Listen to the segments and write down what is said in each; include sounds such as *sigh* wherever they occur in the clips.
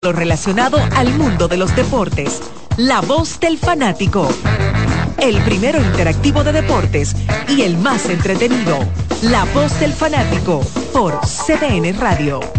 Lo relacionado al mundo de los deportes. La voz del fanático. El primero interactivo de deportes y el más entretenido. La voz del fanático por CDN Radio.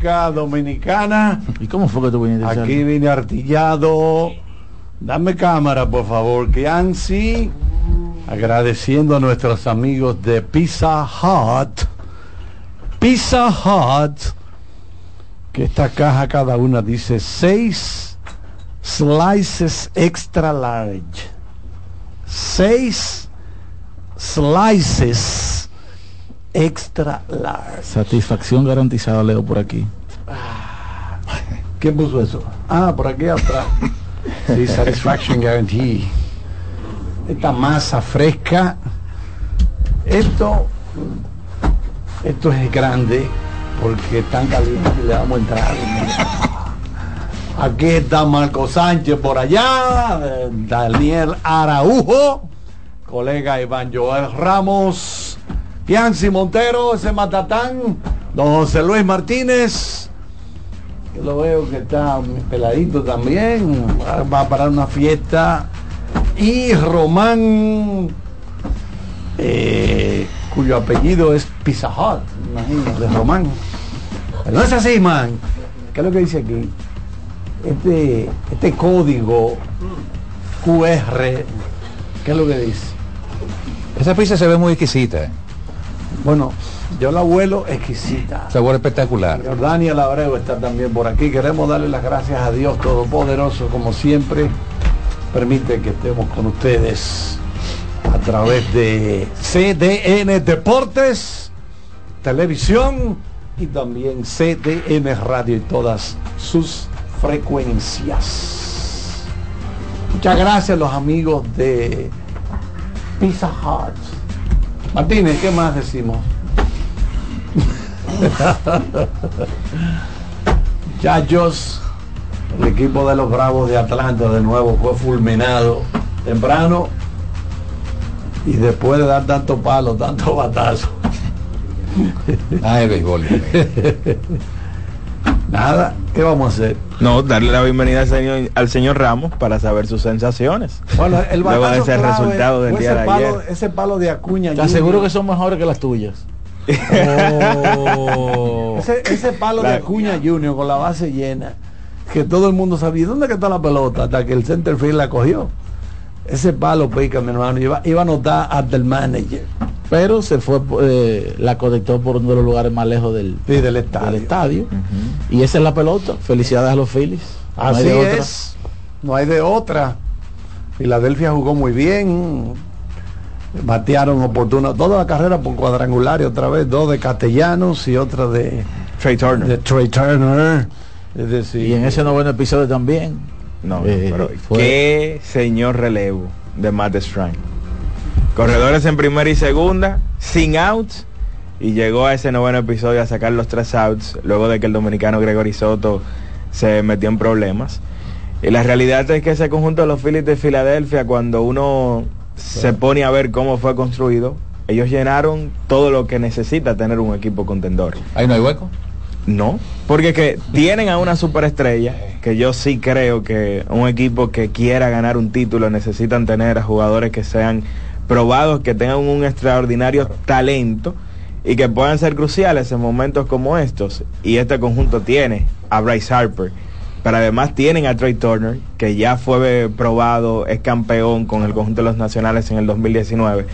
República Dominicana. ¿Y cómo fue que tú viniste? Aquí vine artillado. Dame cámara, por favor, que Ansi, agradeciendo a nuestros amigos de Pizza Hut. Pizza Hut, que esta caja cada una dice 6 slices extra large. 6 slices extra large. Satisfacción garantizada, leo por aquí. ¿Quién puso eso? Ah, por aquí atrás. *laughs* Sí, satisfaction guarantee. Esta masa fresca. Esto, esto es grande porque están calientes y le vamos a entrar. Aquí está Marco Sánchez por allá, Daniel Araujo, colega Iván Joel Ramos, Pianci Montero, ese Matatán, don José Luis Martínez, que lo veo que está peladito también, va- a parar una fiesta, y Román, eh, cuyo apellido es Pizza Hut, imagínate, Román. No es así, man. ¿Qué es lo que dice aquí? Este, este código QR, ¿qué es lo que dice? Esa pizza se ve muy exquisita. Bueno, yo la vuelo exquisita. Sabor espectacular. Jordania Labrego está también por aquí. Queremos darle las gracias a Dios Todopoderoso, como siempre. Permite que estemos con ustedes a través de CDN Deportes, Televisión y también CDN Radio y todas sus frecuencias. Muchas gracias a los amigos de Pizza Hut. Martínez, ¿qué más decimos? *laughs* Muchachos, el equipo de los Bravos de Atlanta de nuevo fue fulminado temprano y después de dar tanto palo, tanto *laughs* batazo. Ah, el béisbol. *laughs* Nada, ¿qué vamos a hacer? No, darle la bienvenida al señor, al señor Ramos para saber sus sensaciones. Bueno, el Luego de ese clave resultado del fue día ese de palo, ayer. ese palo de Acuña. Te aseguro Junior. que son mejores que las tuyas. Oh. *laughs* Ese, ese palo de Acuña Junior con la base llena, que todo el mundo sabía dónde que está la pelota hasta que el center field la cogió. Ese palo, pica, mi hermano, iba, iba a anotar hasta el manager Pero se fue, eh, la conectó por uno de los lugares más lejos del, sí, del estadio. del estadio. Y esa es la pelota. Felicidades a los Phillies. No hay Así de otra. es, no hay de otra. Filadelfia jugó muy bien, batearon oportuno, toda la carrera por cuadrangular y otra vez, dos de Castellanos y otra de, Trey Turner. de Trey Turner. Es decir, Y en ese noveno episodio también. No, Eh, pero fue- qué señor relevo de Matt Strang. Corredores en primera y segunda, sin outs, y llegó a ese noveno episodio a sacar los tres outs, luego de que el dominicano Gregory Soto se metió en problemas. Y la realidad es que ese conjunto de los Phillies de Filadelfia, cuando uno se pone a ver cómo fue construido, ellos llenaron todo lo que necesita tener un equipo contendor. Ahí no hay hueco. No, porque que tienen a una superestrella, que yo sí creo que un equipo que quiera ganar un título necesitan tener a jugadores que sean probados, que tengan un extraordinario talento y que puedan ser cruciales en momentos como estos. Y este conjunto tiene a Bryce Harper, pero además tienen a Trey Turner, que ya fue probado, es campeón con el conjunto de los nacionales en el 2019.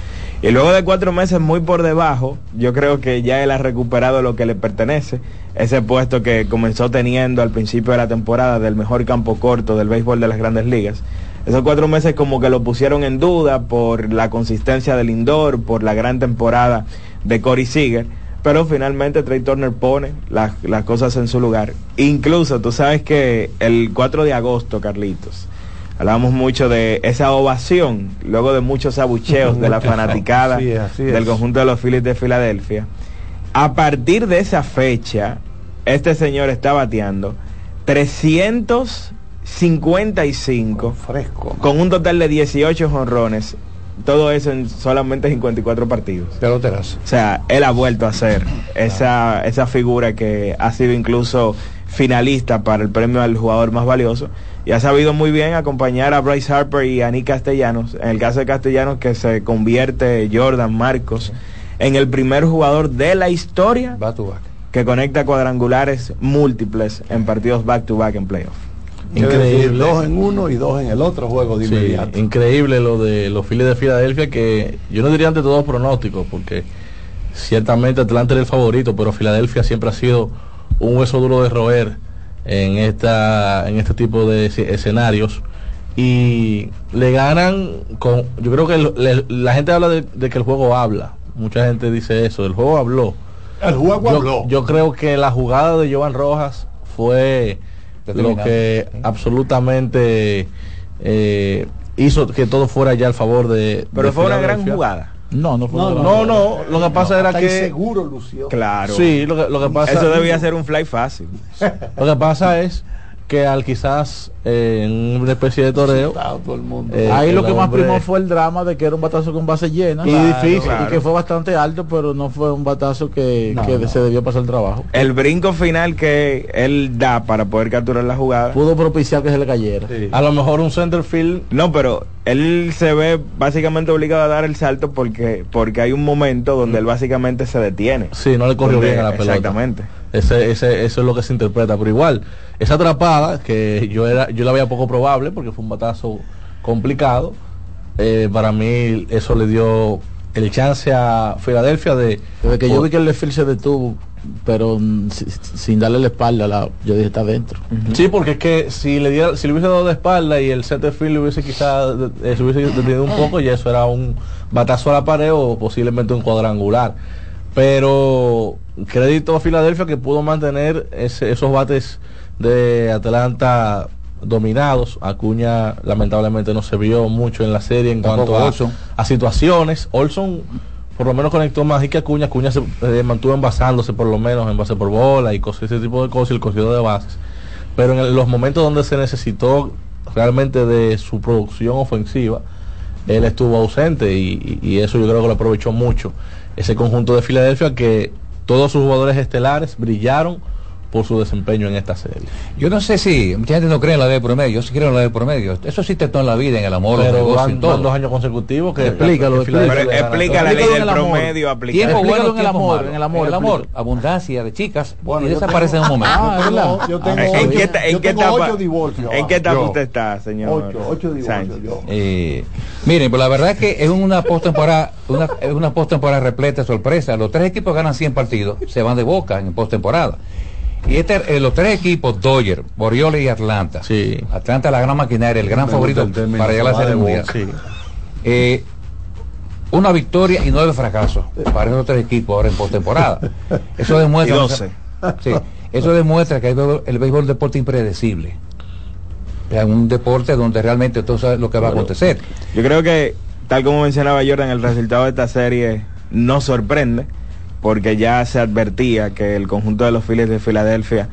Y luego de cuatro meses muy por debajo, yo creo que ya él ha recuperado lo que le pertenece, ese puesto que comenzó teniendo al principio de la temporada del mejor campo corto del béisbol de las grandes ligas. Esos cuatro meses como que lo pusieron en duda por la consistencia del indoor, por la gran temporada de Corey Seager, pero finalmente Trey Turner pone las, las cosas en su lugar. Incluso tú sabes que el 4 de agosto, Carlitos, Hablamos mucho de esa ovación, luego de muchos abucheos de la fanaticada Así es, así es. del conjunto de los Phillies de Filadelfia. A partir de esa fecha, este señor está bateando 355 Fresco. con un total de 18 jonrones. Todo eso en solamente 54 partidos. O sea, él ha vuelto a ser esa, esa figura que ha sido incluso finalista para el premio al jugador más valioso y ha sabido muy bien acompañar a Bryce Harper y a Nick Castellanos. En el caso de Castellanos, que se convierte Jordan Marcos en el primer jugador de la historia back. que conecta cuadrangulares múltiples en partidos back to back en playoff. Increíble. Dos en uno y dos en el otro juego de Sí, inmediato. increíble lo de los Phillies de Filadelfia que yo no diría ante todos pronósticos porque ciertamente Atlanta era el favorito, pero Filadelfia siempre ha sido un hueso duro de roer en esta en este tipo de esce- escenarios y le ganan con yo creo que le- la gente habla de, de que el juego habla, mucha gente dice eso, el juego habló. El juego Yo, habló. yo creo que la jugada de Jovan Rojas fue lo que Sí. absolutamente eh, hizo que todo fuera ya al favor de. Pero de fue una gran jugada. No, no fue No, no, no, lo que pasa era que inseguro lució. Claro. sí, lo que, lo que pasa Eso debía ser un fly fácil. *laughs* lo que pasa es que al quizás eh, en una especie de toreo todo el mundo. Eh, Ahí lo que más hombre- primó fue el drama de que era un batazo con base llena Y difícil. y que fue bastante alto, pero no fue un batazo que, No, que no. se debió pasar el trabajo. El brinco final que él da para poder capturar la jugada. Pudo propiciar que se le cayera. Sí. a lo mejor un center field No, pero él se ve básicamente obligado a dar el salto porque porque hay un momento donde él básicamente se detiene. sí, no le corrió Donde- bien a la pelota. Exactamente. Ese, ese, eso es lo que se interpreta. Pero igual, esa atrapada, que yo era, yo la veía poco probable porque fue un batazo complicado, eh, para mí eso le dio el chance a Filadelfia de. Desde que yo vi que el desfile se detuvo, pero si- sin darle la espalda, la- yo dije está dentro. Sí, porque es que si le diera, si le hubiese dado de espalda y el center field le hubiese quizá eh, se hubiese detenido un poco, ya eso era un batazo a la pared o posiblemente un cuadrangular. Pero crédito a Filadelfia que pudo mantener ese- esos bates de Atlanta dominados. Acuña lamentablemente no se vio mucho en la serie en Tampoco cuanto a, Olson. a situaciones. Olson por lo menos conectó más y que Acuña. Acuña se eh, mantuvo envasándose por lo menos en base por bola y cosas, ese tipo de cosas, y el cogido de bases. Pero en el- los momentos donde se necesitó realmente de su producción ofensiva, él estuvo ausente y, y- y eso yo creo que lo aprovechó mucho. Ese conjunto de Filadelfia que todos sus jugadores estelares brillaron por su desempeño en esta serie. Yo no sé si mucha gente no cree en la ley de promedio, yo sí creo en la ley de promedio. Eso existe todo en la vida, en el amor, en los Pero negocios, van, en todo. dos años consecutivos que Explícalo, explica la ley del en el amor. promedio aplicada. Tiempo bueno, en el amor, en el amor, En el amor, abundancia de chicas Bueno, y desaparece en un momento. Ah, Yo ¿verdad? tengo, yo tengo ¿En, qué, en yo qué tengo etapa, ocho divorcios. ¿En qué etapa usted está, señor? Ocho, ocho divorcios. Eh, miren, pues la verdad es que es una postemporada, una, es una postemporada repleta de sorpresa. Los tres equipos ganan 100 partidos, se van de boca en postemporada. Y este, eh, los tres equipos, Dodger, Orioles y Atlanta. Sí. Atlanta la gran maquinaria, el gran Me favorito para llegar a la serie mundial. Sí. Eh, una victoria y nueve fracasos para esos tres equipos ahora en postemporada. *laughs* Eso demuestra. Sí, eso demuestra que el béisbol, el béisbol es un deporte impredecible. Es un deporte donde realmente tú sabes lo que va a acontecer. Yo creo que, tal como mencionaba Jordan, el resultado de esta serie no sorprende, porque ya se advertía que el conjunto de los Phillies de Filadelfia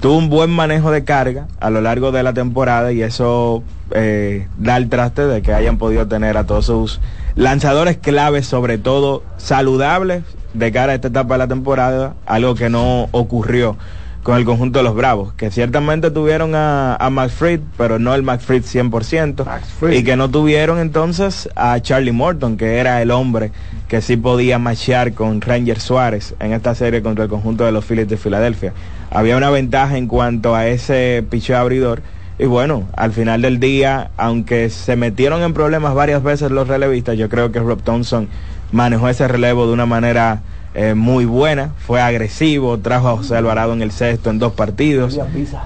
tuvo un buen manejo de carga a lo largo de la temporada y eso eh, da el traste de que hayan podido tener a todos sus lanzadores claves, sobre todo saludables, de cara a esta etapa de la temporada, algo que no ocurrió con el conjunto de los Bravos, que ciertamente tuvieron a, a Max Fried, pero no el Max Fried 100%, Max Fried. y que no tuvieron entonces a Charlie Morton, que era el hombre que sí podía machear con Ranger Suárez en esta serie contra el conjunto de los Phillies de Filadelfia. Había una ventaja en cuanto a ese picheo abridor, y bueno, al final del día, aunque se metieron en problemas varias veces los relevistas, yo creo que Rob Thompson manejó ese relevo de una manera eh, muy buena, fue agresivo, trajo a José Alvarado en el sexto en dos partidos,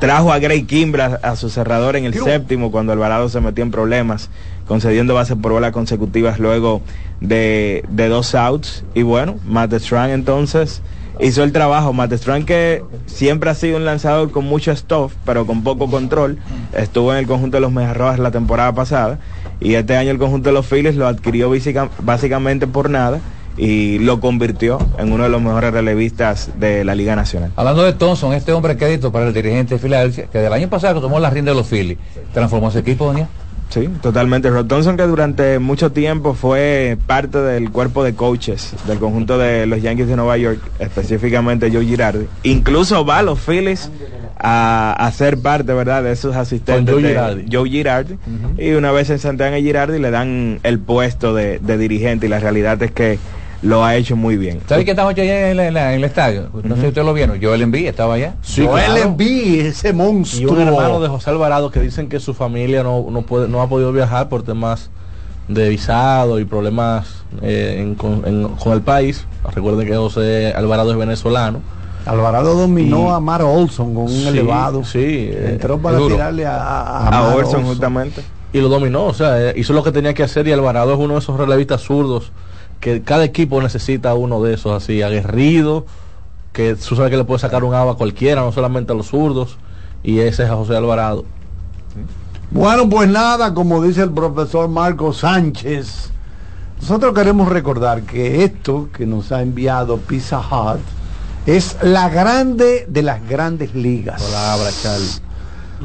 trajo a Gray Kimbra a su cerrador en el séptimo cuando Alvarado se metió en problemas, concediendo bases por bola consecutivas luego de, de dos outs. Y bueno, Matt Strang entonces hizo el trabajo. Matt Strang que siempre ha sido un lanzador con mucho stuff, pero con poco control, estuvo en el conjunto de los Mejarrojas la temporada pasada y este año el conjunto de los Phillies lo adquirió básica- básicamente por nada y lo convirtió en uno de los mejores relevistas de la Liga Nacional. Hablando de Thompson, este hombre crédito para el dirigente de Filadelfia, que del año pasado tomó la rienda de los Phillies, transformó ese equipo, Doña. Sí, totalmente. Rod Thompson que durante mucho tiempo fue parte del cuerpo de coaches del conjunto de los Yankees de Nueva York, específicamente Joe Girardi. Incluso va a los Phillies a, a ser parte, ¿verdad?, de sus asistentes Con Joe de Girardi. Joe Girardi. Y una vez en Santana Girardi le dan el puesto de, de dirigente y la realidad es que lo ha hecho muy bien. ¿Sabe que estaba allá en, la- en la- en el estadio? No sé si ustedes lo vieron. Joel Embiid estaba allá. Sí, Joel claro. Embiid, ese Y monstruo. un hermano de José Alvarado que dicen que su familia no, no, puede, no ha podido viajar por temas de visado y problemas eh, en- con, en- con el país. Recuerden que José Alvarado es venezolano. Alvarado dominó Y- a Maro Olson con un Sí, elevado. Sí, eh, Entró para duro. tirarle a, a, A Maro Orson justamente. y lo dominó, o sea, eh, hizo lo que tenía que hacer y Alvarado es uno de esos relevistas zurdos que cada equipo necesita uno de esos así, aguerrido, que tú sabes que le puede sacar un agua a cualquiera, no solamente a los zurdos, y ese es a José Alvarado. Bueno, pues nada, como dice el profesor Marco Sánchez, nosotros queremos recordar que esto que nos ha enviado Pizza Hut es la grande de las grandes ligas. Palabra, Charlie.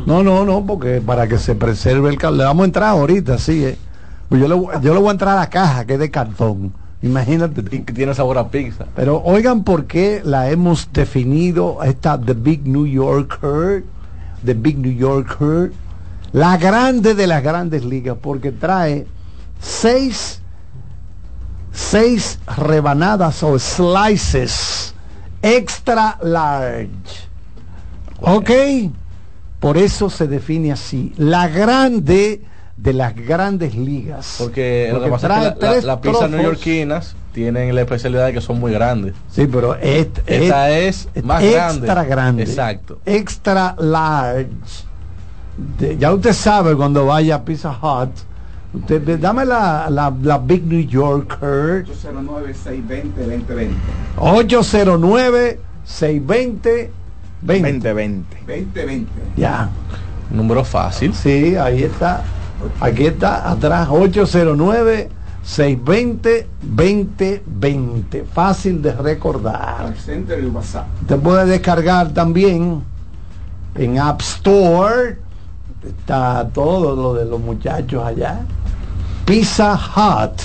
No, no, no, porque para que se preserve el cal- Le vamos a entrar ahorita, sí. eh. Pues yo, le, voy- yo le voy a entrar a la caja que es de cartón. Imagínate. Y que tiene sabor a pizza. Pero oigan por qué la hemos definido esta The Big New Yorker, The Big New Yorker, la grande de las grandes ligas, porque trae seis, seis rebanadas o slices extra large. ¿Ok? Por eso se define así, la grande de las grandes ligas. Porque, lo que pasa es que la, la, la pizza neoyorquinas tienen la especialidad de que son muy grandes. Sí, pero est- Esta est- es más extra grande. grande. Exacto. Extra large. De- ya usted sabe cuando vaya a Pizza Hut. Usted, ve- dame la, la, la Big New Yorker. 809-620-2020. 809 620 20. 2020. 2020. Ya. Número fácil. Sí, ahí está. Aquí está atrás 809 620 2020. Fácil de recordar. Te puede descargar también en App Store. Está todo lo de los muchachos allá. Pizza Hut.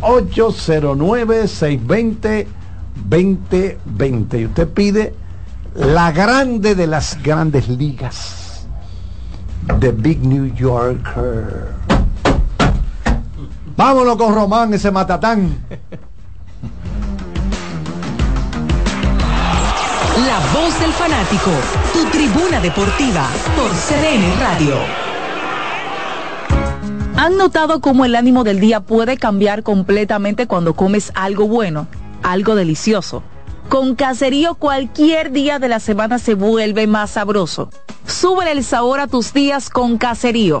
809-620-2020. Y usted pide la grande de las grandes ligas. The Big New Yorker. Vámonos con Román, ese matatán. La voz del fanático, tu tribuna deportiva por CDN Radio. ¿Han notado cómo el ánimo del día puede cambiar completamente cuando comes algo bueno, algo delicioso? Con Caserío cualquier día de la semana se vuelve más sabroso. Súbele el sabor a tus días con Caserío.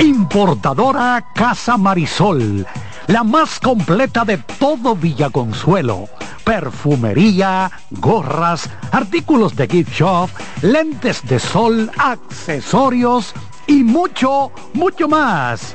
Importadora Casa Marisol, la más completa de todo Villaconsuelo. perfumería, gorras, artículos de gift shop, lentes de sol, accesorios y mucho, mucho más.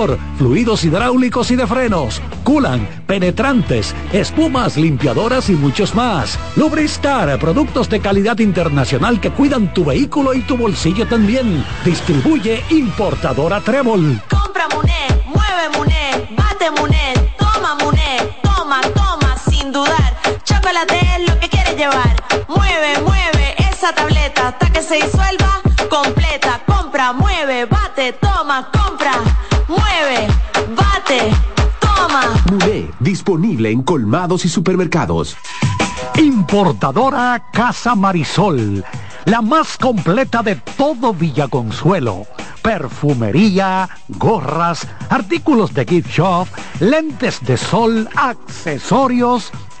fluidos hidráulicos y de frenos, culan, penetrantes, espumas, limpiadoras y muchos más. Lubristar, productos de calidad internacional que cuidan tu vehículo y tu bolsillo también. Distribuye importadora Trébol. Compra Muné, mueve Muné, bate Muné, toma Muné, toma, toma, sin dudar. Chocolate es lo que quieres llevar. Mueve, mueve esa tableta hasta que se disuelva completa. Compra, mueve, bate, toma, compra mueve, bate, toma. Mulé, disponible en colmados y supermercados. Importadora Casa Marisol, la más completa de todo Villaconsuelo. Perfumería, gorras, artículos de gift shop, lentes de sol, accesorios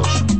Unidos.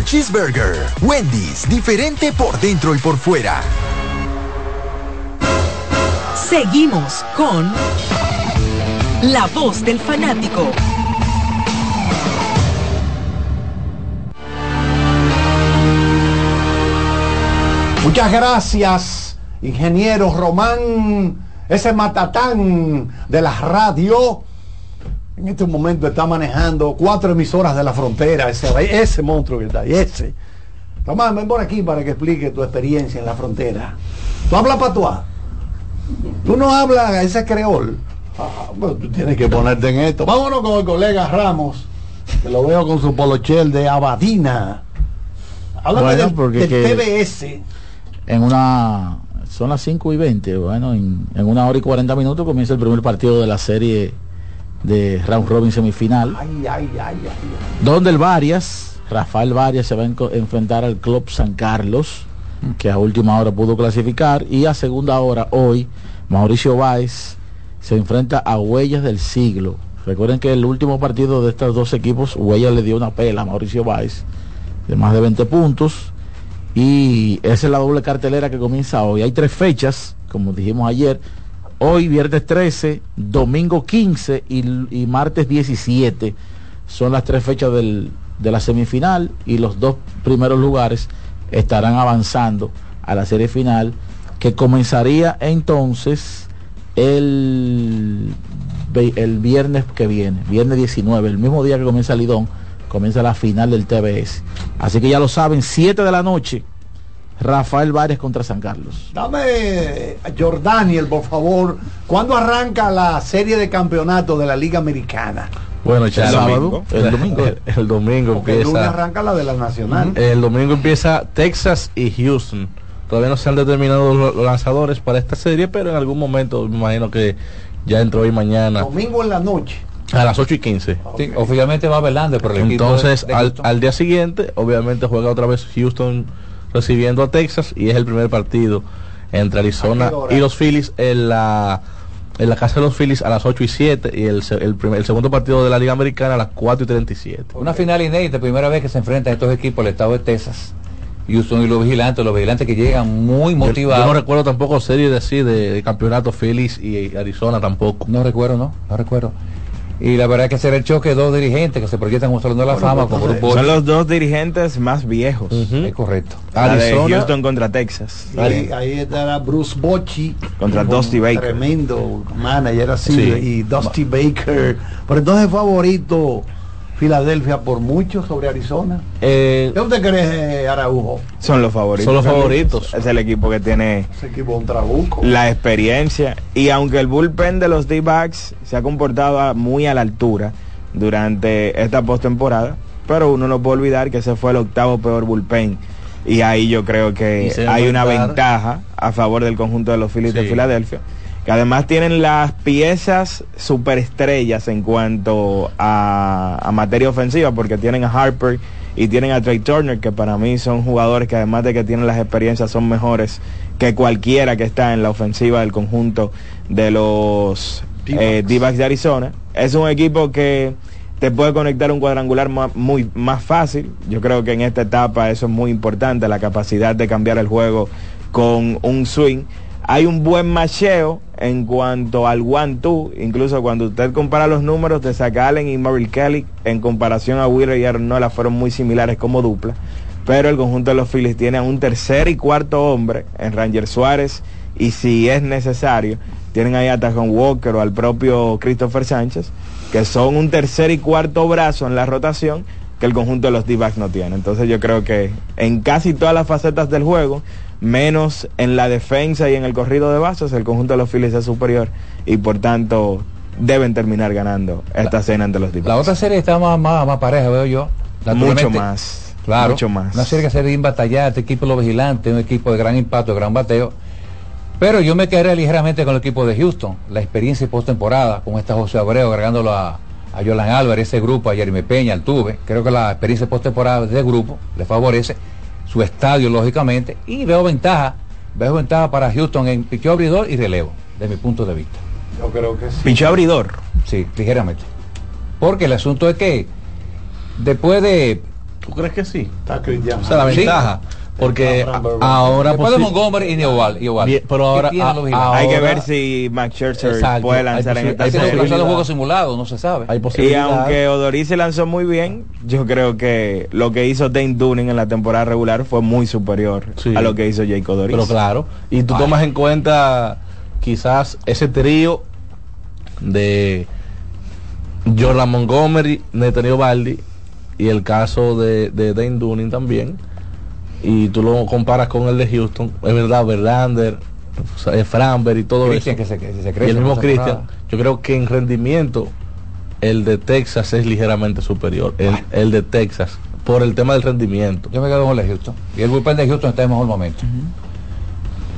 Cheeseburger. Wendy's, diferente por dentro y por fuera. Seguimos con La Voz del Fanático. Muchas gracias, ingeniero Román, ese matatán de la radio. En este momento está manejando cuatro emisoras de la frontera, ese, ese monstruo que está ahí, ese. Román, ven por aquí para que explique tu experiencia en la frontera. ¿Tú hablas patuá? ¿Tú no hablas ese creol? Ah, bueno, tú tienes que ponerte en esto. Vámonos con el colega Ramos, que lo veo con su polochel de Abadina. Háblame Bueno, porque del TBS. En una. Son las 5 y 20. Bueno, en, en una hora y 40 minutos comienza el primer partido de la serie de Round Robin semifinal. Ay, ay, ay, ay. Donde el Varias, Rafael Varias, se va a enfrentar al Club San Carlos, que a última hora pudo clasificar. Y a segunda hora, hoy, Mauricio Báez se enfrenta a Huellas del Siglo. Recuerden que el último partido de estos dos equipos, Huellas le dio una pela a Mauricio Báez de más de 20 puntos. Y esa es la doble cartelera que comienza hoy. Hay tres fechas, como dijimos ayer. Hoy, viernes 13, domingo 15 y, martes 17. Son las tres fechas del- de la semifinal y los dos primeros lugares estarán avanzando a la serie final que comenzaría entonces el, el viernes que viene, viernes 19, el mismo día que comienza el Lidón, comienza la final del TBS. Así que ya lo saben, 7 de la noche, Rafael Vares contra San Carlos. Dame, Jordaniel, por favor, ¿cuándo arranca la serie de campeonato de la Liga Americana? Bueno, El ya domingo. el domingo, *laughs* el, domingo Porque el lunes empieza. arranca la de la Nacional. El domingo empieza Texas y Houston. Todavía no se han determinado los, lanzadores para esta serie, pero en algún momento me imagino que ya entró hoy mañana Domingo en la noche. a las 8 y 15. Sí, oficialmente va Verlander por el equipo Entonces, de- de al, al día siguiente, obviamente juega otra vez Houston recibiendo a Texas y es el primer partido entre Arizona y los Phillies en la en la casa de los Phillies a las 8 y 7 y el, el, primer- el segundo partido de la Liga Americana a las 4 y 37. Una final inédita, primera vez que se enfrentan estos equipos, el estado de Texas, Houston y los vigilantes, los vigilantes que llegan muy motivados. yo no recuerdo tampoco series de así de, de campeonato Phillies y Arizona tampoco. No recuerdo, no, no recuerdo. Y la verdad que será el choque de dos dirigentes que se proyectan como Salón de la Fama, como grupo Son los dos dirigentes más viejos. Es correcto. La de Arizona. Houston contra Texas. Ahí, ahí estará Bruce Bochy Contra un Dusty Baker. Tremendo manager así. Sí. Y Dusty Baker. Pero entonces favorito Filadelfia por mucho sobre Arizona. Eh, ¿Qué usted cree, Araujo? Son los favoritos. Son los favoritos. Es el equipo que tiene Ese equipo es un trabuco. la experiencia. Y aunque el bullpen de los D-backs se ha comportado muy a la altura durante esta postemporada, pero uno no puede olvidar que ese fue el octavo peor bullpen. Y ahí yo creo que hay una ventaja a favor del conjunto de los Phillies de. Filadelfia. Que además tienen las piezas superestrellas en cuanto a, a materia ofensiva, porque tienen a Harper y tienen a Trey Turner, que para mí son jugadores que además de que tienen las experiencias son mejores que cualquiera que está en la ofensiva del conjunto de los eh, D-backs de Arizona. Es un equipo que te puede conectar un cuadrangular muy más fácil. Yo creo que en esta etapa eso es muy importante, la capacidad de cambiar el juego con un swing. Hay un buen macheo en cuanto al one-two, incluso cuando usted compara los números de Zach Allen y Merrill Kelly en comparación a Wheeler y Aaron Nola fueron muy similares como dupla, pero el conjunto de los Phillies tiene a un tercer y cuarto hombre en Ranger Suárez y si es necesario, tienen ahí a Tajon Walker o al propio Christopher Sánchez, que son un tercer y cuarto brazo en la rotación que el conjunto de los D-backs no tiene. Entonces yo creo que en casi todas las facetas del juego, menos en la defensa y en el corrido de bases, el conjunto de los Phillies es superior y por tanto deben terminar ganando esta cena ante los D-backs. La otra serie está más, más, más pareja, veo yo. Mucho más. Claro. Mucho más. Una serie que se bien batallada, este equipo de los vigilantes, un equipo de gran impacto, de gran bateo. Pero yo me quedaría ligeramente con el equipo de Houston, la experiencia postemporada, con esta José Abreu, agregándolo a, a Yolan Álvarez, ese grupo, a Jeremy Peña, al Tuve. Creo que la experiencia postemporada de grupo le favorece, su estadio, lógicamente, y veo ventaja, veo ventaja para Houston en picheo abridor y relevo, de mi punto de vista. Yo creo que sí. Pichó abridor. Sí, ligeramente. Porque el asunto es que después de ¿Tú crees que sí? Está Cristian. O sea, la Sí. Porque ahora después de Montgomery y Bien, pero ¿qué ahora- a-? Hay que ver si Max Scherzer Exacto, puede hay lanzar en esta hay serie. demasiado posibilidad. juego simulado, no se sabe. hay Y posibilidad. aunque Odori se lanzó muy bien, yo creo que lo que hizo Dane Dunning en la temporada regular fue muy superior Sí. a lo que hizo Jake Odoris. Pero claro, y tú Vaya. tomas en cuenta quizás ese trío de Jordan Montgomery, Netanyahu Baldi y el caso de, de Dane Dunning también. Y tú lo comparas con el de Houston, es verdad, Verlander, Framber y todo Christian, eso. que se, que se y el mismo la Christian, temporada. yo creo que en rendimiento el de Texas es ligeramente superior. El, el de Texas, por el tema del rendimiento. Yo me quedo con el de Houston. Y el bullpen de Houston está en mejor momento.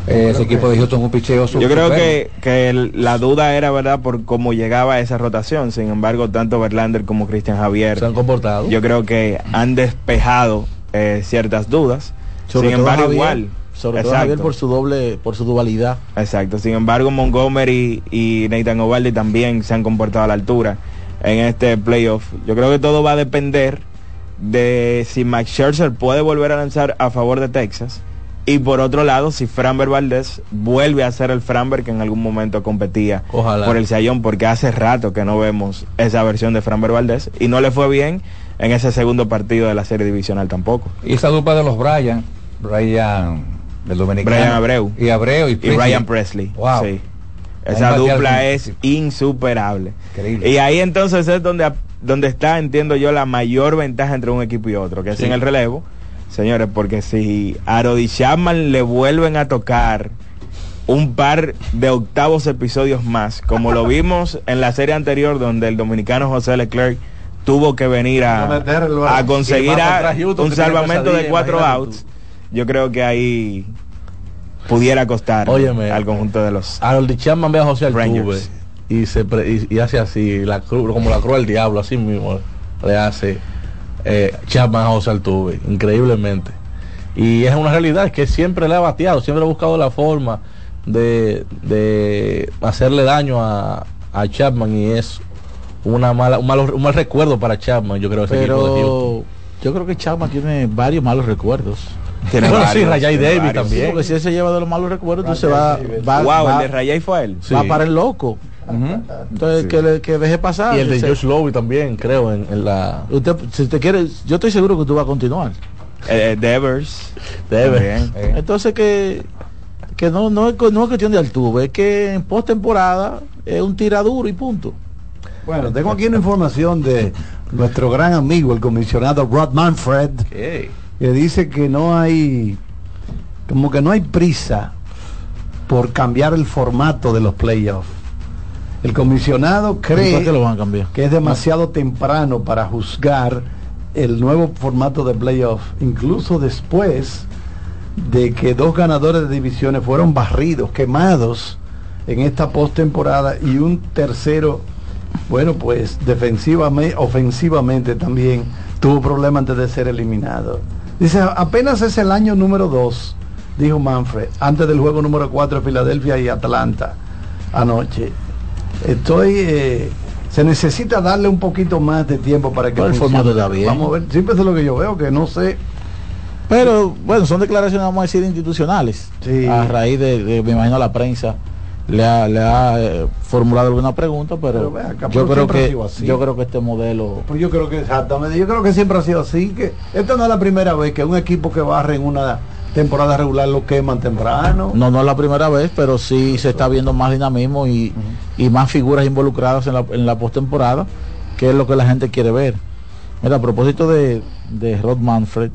Eh, ese equipo de Houston es un picheo Yo creo que, que el- la duda era verdad por cómo llegaba esa rotación. Sin embargo, tanto Verlander como Cristian Javier, Se han comportado. yo creo que han despejado eh, ciertas dudas. Sobre Sin todo embargo, Javier. igual, sobre todo Exacto. Javier por su doble, por su dualidad. Exacto. Sin embargo, Montgomery y Nathan Ovaldi también se han comportado a la altura en este playoff. Yo creo que todo va a depender de si Max Scherzer puede volver a lanzar a favor de Texas. Y por otro lado, si Framber Valdez vuelve a ser el Framber que en algún momento competía Ojalá. por el Sayón, porque hace rato que no vemos esa versión de Framber Valdez y no le fue bien en ese segundo partido de la serie divisional tampoco. Y esa dupla de los Brian, Brian del dominicano. Brian Abreu. Y Abreu y, y. Brian Presley. Wow. Sí. Esa dupla es insuperable. Increíble. Y ahí entonces es donde, donde está, entiendo yo, la mayor ventaja entre un equipo y otro, que es en el relevo. Señores, porque si a Rodi Chapman le vuelven a tocar un par de octavos episodios más, como lo vimos en la serie anterior donde el dominicano José Leclerc tuvo que venir a, Meterlo, a conseguir a- Houston, un salvamento de cuatro outs. Yo creo que ahí pudiera costar Óyeme. al conjunto de los Harold Chapman ve a José Altuve y se pre- y, y hace así la cruz como la cruz del diablo así mismo le hace eh, Chapman a José Altuve increíblemente y es una realidad que siempre le ha bateado siempre ha buscado la forma de, de hacerle daño a, a Chapman y es una mala un, malo- un mal recuerdo para Chapman yo creo ese equipo de Houston. Pero yo creo que Chapman tiene varios malos recuerdos. Tiene Bueno, *laughs* sí, Rayay Davis varios. también. Porque si él se lleva de los malos recuerdos, entonces va, va, Wow, va, el de Rayay fue él. Sí. para el loco. Entonces, Sí. que, le- que deje pasar. y el de Se- Josh Lowey también creo en, en la Usted, si te quiere, yo estoy seguro que tú vas a continuar. Eh, Devers. Devers. también. Eh, Entonces que, que no, no, es, no es cuestión de Altuve, es que en postemporada es un tiraduro y punto. Bueno, tengo aquí una información de nuestro gran amigo, el comisionado Rod Manfred, Okay. que dice que no hay, como que no hay prisa por cambiar el formato de los playoffs. El comisionado ¿Por cree qué lo van a cambiar? que es demasiado temprano para juzgar el nuevo formato de playoff, incluso después de que dos ganadores de divisiones fueron barridos, quemados en esta postemporada y un tercero, bueno, pues defensivamente, ofensivamente también tuvo problemas antes de ser eliminado. Dice, apenas es el año número 2, dijo Manfred, antes del juego número 4 de Filadelfia y Atlanta anoche. Estoy, eh, se necesita darle un poquito más de tiempo para que el formato bien. Vamos a ver, siempre es lo que yo veo, que no sé. Pero bueno, son declaraciones, vamos a decir, institucionales. Sí. A raíz de, de, me imagino, la prensa le ha, le ha eh, formulado alguna pregunta, pero, Pero ve acá, yo creo que yo creo que este modelo Pues yo creo que exactamente, yo creo que siempre ha sido así, que esta no es la primera vez que un equipo que barre en una temporada regular lo queman temprano. no no es la primera vez, pero sí se está viendo más dinamismo y, y más figuras involucradas en la, en la postemporada, que es lo que la gente quiere ver. Mira, a propósito de, de Rod Manfred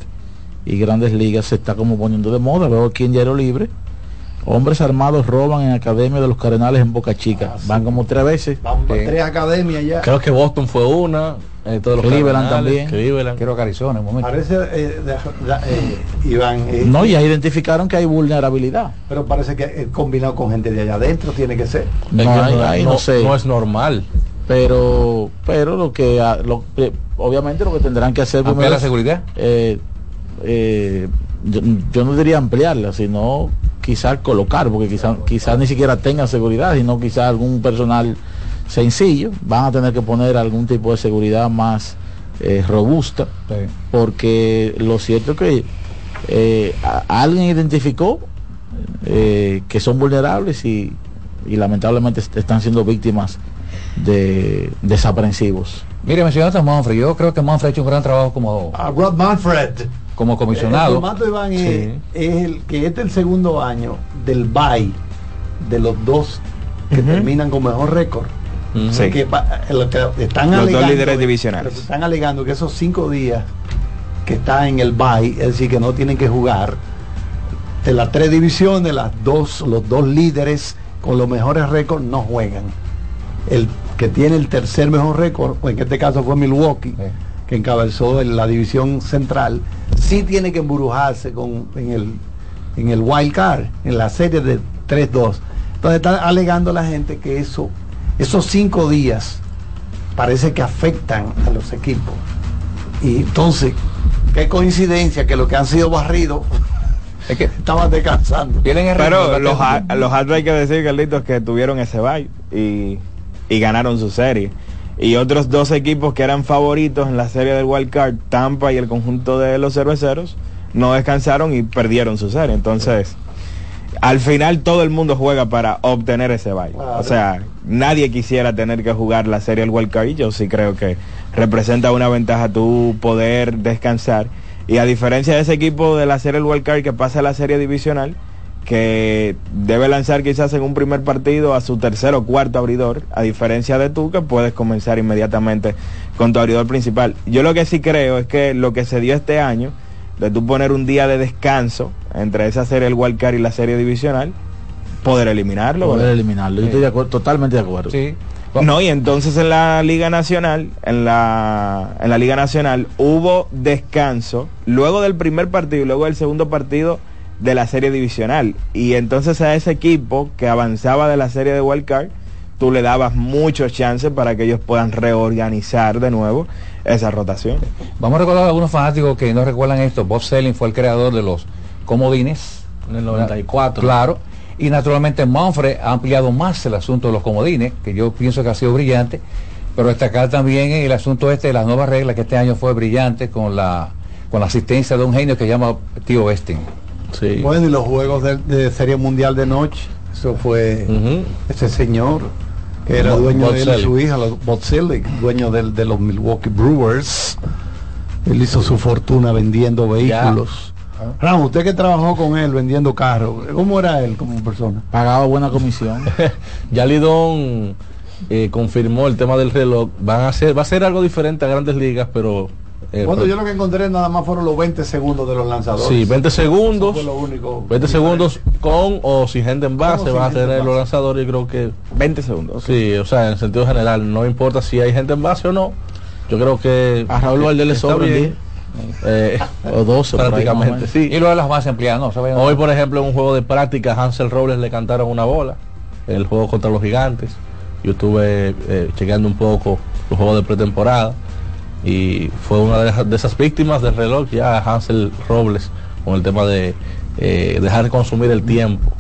y Grandes Ligas, se está como poniendo de moda. Veo aquí en Diario Libre. Hombres armados roban en Academia de los Cardenales en Boca Chica. Van como tres veces. Van para tres academias ya. Creo que Boston fue una, eh, todos los Cleveland también. Cleveland. Quiero que Arizona, un momento. Parece, eh, de- de- eh, Iván, eh, No, ya identificaron que hay vulnerabilidad. pero parece que eh, combinado con gente de allá adentro tiene que ser. No, sé. es normal. Pero, pero lo que, ah, lo- obviamente lo que tendrán que hacer ¿Ampliar primero la es, seguridad? eh, eh, yo, yo no diría ampliarla, sino quizás colocar, porque quizás quizás ni siquiera tengan seguridad, sino quizás algún personal sencillo. Van a tener que poner algún tipo de seguridad más eh, robusta, Sí. porque lo cierto es que eh, a- alguien identificó eh, que son vulnerables y, y lamentablemente est- están siendo víctimas de desaprensivos. Mire, mencionaste a Manfred. Yo creo que Manfred ha hecho un gran trabajo como, A Rod Manfred. Como El comisionado. formato, Iván, es, Sí. es el que este es el segundo año del bye de los dos que terminan con mejor récord. Ujú. Sí. que pa- lo que están Los dos alegando líderes es- divisionales. lo que están alegando que esos cinco días que está en el bye, es decir, que no tienen que jugar, de las tres divisiones, las dos, los dos líderes con los mejores récords no juegan. El que tiene el tercer mejor récord, o en este caso fue Milwaukee, Sí. Que encabezó en la división central, sí tiene que embrujarse con, en, el, en el wild card, en la serie de 3-2. Entonces está alegando la gente que eso, esos cinco días parece que afectan a los equipos. Y entonces, qué coincidencia que los que han sido barridos *laughs* estaban descansando. Pero los, los hay que decir, Carlitos, que tuvieron ese bye y, y ganaron su serie. Y otros dos equipos que eran favoritos en la serie del Wild Card, Tampa y el conjunto de los cerveceros, no descansaron y perdieron su serie. Entonces, al final todo el mundo juega para obtener ese bye. O sea, nadie quisiera tener que jugar la serie del Wild Card y yo sí creo que representa una ventaja tu poder descansar. Y a diferencia de ese equipo de la serie del Wild Card que pasa a la serie divisional, que debe lanzar quizás en un primer partido a su tercer o cuarto abridor, a diferencia de tú que puedes comenzar inmediatamente con tu abridor principal. Yo lo que sí creo es que lo que se dio este año, de tú poner un día de descanso entre esa serie del Wild Card y la serie divisional, poder eliminarlo. Poder ¿verdad? eliminarlo. Yo estoy de acuerdo, totalmente de acuerdo. Sí. No, y entonces en la Liga Nacional, en la, en la Liga Nacional hubo descanso luego del primer partido y luego del segundo partido de la serie divisional. Y entonces a ese equipo que avanzaba de la serie de Wild Card, tú le dabas muchos chances para que ellos puedan reorganizar de nuevo esa rotación. Vamos a recordar a algunos fanáticos que no recuerdan esto. Bob Selling fue el creador de los comodines. En el 94. Claro. Y naturalmente Manfred ha ampliado más el asunto de los comodines, que yo pienso que ha sido brillante. Pero destacar también el asunto este de las nuevas reglas, que este año fue brillante con la, con la asistencia de un genio que se llama Tío Westing. Sí. Bueno, y los juegos de, de Serie Mundial de noche, eso fue ese señor que era Bo- dueño de él y su hija, los- Botzelic, dueño del- de, los Milwaukee Brewers. Él hizo su fortuna vendiendo vehículos. Ramos, usted que trabajó con él vendiendo carros, ¿cómo era él como persona? Pagaba buena comisión. *laughs* ya Lidón eh, confirmó el tema del reloj. Van a hacer, va a ser algo diferente a grandes ligas, pero eh, Cuando pero- yo lo que encontré nada más fueron los 20 segundos de los lanzadores. Sí, 20 segundos. Eso fue lo único. 20 segundos con o sin gente en base van a tener los lanzadores y creo que 20 segundos. sí, o sea, en el sentido general, no importa si hay gente en base o no. Yo creo que A Raúl Valdés le está sobran bien. 10. Eh, *laughs* O 12 por ahí, más o prácticamente, sí. Y lo de las bases empleadas, no, Hoy, por ejemplo, en un juego de práctica, Hansel Robles le cantaron una bola. En el juego contra los gigantes. Yo estuve eh, chequeando un poco los juegos de pretemporada. Y fue una de, esas- de esas víctimas del reloj ya Hansel Robles con el tema de eh, dejar de consumir el tiempo.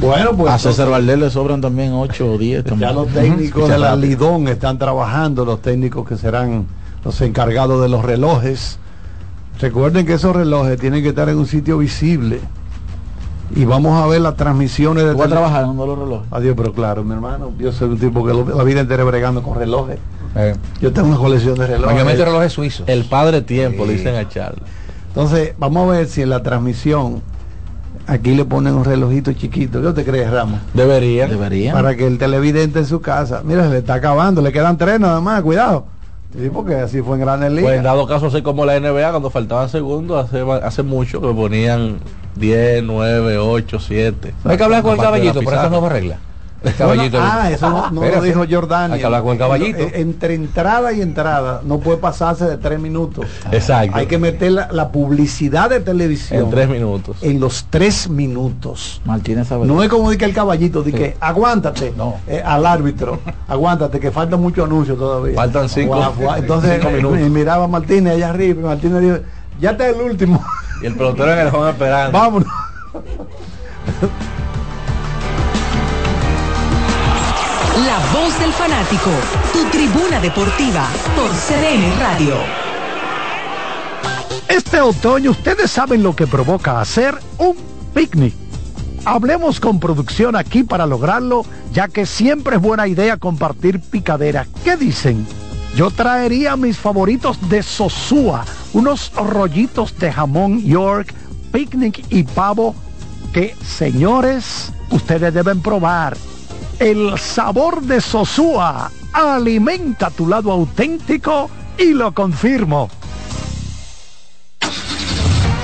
Bueno, pues A César Valdés le sobran también 8 o 10 también. ya los técnicos de la. Lidón están trabajando, los técnicos que serán los encargados de los relojes. Recuerden que esos relojes tienen que estar en un sitio visible. Y vamos a ver las transmisiones de Tú vas a trabajar los relojes. Adiós, pero claro, mi hermano, yo soy un tipo que lo- la vida entera bregando con relojes. Eh, Yo tengo una colección de relojes. mayormente relojes suizos. El padre tiempo, le Sí. dicen a Charles. Entonces, vamos a ver si en la transmisión aquí le ponen un relojito chiquito. ¿Qué te crees, Ramos? Deberían. Deberían. Para que el televidente en su casa, mira, se le está acabando, le quedan tres nada más, cuidado. Sí, porque así fue en Grandes Pues en Ligas. dado caso, así como la NBA, cuando faltaban segundos, hace, hace mucho que ponían 10, 9, 8, 7. No hay que hablar con el caballito por esa pizarra. nueva regla. El Bueno, caballito. ah, eso no, no lo dijo Jordani. Hay que hablar con el caballito. Eh, Entre entrada y entrada no puede pasarse de tres minutos. Exacto. Hay que meter la, la publicidad de televisión En tres minutos. en los tres minutos. Martínez sabe. No es como di que el caballito, di que aguántate No. eh, al árbitro, aguántate, que falta mucho anuncio todavía. Faltan cinco-. *laughs* Entonces cinco minutos. y miraba a Martínez allá arriba y Martínez dijo, ya está el último, Y el pelotero en el home esperando. vámonos. *laughs* La voz del fanático, tu tribuna deportiva por CDN Radio. Este otoño ustedes saben lo que provoca hacer un picnic. Hablemos con producción aquí para lograrlo, ya que siempre es buena idea compartir picadera. ¿Qué dicen? Yo traería mis favoritos de Sosúa, unos rollitos de jamón York, picnic y pavo que, señores, ustedes deben probar. El sabor de Sosúa alimenta tu lado auténtico y lo confirmo.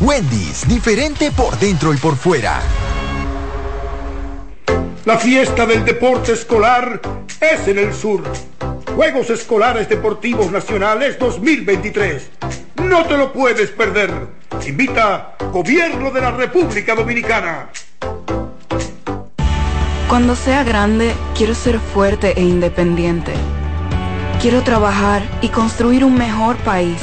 Wendy's, diferente por dentro y por fuera. La fiesta del deporte escolar es en el sur. Juegos Escolares Deportivos Nacionales 2023. No te lo puedes perder. Invita Gobierno de la República Dominicana. Cuando sea grande, quiero ser fuerte e independiente. Quiero trabajar y construir un mejor país.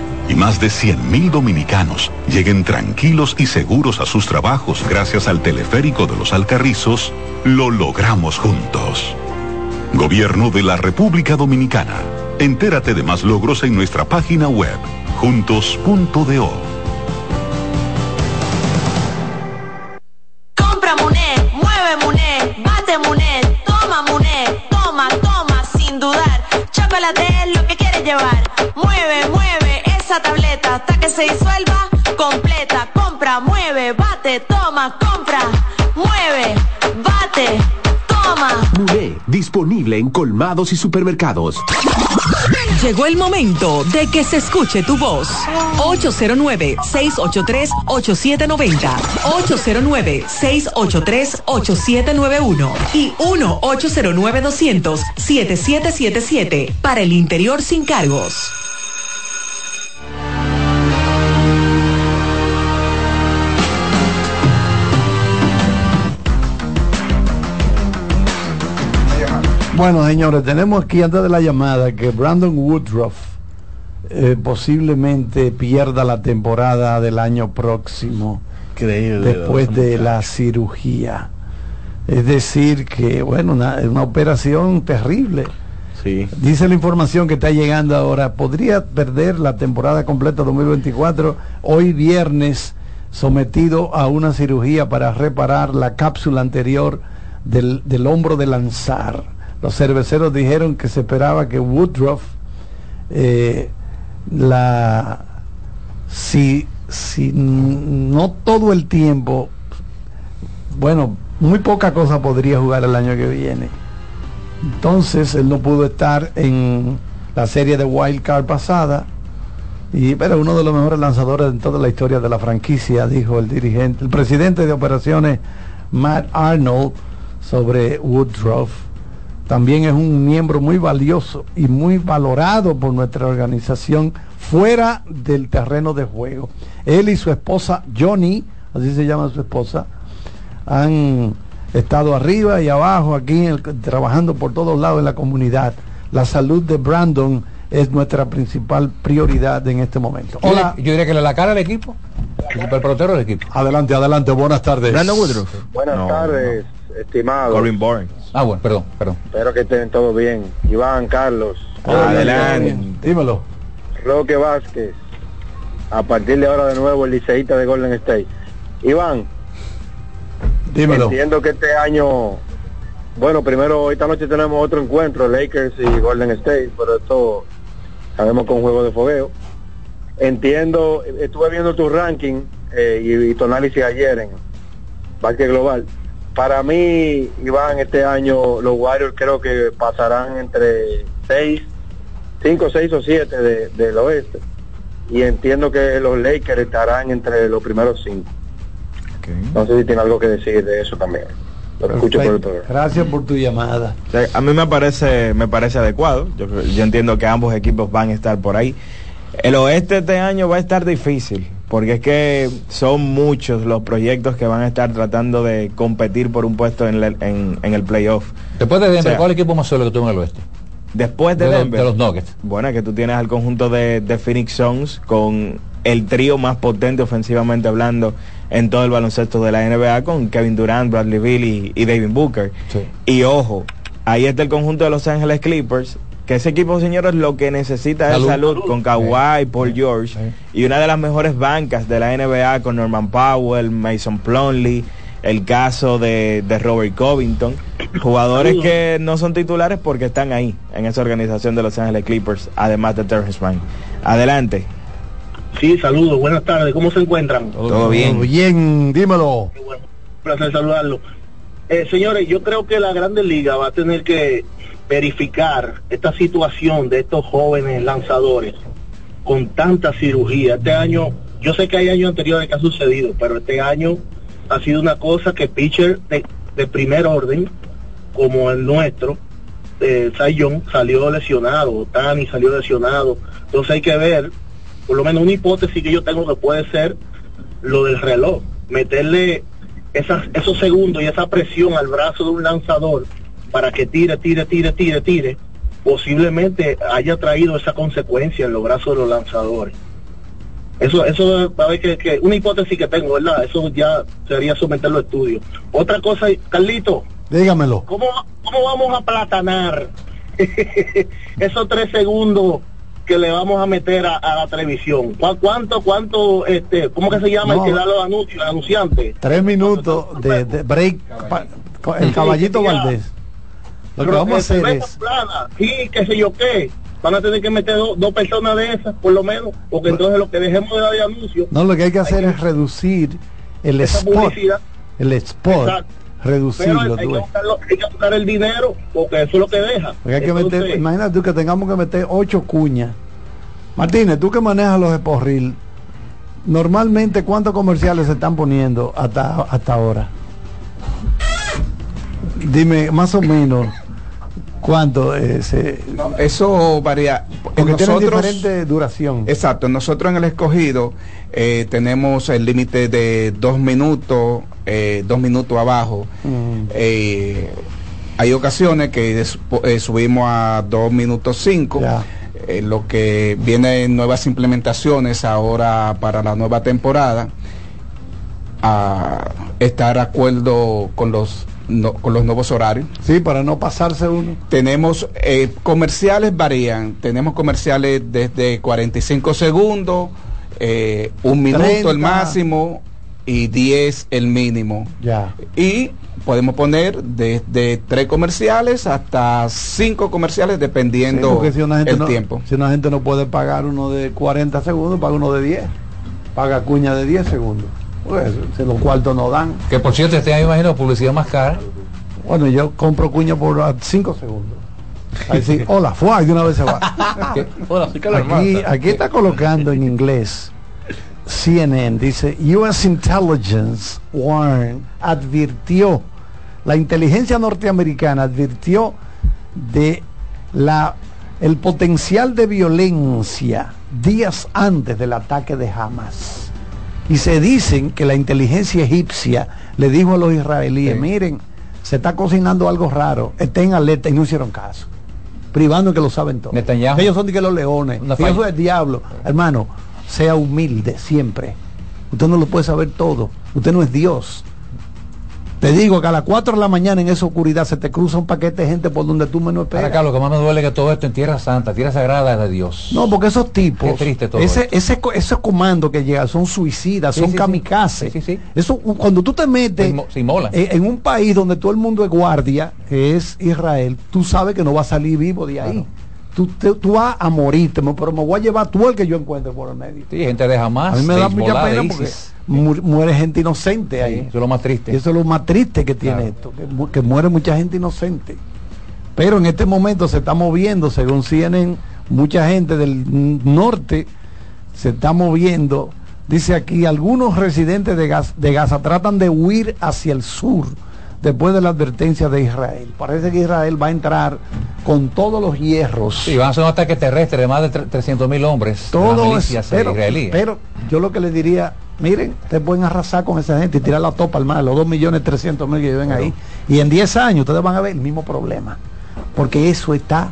y más de 100.000 dominicanos lleguen tranquilos y seguros a sus trabajos gracias al teleférico de los Alcarrizos, lo logramos juntos. Gobierno de la República Dominicana. Entérate de más logros en nuestra página web, juntos.do. Compra Muné, mueve bate toma toma, toma, sin dudar. Chocolate lo que quieres llevar. Esa tableta hasta que se disuelva completa. Compra, mueve, bate, toma, compra, mueve, bate, toma. Muné, disponible en colmados y supermercados. Llegó el momento de que se escuche tu voz. 809-683-8790. 809-683-8791. Y 1-809-200-7777. Para el interior sin cargos. Bueno, señores, tenemos aquí antes de la llamada que Brandon Woodruff eh, posiblemente pierda la temporada del año próximo Increíble, después de la cirugía. Es decir, que bueno, una, una operación terrible. Sí. Dice la información que está llegando ahora, podría perder la temporada completa 2024, hoy viernes, sometido a una cirugía para reparar la cápsula anterior del, del hombro de lanzar. Los cerveceros dijeron que se esperaba que Woodruff, eh, la, si, si no todo el tiempo, bueno, muy poca cosa podría jugar el año que viene. Entonces él no pudo estar en la serie de Wild Card pasada. Y pero uno de los mejores lanzadores en toda la historia de la franquicia, dijo el dirigente, el presidente de operaciones Matt Arnold sobre Woodruff. También es un miembro muy valioso y muy valorado por nuestra organización fuera del terreno de juego. Él y su esposa Johnny, así se llama su esposa, han estado arriba y abajo aquí en el- trabajando por todos lados en la comunidad. La salud de Brandon es nuestra principal prioridad en este momento. Hola, Yo diría que le la cara al equipo. El super pelotero del equipo. adelante, adelante, buenas tardes. Brandon Woodruff. Buenas No, tardes, estimado. Corbin Boring. Ah, bueno, perdón, perdón. Espero que estén todos bien. Iván, Carlos, Adelante. Dímelo. Roque Vázquez. A partir de ahora de nuevo el liceísta de Golden State. Iván, Dímelo. entiendo que este año, bueno, primero esta noche tenemos otro encuentro, Lakers y Golden State, pero esto sabemos un juego de fogueo. Entiendo, estuve viendo tu ranking eh, y, y tu análisis ayer en Básquet Global. Para mí, Iván, este año los Warriors creo que pasarán entre 6, 5, 6 o 7 de, del oeste. Y entiendo que los Lakers estarán entre los primeros 5. No sé si tiene algo que decir de eso también. Lo escucho por el Perfecto. programa. Gracias por tu llamada. O sea, a mí me parece, me parece adecuado. Yo, creo- yo entiendo que ambos equipos van a estar por ahí. El oeste este año va a estar difícil, porque es que son muchos los proyectos que van a estar tratando de competir por un puesto en, el- en- en el playoff. Después de Denver, O sea, ¿cuál equipo más solo que tuvo en el oeste? Después de, De Denver, de los Nuggets. Bueno, que tú tienes al conjunto de, de Phoenix Suns con el trío más potente ofensivamente hablando en todo el baloncesto de la NBA con Kevin Durant, Bradley Beal y, y David Booker. Y ojo, ahí está el conjunto de Los Ángeles Clippers, que ese equipo, señores, lo que necesita Salud. es salud con Kawhi, Paul George y una de las mejores bancas de la NBA con Norman Powell, Mason Plumlee, el caso de, de Robert Covington, jugadores que no son titulares porque están ahí en esa organización de Los Ángeles Clippers, además de Terrence Mann. Adelante. Sí, saludos, buenas tardes, ¿cómo se encuentran? Todo bien. Bien, dímelo. placer saludarlo. Eh, señores, yo creo que la Grande Liga va a tener que verificar esta situación de estos jóvenes lanzadores con tanta cirugía. Este año, yo sé que hay años anteriores que ha sucedido, pero este año ha sido una cosa que pitcher de, primer orden, como el nuestro, eh, salió lesionado, Tani salió lesionado. Entonces hay que ver, por lo menos una hipótesis que yo tengo que puede ser lo del reloj, meterle esas, esos segundos y esa presión al brazo de un lanzador para que tire, tire, tire, tire, tire, posiblemente haya traído esa consecuencia en los brazos de los lanzadores. Eso, eso va a ver que, que una hipótesis que tengo, ¿verdad? Eso ya sería someterlo a estudio. Otra cosa, Carlito, Dígamelo. ¿cómo, cómo vamos a platanar *laughs* esos tres segundos que le vamos a meter a, a la televisión? ¿Cuá- ¿Cuánto, cuánto, este, cómo que se llama No. el que da los anuncios, el anunciante? Tres minutos de, de break. el caballito sí, ya. Valdés. Lo que vamos a que hacer es. plana, y qué sé yo qué. Van a tener que meter do- dos personas de esas, por lo menos, porque entonces lo que dejemos de dar de anuncios, No, lo que hay que hacer es reducir el spot. El spot. Exacto. Reducirlo. Hay tú que, buscarlo- hay que buscar el dinero, porque eso es lo que deja. Porque hay que Entonces, meter, imagínate tú que tengamos que meter ocho cuñas. Martínez, tú que manejas los Eporril, normalmente cuántos comerciales se están poniendo hasta, hasta ahora. Dime más o menos cuánto eh, se... Eso varía. Porque tienen Nosotros- diferente duración. Exacto, nosotros en el escogido eh, tenemos el límite de dos minutos, eh, dos minutos abajo. Mm. Hay ocasiones que subimos a dos minutos cinco. lo que viene en nuevas implementaciones ahora para la nueva temporada a estar de acuerdo con los no- con los nuevos horarios. Sí, para no pasarse uno. Tenemos eh, comerciales varían. Tenemos comerciales desde 45 segundos, eh, un minuto 30. el máximo y 10 el mínimo. Ya. Y podemos poner desde tres comerciales hasta cinco comerciales Sí, dependiendo porque si una gente el no, tiempo. Si una gente no puede pagar uno de 40 segundos, paga uno de 10. Paga cuña de 10 segundos. Pues, los cuartos no dan. Que por cierto, este año imagino publicidad más cara. Bueno, yo compro cuña por 5 segundos. Ahí sí, *laughs* hola, fue, de una vez se va. Hola, Aquí, aquí está colocando en inglés CNN, dice, US Intelligence warned, advirtió, la inteligencia norteamericana advirtió de la el potencial de violencia días antes del ataque de Hamas. Y se dicen que la inteligencia egipcia le dijo a los israelíes, miren, se está cocinando algo raro, estén alerta y no hicieron caso. Privando que lo saben todo. Netanyahu. Ellos son de que los leones, ellos son el diablo. Hermano, sea humilde siempre. Usted no lo puede saber todo. Usted no es Dios. Te digo que a las 4 de la mañana en esa oscuridad se te cruza un paquete de gente por donde tú menos Ahora, esperas. Carlos, lo que más me duele es que todo esto en tierra santa, tierra sagrada de Dios. No, porque esos tipos, Qué triste todo ese, esto. ese, ese comando que llega son suicidas, Sí, son sí, sí. kamikazes. Eso, cuando tú te metes Se inmo- se inmolan. eh, en un país donde todo el mundo es guardia, que es Israel, tú sabes que no va a salir vivo de ahí. Tú, te- tú vas a morirte, pero me voy a llevar tú el que yo encuentre por el medio. Sí, gente de Hamas, A mí me da mucha pena porque mu- muere gente inocente ahí. eso es lo más triste. Y eso es lo más triste que tiene esto, que, mu- que muere mucha gente inocente. Pero en este momento se está moviendo, según CNN, mucha gente del norte se está moviendo. Dice aquí, algunos residentes de, de Gaza tratan de huir hacia el sur después de la advertencia de Israel. Parece que Israel va a entrar con todos los hierros. Sí, van a hacer un ataque terrestre de más de 300 mil hombres. de las Todo es, milicias pero, israelíes. pero yo lo que les diría, miren, ustedes pueden arrasar con esa gente y tirar la topa al mar, los 2 millones 300 mil que viven ahí. Y en 10 años ustedes van a ver el mismo problema. Porque eso está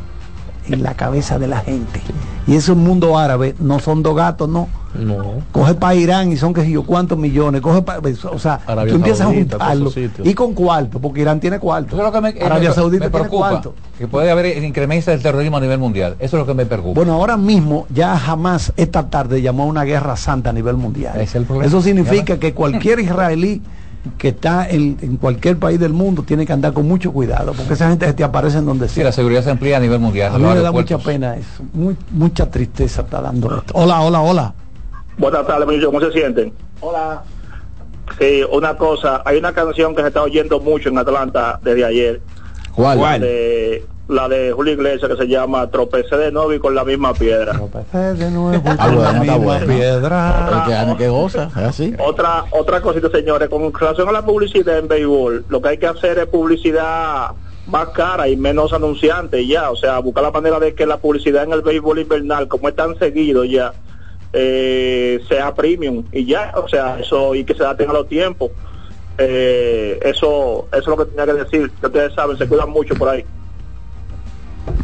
en la cabeza de la gente. Y ese mundo árabe no son dos gatos, no. No. Coge para Irán y son que sé yo cuántos millones. Coge pa- o sea, Arabia tú empiezas a Saudita, juntarlo. esos. Y con cuarto, porque Irán tiene cuarto. Eso es lo que me, eh, Arabia me- Saudita me tiene preocupa. cuarto. Que puede haber incremento del terrorismo a nivel mundial. Eso es lo que me preocupa. Bueno, ahora mismo ya jamás esta tarde llamó a una guerra santa a nivel mundial. Ese es el problema. Eso significa que cualquier *laughs* israelí que está en, en cualquier país del mundo tiene que andar con mucho cuidado, porque esa gente te aparece en donde Sí, sea. la seguridad se amplía a nivel mundial. a mí me da mucha pena eso, Muy- mucha tristeza está dando esto. Hola, hola, hola. Buenas tardes, Emilio. ¿Cómo se sienten? Hola. Sí, una cosa. Hay una canción que se está oyendo mucho en Atlanta desde ayer. ¿Cuál? De, la de Julio Iglesias que se llama Tropecé de nuevo y con la misma piedra. de nuevo Ah, bueno, está bueno. piedra. El que gane que goza, es así. Otra otra cosita, señores, con relación a la publicidad en béisbol, lo que hay que hacer es publicidad más cara y menos anunciante y ya, o sea, buscar la manera de que la publicidad en el béisbol invernal, como es tan seguido ya, eh, sea premium y ya, o sea, eso y que se adapten a los tiempos. Eh, eso, eso es lo que tenía que decir, que ustedes saben, se cuidan mucho por ahí.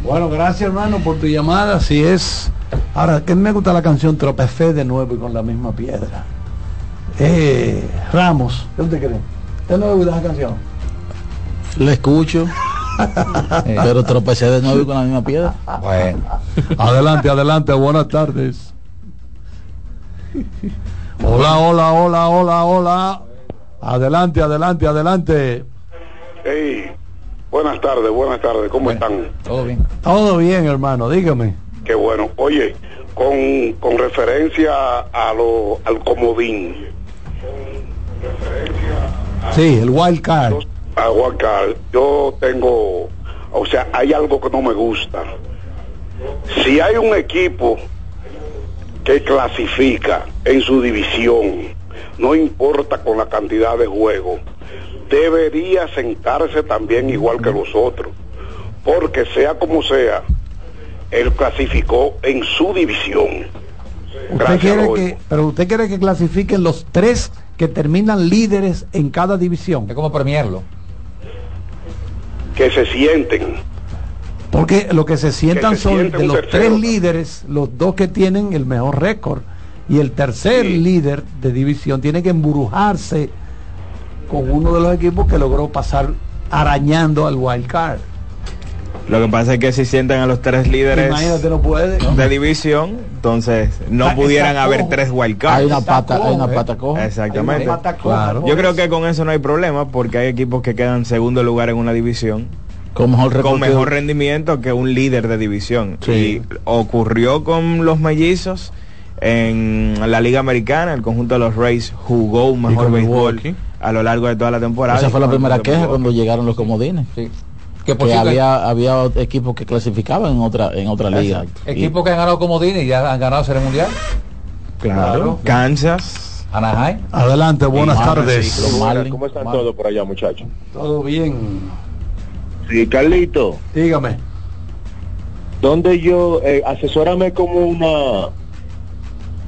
Bueno, gracias hermano por tu llamada. Si es. Ahora, que me gusta la canción Tropecé de nuevo y con la misma piedra. Eh, Ramos, ¿qué usted cree? ¿Usted no le gusta esa canción? Le escucho, *laughs* pero tropecé de nuevo y con la misma piedra. Bueno, Adelante, adelante, buenas tardes. Hola, hola, hola, hola, hola. Adelante, adelante, adelante. Hey, buenas tardes, buenas tardes, ¿cómo están? todo bien. Todo bien, hermano, dígame. Qué bueno. Oye, con, con referencia a lo, al comodín, Sí, el wild card. a Huacal, yo tengo, o sea, hay algo que no me gusta. Si hay un equipo que clasifica en su división, no importa con la cantidad de juegos, debería sentarse también igual que los otros, porque sea como sea, él clasificó en su división. Usted Gracias, quiere Loico. que, pero usted quiere que clasifiquen los tres que terminan líderes en cada división. Es como premiarlo. Que se sienten. Porque lo que se sientan Que se son de los tercero. tres líderes, los dos que tienen el mejor récord. Y el tercer líder de división tiene que embrujarse con uno de los equipos que logró pasar arañando al wild card. Lo que pasa es que si sientan a los tres líderes Imagínate, no puede. de división, entonces no Ah, pudieran haber tres wildcards. Hay una pata, hay una pata coja. Exactamente. Pata coja, Claro. Yo creo que con eso no hay problema porque hay equipos que quedan segundo lugar en una división Con mejor con mejor rendimiento que un líder de división. Sí. Y ocurrió con los mellizos en la Liga Americana, el conjunto de los Rays jugó un mejor béisbol Milwaukee. A lo largo de toda la temporada. Esa fue la primera queja cuando llegaron los comodines. Sí. Que, había, había equipos que clasificaban en otra, en otra liga. Y- equipos que han ganado comodines y ya han ganado Serie Mundial. Claro. Kansas. Anaheim. Adelante, buenas tardes. ¿Cómo están todos por allá, muchachos? Todo bien. Sí, Carlito, Dígame. ¿dónde yo, eh, asesórame como una,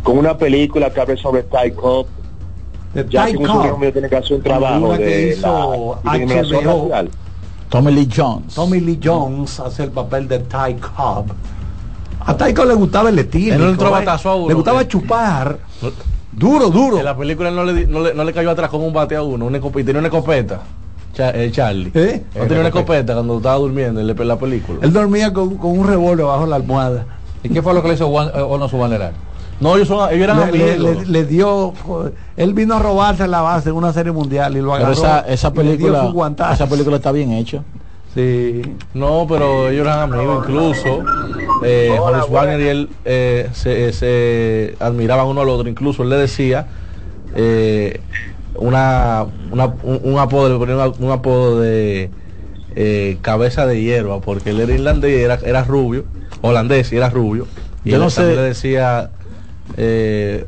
con una película que hable sobre Ty Cobb ya Ty Cobb. tiene que hacer un trabajo de hizo la HBO. Tommy Lee Jones. Tommy Lee Jones hace el papel de Ty Cobb. A Ty Cobb le gustaba el etílico. Él no entró batazo a uno, Le gustaba chupar. Duro, duro. En la película no le, no le, no le cayó atrás con un bate a uno, una tenía una escopeta. Cha- eh, Charlie. ¿Eh? No tenía una escopeta cuando estaba durmiendo en la- película. Él dormía con, con un revólver bajo la almohada. ¿Y qué fue lo que le hizo Juan, eh, Ono Subbanderal? No, ellos, son, ellos eran Le, amigos. le- le dio. Él vino a robarse la base en una serie mundial y lo Pero agarró. esa, esa y le dio película, esa película está bien hecha. Sí. No, pero ellos eran amigos incluso. Eh, Wagner y él eh, se, se admiraban uno al otro. Incluso él le decía eh, una, una- un, un apodo, le ponía un apodo de eh, cabeza de hierba, porque él era irlandés y era, era rubio, holandés y era rubio. Y Yo él no también sé- le decía, eh,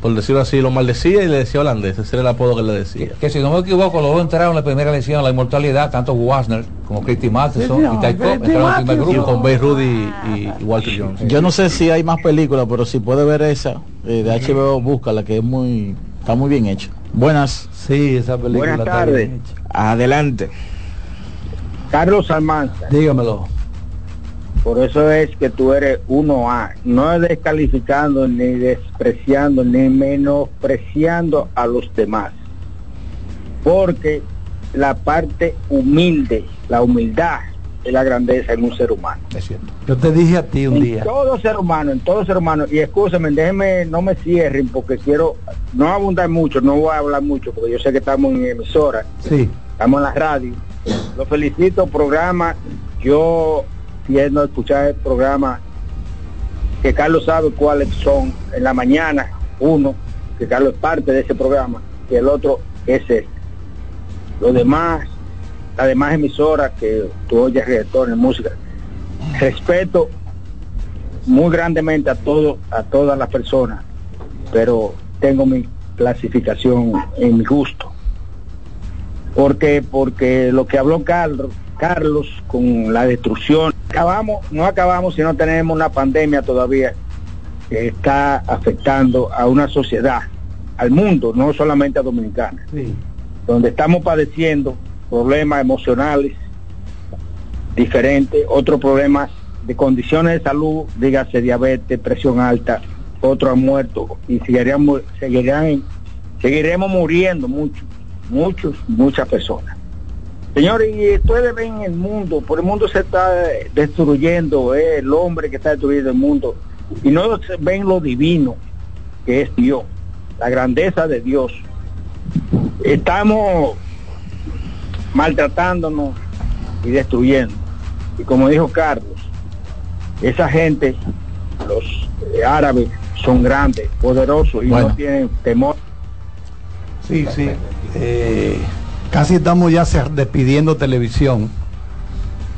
por decirlo así, lo maldecía y le decía holandés. Ese era el apodo que le decía. Que si no me equivoco, los dos entraron en la primera elección a la inmortalidad, tanto Wasner como Christy Matheson y Ty Cobb entraron en el primer Matheson. Y grupo. con Bay Rudy y, y Walter Jones. Yo no sé si hay más películas, pero si puede ver esa eh, de HBO, búscala, que es muy, está muy bien hecha. Buenas. Sí, esa película Buenas está tardes. bien hecha. Adelante. Carlos Almanza, Dígamelo. Por eso es que tú eres 1A, no es descalificando ni despreciando ni menospreciando a los demás. Porque la parte humilde, la humildad es la grandeza en un ser humano. Es cierto. Yo te dije a ti un en día. todo ser humano, en todo ser humano, y escúchame, déjenme, no me cierren porque quiero no abundar mucho, no voy a hablar mucho porque yo sé que estamos en emisora, Sí. estamos en la radio. Los felicito, programa. Yo tiendo a escuchar el programa que Carlos sabe cuáles son en la mañana, uno, que Carlos es parte de ese programa, y el otro es este. Los demás, las demás emisoras que tú oyes reggaetón, música, respeto muy grandemente a todo, a todas las personas, pero tengo mi clasificación en mi gusto. Porque, porque lo que habló Carlos, Carlos con la destrucción, acabamos, no acabamos si no tenemos una pandemia todavía que está afectando a una sociedad, al mundo, no solamente a Dominicana, Sí. donde estamos padeciendo problemas emocionales diferentes, otros problemas de condiciones de salud, dígase diabetes, presión alta, otros han muerto y seguiremos, seguirán, seguiremos muriendo muchos, muchos, muchas personas. Señores, y ustedes ven el mundo, por el mundo se está destruyendo, eh, el hombre que está destruyendo el mundo, y no se ven lo divino que es Dios, la grandeza de Dios. Estamos maltratándonos y destruyendo. Y como dijo Carlos, esa gente, los árabes, son grandes, poderosos y Bueno. no tienen temor. Sí, sí. Eh, casi estamos ya despidiendo televisión.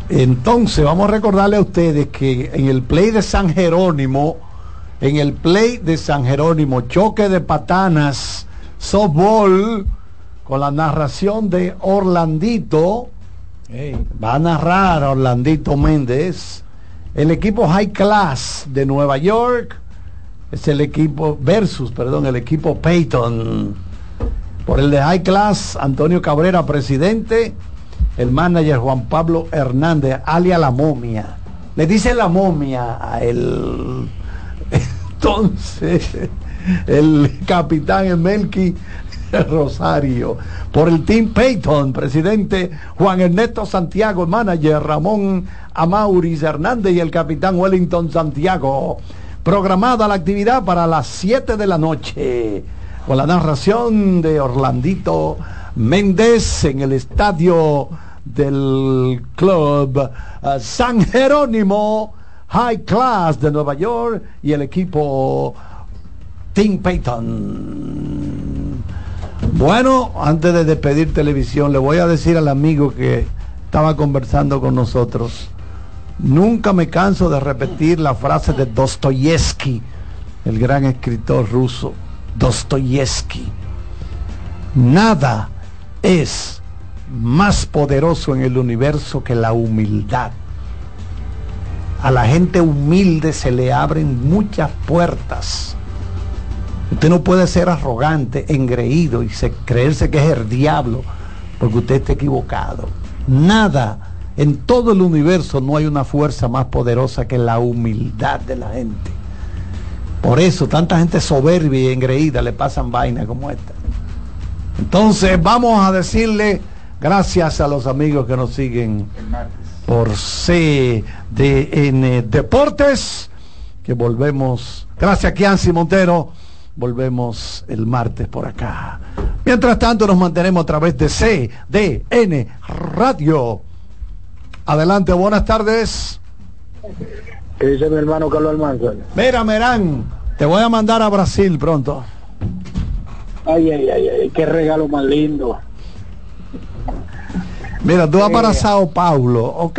Entonces, vamos a recordarle a ustedes que en el play de San Jerónimo, en el play de San Jerónimo, choque de patanas, softball, con la narración de Orlandito, va a narrar Orlandito Méndez, el equipo High Class de Nueva York, es el equipo versus, perdón, el equipo Peyton. Por el de High Class, Antonio Cabrera, presidente, el manager Juan Pablo Hernández, alia la momia. Le dice la momia a él. *laughs* Entonces, el capitán Emelki Rosario. Por el Team Peyton, presidente Juan Ernesto Santiago, manager Ramón Amauris Hernández y el capitán Wellington Santiago. Programada la actividad para las 7 de la noche, con la narración de Orlandito Méndez en el estadio del club eh, San Jerónimo High Class de Nueva York y el equipo Team Peyton. Bueno, antes de despedir televisión, le voy a decir al amigo que estaba conversando con nosotros, nunca me canso de repetir la frase de Dostoyevsky, el gran escritor ruso, Dostoyevsky. Nada es más poderoso en el universo que la humildad. A la gente humilde se le abren muchas puertas. Usted no puede ser arrogante, engreído y se- creerse que es el diablo porque usted está equivocado. Nada, en todo el universo no hay una fuerza más poderosa que la humildad de la gente. Por eso tanta gente soberbia y engreída le pasan vainas como esta. Entonces vamos a decirle gracias a los amigos que nos siguen por CDN Deportes, que volvemos, gracias Kianci Montero, volvemos el martes por acá. Mientras tanto nos mantenemos a través de CDN Radio. Adelante, buenas tardes. ¿Qué dice mi hermano Carlos Almanzar? Mira, Merán, te voy a mandar a Brasil pronto. Ay, ay, ay, ay, qué regalo más lindo. Mira, tú vas Eh. para Sao Paulo, ¿ok?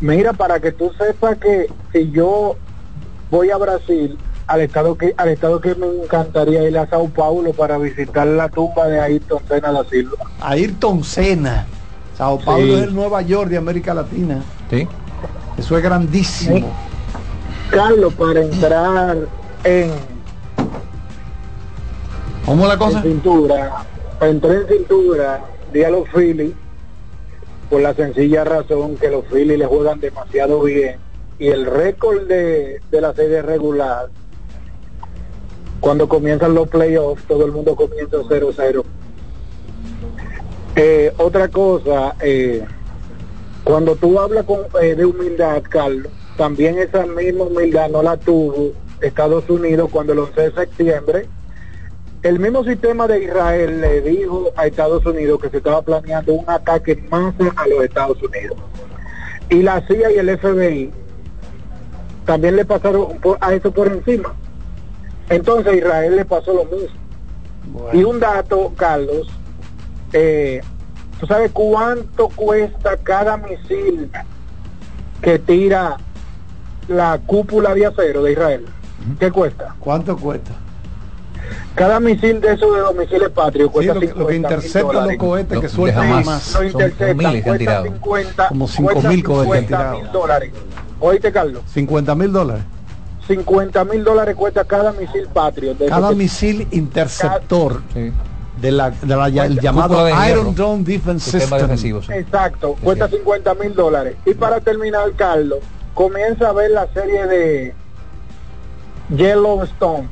Mira, para que tú sepas que si yo voy a Brasil, al estado que al estado que me encantaría ir a Sao Paulo para visitar la tumba de Ayrton Senna da Silva. Ayrton Senna. Sao Paulo Sí. es el Nueva York de América Latina. Sí. Eso es grandísimo. Carlos, para entrar en, ¿Cómo la cosa? en cintura, para entrar en cintura, di a los Phillies, por la sencilla razón que los Phillies le juegan demasiado bien y el récord de, de la serie regular cuando comienzan los playoffs todo el mundo comienza 0-0 Eh, otra cosa eh, cuando tú hablas con, eh, de humildad Carlos también esa misma humildad no la tuvo Estados Unidos cuando el 11 de septiembre el mismo sistema de Israel le dijo a Estados Unidos que se estaba planeando un ataque en masa a los Estados Unidos. Y la CIA y el FBI también le pasaron por- a eso por encima. Entonces Israel le pasó lo mismo. Y un dato, Carlos, eh, ¿tú sabes cuánto cuesta cada misil que tira la cúpula de acero de Israel? ¿Qué cuesta? ¿Cuánto cuesta? Cada misil de esos de los misiles patrios Sí, cuesta lo, que- lo que 50.000 interceptan los cohetes Lo- que sueltan más. Lo interceptan, cuesta tirado. 50, Como 5.000 cuesta cohetes han 50 mil tirado. dólares. Oíste, Carlos, 50 mil dólares. 50 mil dólares cuesta cada misil patrio. de Cada misil interceptor Sí. De la, de la- ya- el Cúpula llamado de hierro. Iron Dome Defense Sistema System. defensivo, sí. Exacto, cuesta 50 mil dólares. Y para terminar, Carlos, comienza a ver la serie de Yellowstone,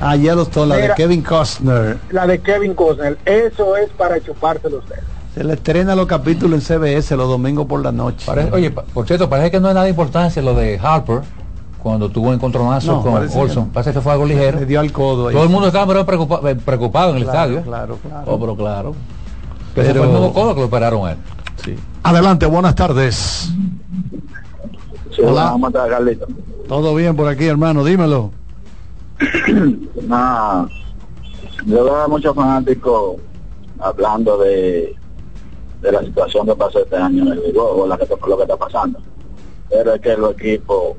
Ah, Yellowstone, la de. Kevin Costner. la de Kevin Costner. Eso es para chuparse los dedos. Se le estrena los capítulos en CBS los domingos por la noche. Parece- oye, por cierto, parece que no es nada de importancia lo de Harper cuando tuvo un encontronazo No, con parece que Olson. no. Parece que fue algo ligero. Le dio al codo ahí. Todo el mundo estaba pero, eh, preocupado en el Claro, estadio. Claro, claro. Oh, pero claro. Que ese Pero- fue el nuevo codo que lo operaron a él. Sí. Adelante, buenas tardes. Sí, Hola. vamos a matar. Todo bien por aquí, hermano, dímelo. *clears throat* Ah, yo veo a muchos fanáticos hablando de, de la situación que pasó este año en el béisbol, o la que, lo que está pasando. Pero es que los equipos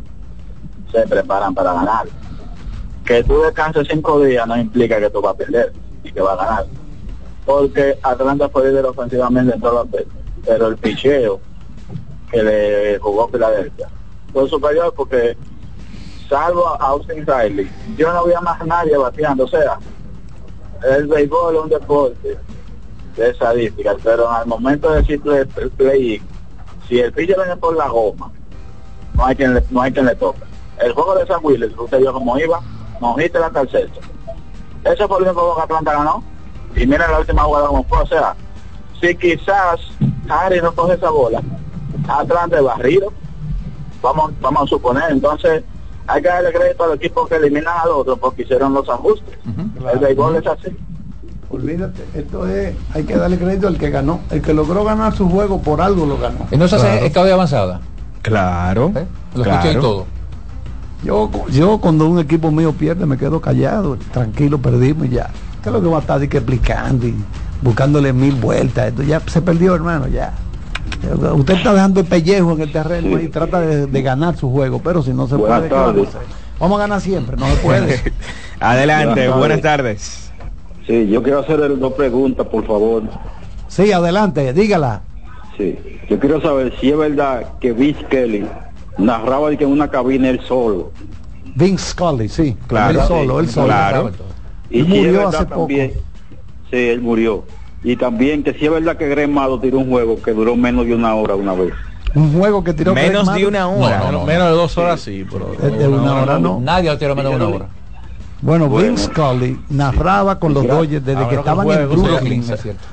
se preparan para ganar. Que tú descanses cinco días no implica que tú vas a perder y que vas a ganar. Porque Atlanta fue líder ofensivamente en todos los aspectos. Pero el picheo que le jugó Filadelfia fue superior porque salvo a Austin Riley, yo no había más nadie bateando. O sea, el béisbol es un deporte de estadísticas, pero al momento de decir play, play, si el pitcher viene por la goma, no hay quien le, no hay quien le toque. El juego de San Willis, usted vio cómo iba, no hiciste la tercera. Ese fue el único juego que Atlanta ganó. Y mira la última jugada como fue. O sea, si quizás Harry no coge esa bola, Atlanta es barrido, vamos, vamos a suponer. Entonces, hay que darle crédito al equipo que eliminan al otro porque hicieron los ajustes. El béisbol es así. Olvídate, esto es, hay que darle crédito al que ganó. El que logró ganar su juego por algo lo ganó. Y no se hace Claro. estado de avanzada. Claro. ¿eh? Lo escuché y claro. todo. Yo, yo cuando un equipo mío pierde me quedo callado, tranquilo, perdimos y ya. ¿Qué es lo que va a estar que explicando y buscándole mil vueltas? Esto ya se perdió, hermano, ya. Usted está dejando el pellejo en el terreno y trata de, de ganar su juego, pero si no se Buenas puede, ¿qué vamos a tardes. hacer? Vamos a ganar siempre, no se *laughs* puede. Adelante, Buenas buenas tardes. Sí, yo quiero hacer dos preguntas, por favor. sí, adelante, dígala. Sí, yo quiero saber si es verdad que Vince Kelly narraba de que en una cabina él solo Vince Scully, sí. Claro. Él solo, él solo. Claro. Y murió hace poco. también, sí, él murió. Y también que si es verdad que Greg Mado tiró un juego que duró menos de una hora una vez. Un juego que tiró Menos de una hora. No, no, menos de dos horas sí, pero De, una hora no. Nadie lo tiró menos de una hora. Bueno, Vince Scully narraba con los Dodgers desde que estaban en juego se- Brooklyn.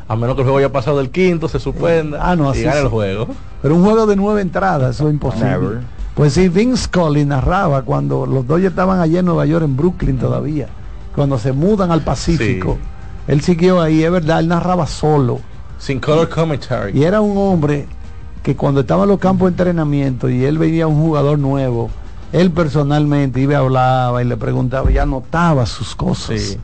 A menos que el juego haya pasado del quinto, se suspenda Ah, no, y así gane sí. el juego. Pero un juego de nueve entradas, eso es imposible. Never. Pues sí, Vince Scully narraba cuando los Dodgers estaban allá en Nueva York, en Brooklyn todavía, cuando se mudan al Pacífico. Él siguió ahí, es verdad, él narraba solo. Sin color commentary. Y era un hombre que cuando estaba en los campos de entrenamiento y él veía a un jugador nuevo, él personalmente iba y hablaba y le preguntaba y anotaba sus cosas. Sí.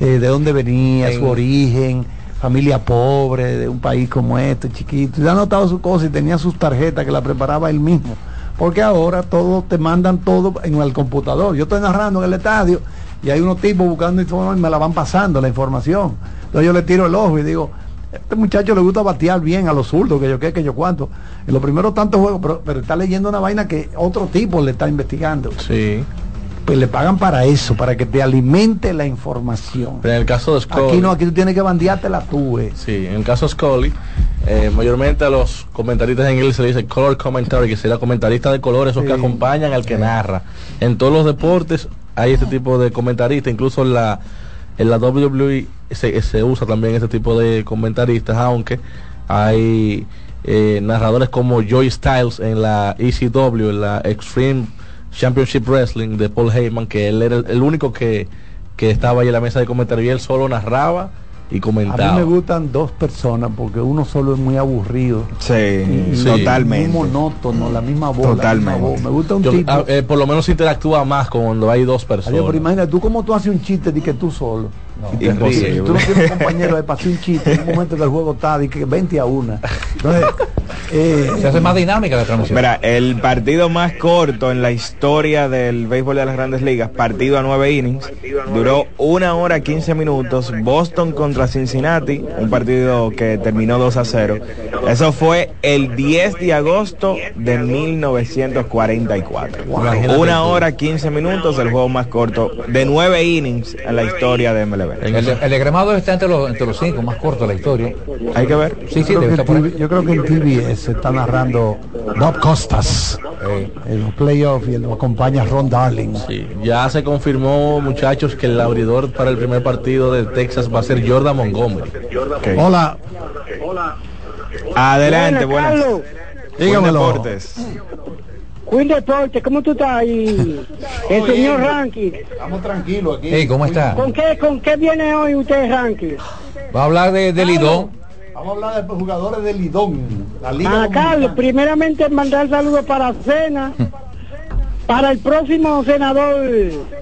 Eh, de dónde venía, En- su origen, familia pobre, de un país como este, chiquito. Y anotaba sus cosas y tenía sus tarjetas que la preparaba él mismo. Porque ahora todo te mandan todo en el computador. Yo estoy narrando en el estadio y hay unos tipos buscando información y me la van pasando la información. Entonces yo le tiro el ojo y digo, este muchacho le gusta batear bien a los zurdos, que yo qué, que yo cuánto. En los primeros tantos juegos, pero está leyendo una vaina que otro tipo le está investigando. Sí. Pues le pagan para eso, para que te alimente la información. Pero en el caso de Scully. Aquí no, aquí tú tienes que bandeártela tú, eh. Sí, en el caso de Scully, eh, mayormente a los comentaristas en inglés se le dice color commentary, que sería comentarista de color, esos que acompañan al que narra. En todos los deportes hay este tipo de comentarista, incluso en la, en la WWE se, se usa también este tipo de comentaristas, aunque hay eh, narradores como Joey Styles en la ECW, en la Extreme Championship Wrestling de Paul Heyman, que él era el, el único que, que estaba ahí en la mesa de comentarios y él solo narraba y A comentaba. mí me gustan dos personas porque uno solo es muy aburrido. Sí, Y- totalmente. Muy monótono, la misma voz. la Totalmente. misma voz. Me gusta un Yo- tipo. ah, eh, por lo menos interactúa más cuando hay dos personas. pero imagínate, tú cómo tú haces un chiste de que tú solo. Y Imposible. ríes. Tú no tienes un compañero de pasar un chiste en un momento que el juego está de que 20 a 1. Entonces, *laughs* eh, Se hace más dinámica la transmisión. Mira, el partido más corto en la historia del béisbol de las grandes ligas, partido a nueve innings, duró una hora 15 minutos, Boston contra Cincinnati, un partido que terminó 2 a 0. Eso fue el 10 de agosto de 1944. Imagínate Una hora 15 minutos, el juego más corto de nueve innings en la historia de MLB. El, el de Gremado está entre los, entre los cinco más cortos de la historia. Hay que ver. Sí, sí, yo, creo que en. TV yo creo que en TBS se está narrando Bob Costas en los playoffs y lo acompaña Ron Darling. Sí, ya se confirmó, muchachos, que el abridor para el primer partido de Texas va a ser Jordan Montgomery. Hola, Adelante, Buenas, dígamelo. Deportes. Queen Deporte, ¿cómo tú estás ahí? El señor Ranking. Estamos tranquilos aquí. Hey, ¿cómo está? ¿Con qué, ¿Con qué viene hoy usted, Ranking? Va a hablar de, de Lidón. Vamos a hablar de jugadores de Lidón. La Liga Ah. Carlos, primeramente mandar saludos para Cena, *laughs* para el próximo senador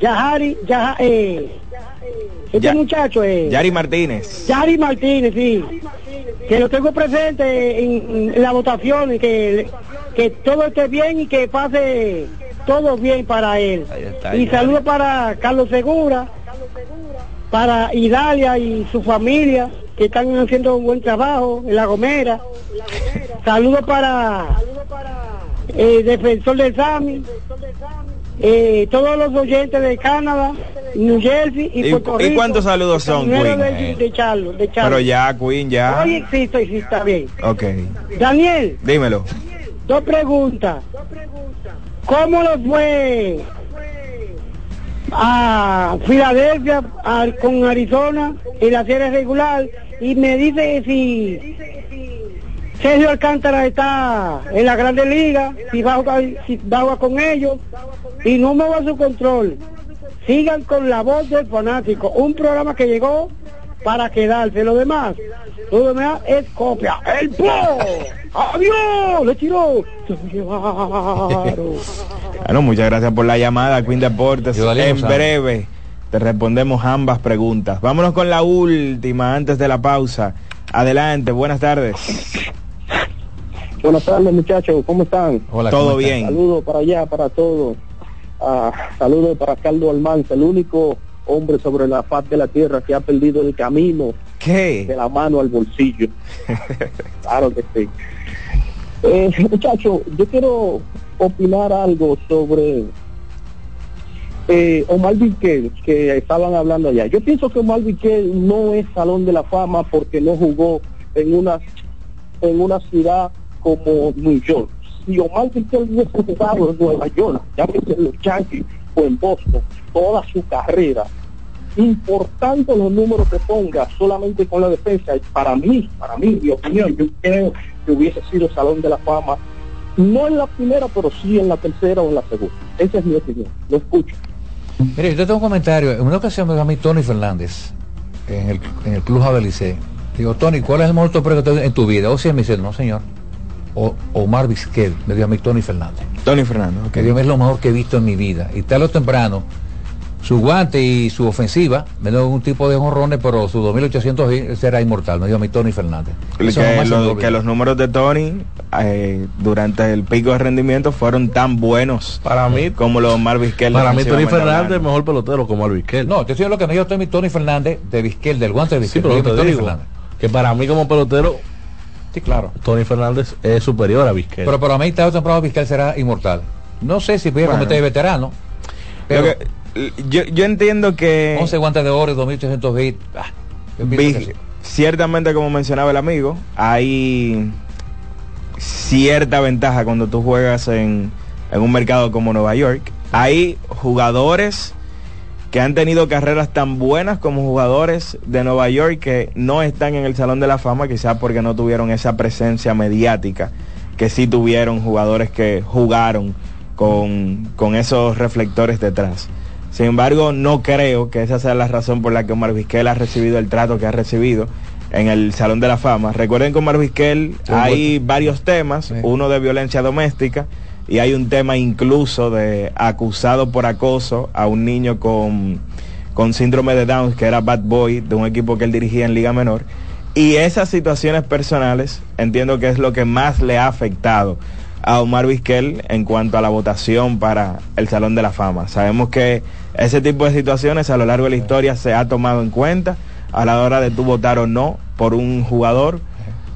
Yahari, Yaha- eh, este Ya- muchacho, eh, Yari Martínez. Yari Martínez, sí, que lo tengo presente en, en la votación y que, que todo esté bien y que pase todo bien para él. Está, Y ya. saludos para Carlos Segura, para Idalia y su familia, que están haciendo un buen trabajo en La Gomera. Saludos para el defensor del SAMI, eh, todos los oyentes de Canadá, New Jersey y, ¿Y- Puerto y cuántos saludos son, Queen? De, de Charlo, de Charlo. Pero ya, Queen, ya. Sí, sí, está bien. Ok. Daniel, Dímelo. dos preguntas. ¿Cómo lo fue a Filadelfia a- con Arizona en la serie regular? Y me dice si Sergio Alcántara está en la Grande Liga, si va a jugar, si va a jugar con ellos, y no me va a su control. Sigan con la voz del fanático, un programa que llegó para quedarse. Lo demás, lo demás es copia. ¡El pro! ¡Adiós! ¡Le tiró! Llevaron. Bueno, *laughs* muchas gracias por la llamada, Queen Deportes. En breve te respondemos ambas preguntas. Vámonos con la última antes de la pausa. Adelante, buenas tardes. Buenas tardes muchachos, ¿cómo están? Hola, Todo ¿cómo está? bien. Saludos para allá, para todos. Ah, saludos para Carlos Almanza, el único hombre sobre la faz de la tierra que ha perdido el camino de ¿Qué? la mano al bolsillo. *laughs* claro que sí. Eh, muchachos, yo quiero opinar algo sobre eh, Omar Vizquel, que estaban hablando allá. Yo pienso que Omar Vizquel no es salón de la fama porque no jugó en una, en una ciudad como New York. Si Omar Vizquel hubiese jugado en Nueva York, ya que en los Yankees o en Boston, toda su carrera, importante los números que ponga solamente con la defensa, para mí, para mí, mi opinión, yo creo que hubiese sido salón de la fama, no en la primera, pero sí en la tercera o en la segunda. Esa es mi opinión. Lo escucho. Mire, yo tengo un comentario. En una ocasión me mí Tony Fernández, en el, en el Club Jabelicé. Digo, Tony, ¿cuál es el mejor torpero que en tu vida? O sea, me dice, no, señor. O Omar Vizquel, me dijo a mí Tony Fernández. Tony Fernández, Que Dios es lo mejor que he visto en mi vida. Y tarde o temprano, su guante y su ofensiva, menos un tipo de honrones, pero su 2800 hits será inmortal, me dijo a mí Tony Fernández. Que, me lo- los números de Tony eh, durante el pico de rendimiento fueron tan buenos para mí como los Omar Vizquel Para mí Tony Fernández es mejor pelotero como el Vizquel. No, te estoy diciendo lo que me dijo Tony, Tony Fernández de Vizquel, del guante de Sí, Vizquel. pero me dijo te Tony digo Fernández. que para mí como pelotero, sí, claro. Tony Fernández es superior a Vizquel. Pero para mí, tarde o temprano, Vizquel será inmortal. No sé si a Bueno. cometer de veterano, pero que- yo, yo entiendo que 11 guantes de oro y 2800 hits. ah, ciertamente como mencionaba el amigo hay cierta ventaja cuando tú juegas en, en un mercado como Nueva York hay jugadores que han tenido carreras tan buenas como jugadores de Nueva York que no están en el Salón de la Fama quizás porque no tuvieron esa presencia mediática que sí tuvieron jugadores que jugaron con, con esos reflectores detrás. Sin embargo, no creo que esa sea la razón por la que Omar Vizquel ha recibido el trato que ha recibido en el Salón de la Fama. Recuerden que Omar Vizquel hay varios temas, uno de violencia doméstica y hay un tema incluso de acusado por acoso a un niño con, con síndrome de Down, que era Bad Boy, de un equipo que él dirigía en Liga Menor. Y esas situaciones personales entiendo que es lo que más le ha afectado a Omar Vizquel en cuanto a la votación para el Salón de la Fama. Sabemos que ese tipo de situaciones a lo largo de la historia se ha tomado en cuenta a la hora de tú votar o no por un jugador.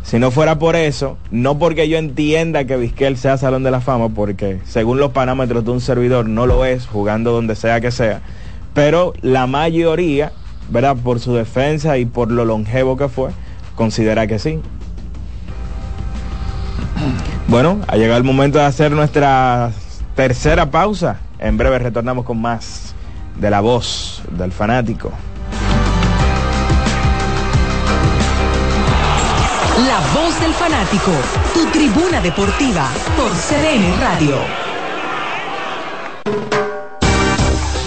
Si no fuera por eso, no porque yo entienda que Vizquel sea Salón de la Fama, porque según los parámetros de un servidor no lo es, jugando donde sea que sea, pero la mayoría, ¿verdad? Por su defensa y por lo longevo que fue, considera que sí. Bueno, ha llegado el momento de hacer nuestra tercera pausa. En breve retornamos con más de la voz del fanático. La voz del fanático, tu tribuna deportiva por CDN Radio.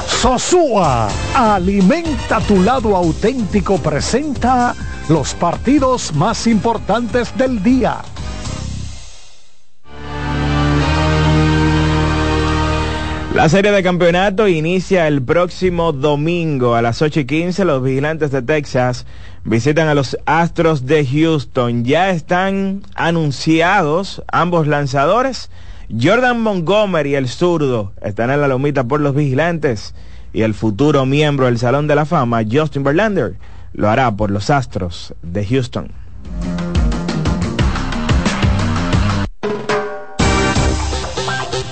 Sosúa, alimenta tu lado auténtico, presenta los partidos más importantes del día. La serie de campeonato inicia el próximo domingo a las 8 y 15. Los vigilantes de Texas visitan a los Astros de Houston. Ya están anunciados ambos lanzadores. Jordan Montgomery, el zurdo, están en la lomita por los vigilantes. Y el futuro miembro del Salón de la Fama, Justin Verlander, lo hará por los Astros de Houston.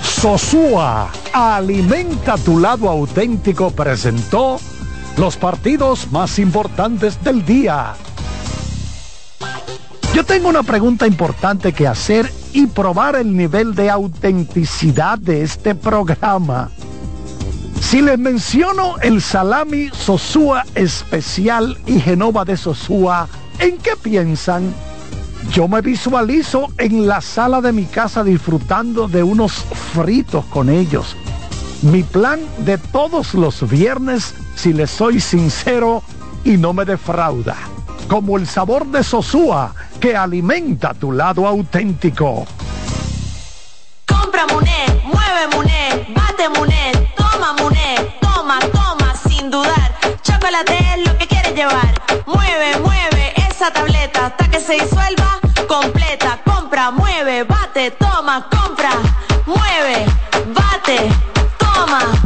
Sosúa, alimenta tu lado auténtico, presentó los partidos más importantes del día. Yo tengo una pregunta importante que hacer y probar el nivel de autenticidad de este programa. Si les menciono el salami Sosúa especial y Genova de Sosúa, ¿en qué piensan? Yo me visualizo en la sala de mi casa disfrutando de unos fritos con ellos. Mi plan de todos los viernes, si les soy sincero, y no me defrauda. Como el sabor de Sosúa, que alimenta tu lado auténtico. Compra Muné, mueve Muné, bate Muné, toma Muné, toma, toma, sin dudar. Chocolate es lo que quieres llevar. Mueve, mueve esa tableta hasta que se disuelva completa. Compra, mueve, bate, toma, compra, mueve, bate.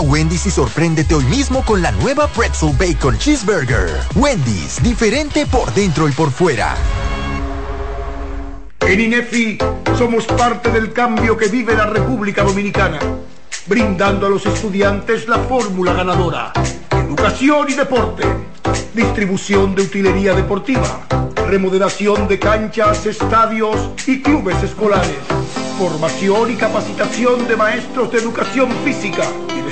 Wendy's y sorpréndete hoy mismo con la nueva Pretzel Bacon Cheeseburger. Wendy's, diferente por dentro y por fuera. En INEFI somos parte del cambio que vive la República Dominicana, brindando a los estudiantes la fórmula ganadora. Educación y deporte, distribución de utilería deportiva, remodelación de canchas, estadios y clubes escolares, formación y capacitación de maestros de educación física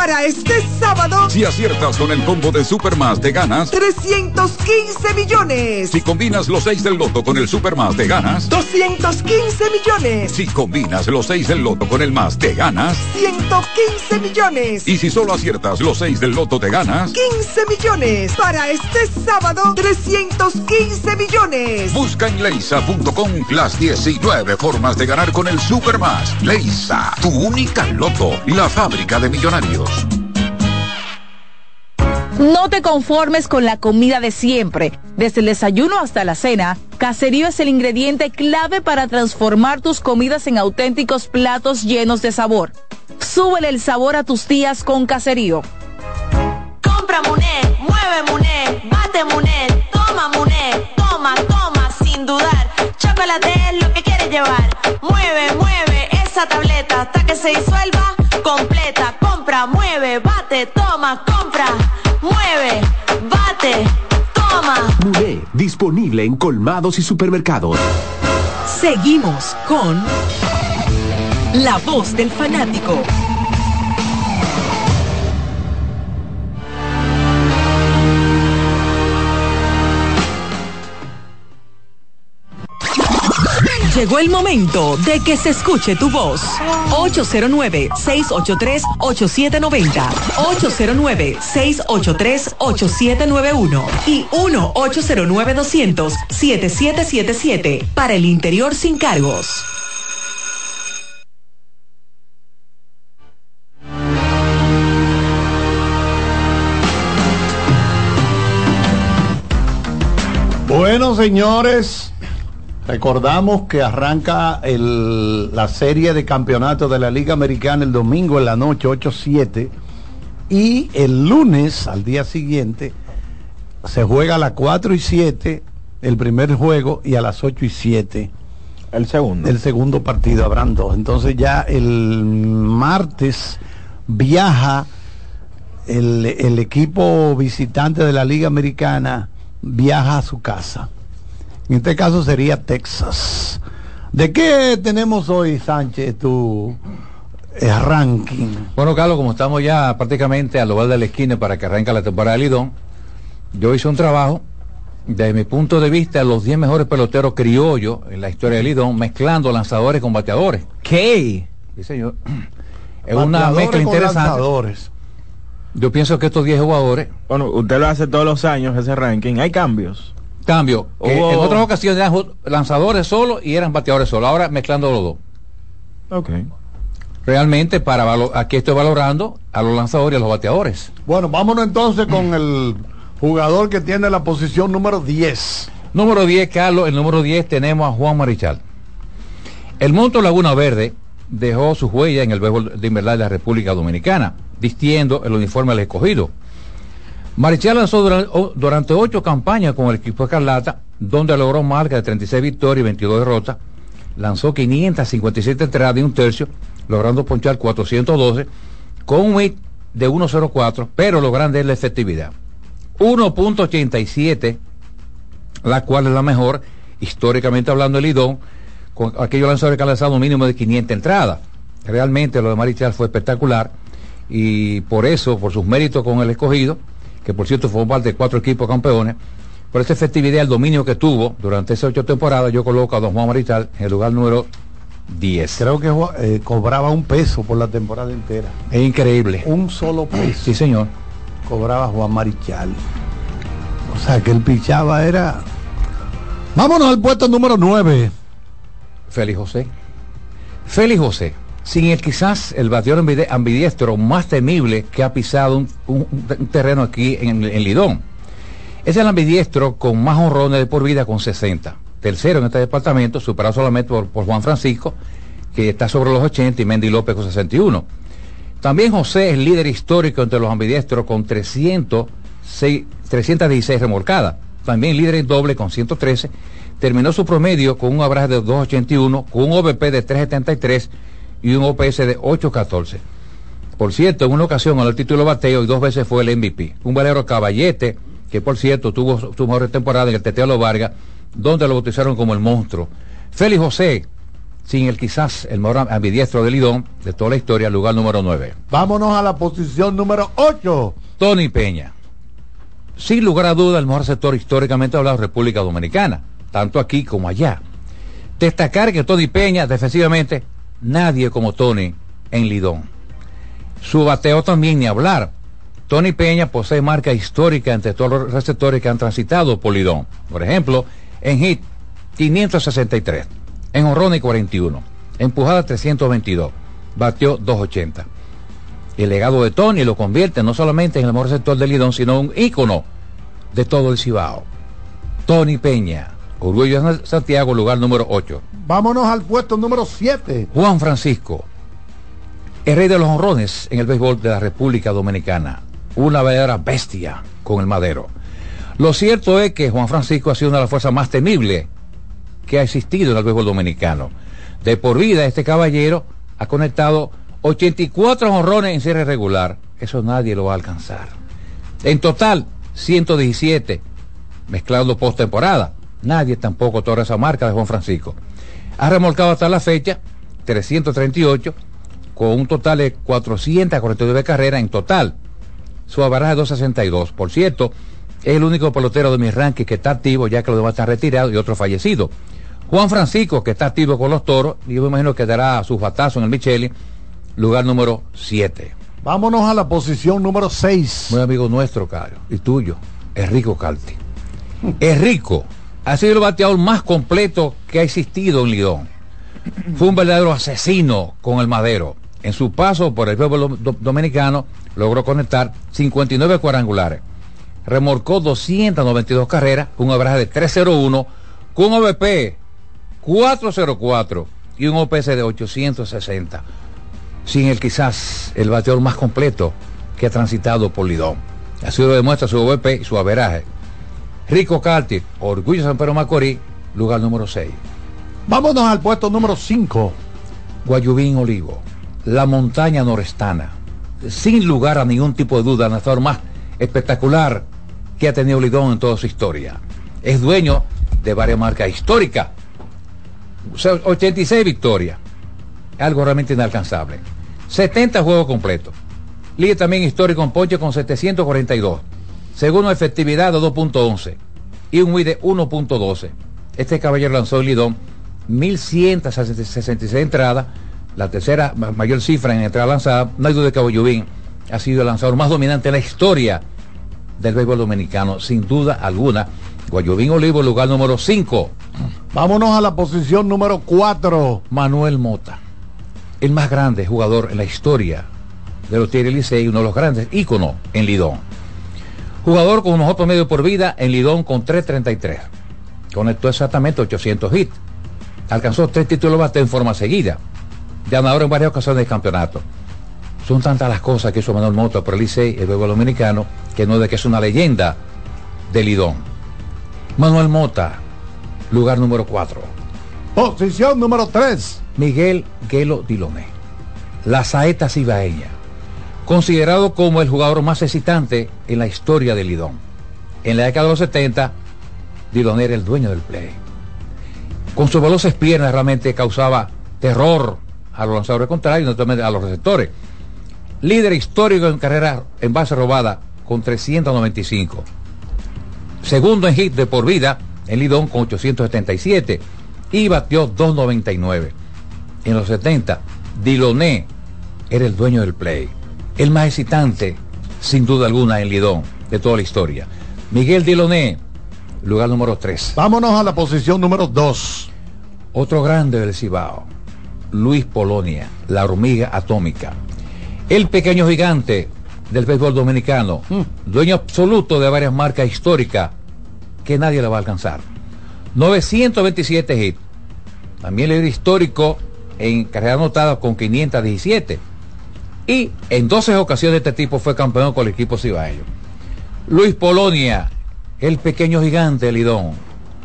Para este sábado, Si aciertas con el combo de Supermas de ganas, 315 millones. si combinas los 6 del loto con el Supermas de ganas, 215 millones. si combinas los 6 del loto con el más de ganas, 115 millones. y si solo aciertas los 6 del loto de ganas, 15 millones. Para este sábado, 315 millones. busca en leisa.com las 19 formas de ganar con el Supermas. Leisa, tu única loto, la fábrica de millonarios. No te conformes con la comida de siempre. Desde el desayuno hasta la cena, Caserío es el ingrediente clave para transformar tus comidas en auténticos platos llenos de sabor. Súbele el sabor a tus días con Caserío. Compra Muné, mueve Muné, bate Muné, toma Muné, toma, toma, sin dudar. Chocolate es lo que quieres llevar. Mueve, mueve esa tableta hasta que se disuelva completa. Compra, mueve, bate, toma, compra, mueve, bate, toma. Muné, disponible en colmados y supermercados. Seguimos con La Voz del Fanático. Llegó el momento de que se escuche tu voz. 809-683-8790. 809-683-8791. Y 1-809-200-7777. Para el interior sin cargos. Bueno, señores, recordamos que arranca el- la serie de campeonatos de la Liga Americana el domingo en la noche, 8-7. Y el lunes, al día siguiente, se juega a las 4 y 7 el primer juego y a las 8 y 7 el segundo. El segundo partido, habrán dos. Entonces ya el martes viaja el, el equipo visitante de la Liga Americana, viaja a su casa. En este caso sería Texas. ¿De qué tenemos hoy, Sánchez, tu eh, ranking? Bueno, Carlos, como estamos ya prácticamente al lugar de la esquina para que arranque la temporada de Lidón, yo hice un trabajo, desde mi punto de vista, los 10 mejores peloteros criollos en la historia de Lidón, mezclando lanzadores con bateadores. ¿Qué? Sí, señor. *clears throat* Es una mezcla con interesante. lanzadores. Yo pienso que estos 10 jugadores. Bueno, usted lo hace todos los años, ese ranking. Hay cambios. Cambio. que Hubo- En otras ocasiones eran lanzadores solo y eran bateadores solo. Ahora mezclando los dos. Ok. Realmente, para valo- aquí estoy valorando a los lanzadores y a los bateadores. Bueno, vámonos entonces con el jugador que tiene la posición número 10. Número 10, Carlos. El número 10 tenemos a Juan Marichal. El Monto Laguna Verde dejó su huella en el béisbol de invernal de la República Dominicana, vistiendo el uniforme del escogido. Marichal lanzó durante ocho campañas con el equipo Escarlata, donde logró marca de 36 victorias y 22 derrotas. Lanzó 557 entradas y un tercio, logrando ponchar 412, con un hit de 1.04, pero lo grande es la efectividad. 1.87 la cual es la mejor, históricamente hablando, el Lidón, con aquellos lanzadores que han lanzado un mínimo de 500 entradas. Realmente lo de Marichal fue espectacular y por eso, por sus méritos con el escogido, que por cierto fue parte de cuatro equipos campeones, por esa efectividad, el dominio que tuvo durante esas ocho temporadas, yo coloco a Don Juan Marichal en el lugar número 10. Creo que eh, cobraba un peso por la temporada entera. Es increíble. Un solo peso. Sí, señor. Cobraba Juan Marichal. O sea que el pichaba era. Vámonos al puesto número 9. Félix José. Félix José, sin el quizás el bateador ambidiestro más temible que ha pisado un, terreno aquí en, Lidón. Es el ambidiestro con más honrones de por vida con 60. Tercero en este departamento, superado solamente por, Juan Francisco, que está sobre los 80, y Mendy López con 61. También José es líder histórico entre los ambidiestros con 306 316 remolcadas. También líder en doble con 113. Terminó su promedio con un abrazo de 281, con un OVP de 373 y un OPS de 814. Por cierto, en una ocasión ganó el título de bateo y dos veces fue el MVP. Un valero caballete, que por cierto tuvo su mejor temporada en el Teteo Lo Vargas, donde lo bautizaron como el monstruo. Félix José, sin el quizás el mejor ambidiestro de Lidón de toda la historia, lugar número 9. Vámonos a la posición número 8. Tony Peña. Sin lugar a duda, el mejor sector históricamente hablado de República Dominicana, tanto aquí como allá. Destacar que Tony Peña, defensivamente, nadie como Tony en Lidón. Su bateo también ni hablar. Tony Peña posee marca histórica entre todos los receptores que han transitado por Lidón. Por ejemplo, en hit 563, en honrones 41, empujada 322, bateó 280. El legado de Tony lo convierte no solamente en el mejor sector del Lidón, sino un ícono de todo el Cibao. Tony Peña, Orgullo Santiago, lugar número 8. Vámonos al puesto número 7. Juan Francisco, el rey de los honrones en el béisbol de la República Dominicana. Una verdadera bestia con el madero. Lo cierto es que Juan Francisco ha sido una de las fuerzas más temibles que ha existido en el béisbol dominicano. De por vida, este caballero ha conectado 84 honrones en serie regular. Eso nadie lo va a alcanzar. En total, 117, mezclando postemporada. Nadie tampoco torna esa marca de Juan Francisco. Ha remolcado hasta la fecha 338 con un total de 449 carreras en total. Su averaje es 262. Por cierto, es el único pelotero de mi ranking que está activo, ya que los demás están retirados y otro fallecido. Juan Francisco, que está activo con los toros, y yo me imagino que dará sus batazos en el Micheli, lugar número 7. Vámonos a la posición número 6. Muy amigo nuestro, Cario, y tuyo, Enrico Calti. Enrico ha sido el bateador más completo que ha existido en Lidón. Fue un verdadero asesino con el madero. En su paso por el pueblo do- dominicano logró conectar 59 cuadrangulares. Remorcó 292 carreras, un abrazo de 301, con un OVP 404 y un OPS de 860. Sin el quizás el bateador más completo que ha transitado por Lidón. Así lo demuestra su OVP y su averaje. Rico Calti, Orgullo San Pedro Macorís, lugar número 6. Vámonos al puesto número 5. Guayubín Olivo, la montaña norestana. Sin lugar a ningún tipo de duda, el lanzador más espectacular que ha tenido Lidón en toda su historia. Es dueño de varias marcas históricas. O sea, 86 victorias. Algo realmente inalcanzable. 70 juegos completos. Líder también histórico en ponche con 742. Segundo, efectividad de 2.11 y un WI de 1.12. Este caballero lanzó en Lidón 1.166 entradas, la tercera ma- mayor cifra en entrada lanzada. No hay duda de que Guayubín ha sido el lanzador más dominante en la historia del béisbol dominicano, sin duda alguna. Guayubín Olivo, lugar número 5. Vámonos a la posición número 4. Manuel Mota, el más grande jugador en la historia de los Tigres Licey, uno de los grandes íconos en Lidón. Jugador con un mejor promedio por vida en Lidón con 3.33. Conectó exactamente 800 hits. Alcanzó tres títulos de bateo en forma seguida. Ganador en varias ocasiones del campeonato. Son tantas las cosas que hizo Manuel Mota por el Licey, el dominicano, que no es de que es una leyenda de Lidón. Manuel Mota, lugar número 4. Posición número 3. Miguel Guelo Diloné, la saeta cibaeña, considerado como el jugador más excitante en la historia de Lidón. En la década de los 70, Diloné era el dueño del play. con sus veloces piernas realmente causaba terror a los lanzadores contrarios, no solamente a los receptores. Líder histórico en carrera en base robada con 395. Segundo en hit de por vida en Lidón con 877 y batió 299. En los 70, Diloné era el dueño del play, el más excitante, sin duda alguna, en Lidón de toda la historia. Miguel Diloné, lugar número 3. Vámonos a la posición número 2. Otro grande del Cibao, Luis Polonia, la hormiga atómica. El pequeño gigante del béisbol dominicano, dueño absoluto de varias marcas históricas que nadie le va a alcanzar. 927 hits. También líder histórico en carrera anotada con 517. Y en 12 ocasiones este tipo fue campeón con el equipo cibaeño. Luis Polonia, el pequeño gigante Lidón,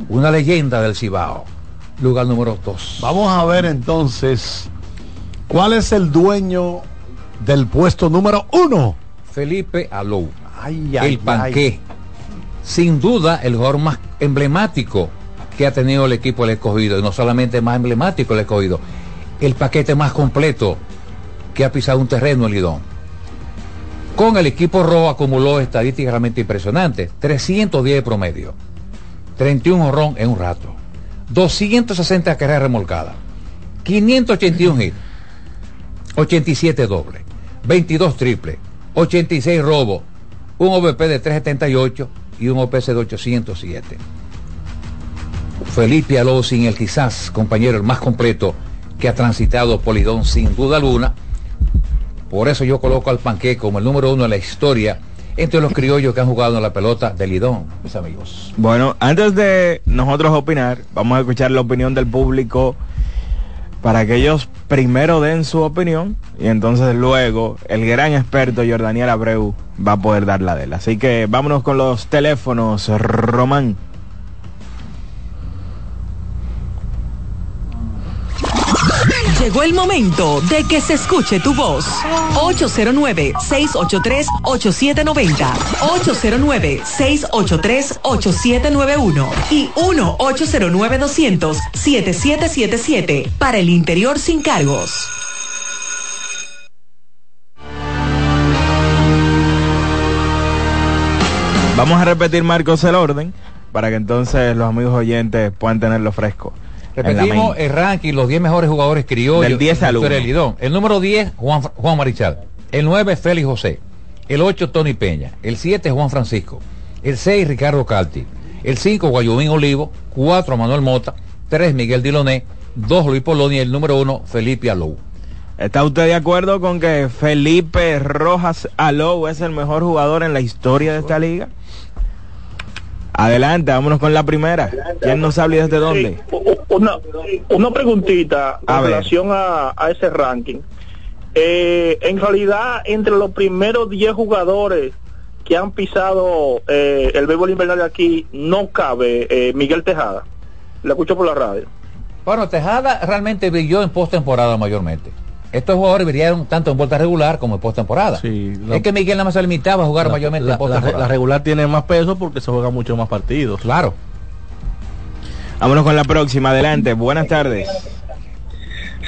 una leyenda del Cibao. Lugar número 2. Vamos a ver entonces cuál es el dueño del puesto número 1. Felipe Alou. Ay, el panqué. Sin duda el jugador más emblemático que ha tenido el equipo del escogido. Y no solamente más emblemático el escogido. El paquete más completo que ha pisado un terreno el Lidón. Con el equipo rojo acumuló estadísticas realmente impresionantes. 310 de promedio. 31 honrón en un rato. 260 carreras remolcadas. 581 hits. 87 dobles. 22 triples. 86 robos. Un OVP de 378 y un OPS de 807. Felipe Aló sin el quizás, compañero, el más completo que ha transitado Polidón sin duda alguna. Por eso yo coloco al Panqué como el número uno en la historia entre los criollos que han jugado en la pelota de Lidón, mis amigos. Bueno, antes de nosotros opinar, vamos a escuchar la opinión del público para que ellos primero den su opinión y entonces luego el gran experto Jordaniel Abreu va a poder dar la de él. Así que vámonos con los teléfonos, Román. Llegó el momento de que se escuche tu voz. 809-683-8790. 809-683-8791. Y 1-809-200-7777. Para el interior sin cargos. Vamos a repetir, Marcos, el orden para que entonces los amigos oyentes puedan tenerlo fresco. Repetimos el ranking, los 10 mejores jugadores criollos. Del 10 al de la historia 1. del Lidón. El número 10, Juan, Juan Marichal. El 9, Félix José. El 8, Tony Peña. El 7, Juan Francisco. El 6, Ricardo Calti. El 5, Guayumín Olivo. 4, Manuel Mota. 3, Miguel Diloné. 2, Luis Polonia. Y el número 1, Felipe Alou. ¿Está usted de acuerdo con que Felipe Rojas Alou es el mejor jugador en la historia de esta liga? Adelante, vámonos con la primera. ¿Quién nos habla y desde dónde? Una, una preguntita A en ver. relación a, a ese ranking. Eh, en realidad, entre los primeros 10 jugadores que han pisado eh, el béisbol invernal de aquí, no cabe eh, Miguel Tejada. La escucho por la radio. Bueno, Tejada realmente brilló en postemporada mayormente. Estos jugadores brillaron tanto en vuelta regular como en postemporada. la- es que Miguel nada más se limitaba a jugar La- mayormente la, en la- postemporada. la regular tiene más peso porque se juega mucho más partidos. Claro. Vámonos con la próxima. Adelante, buenas tardes.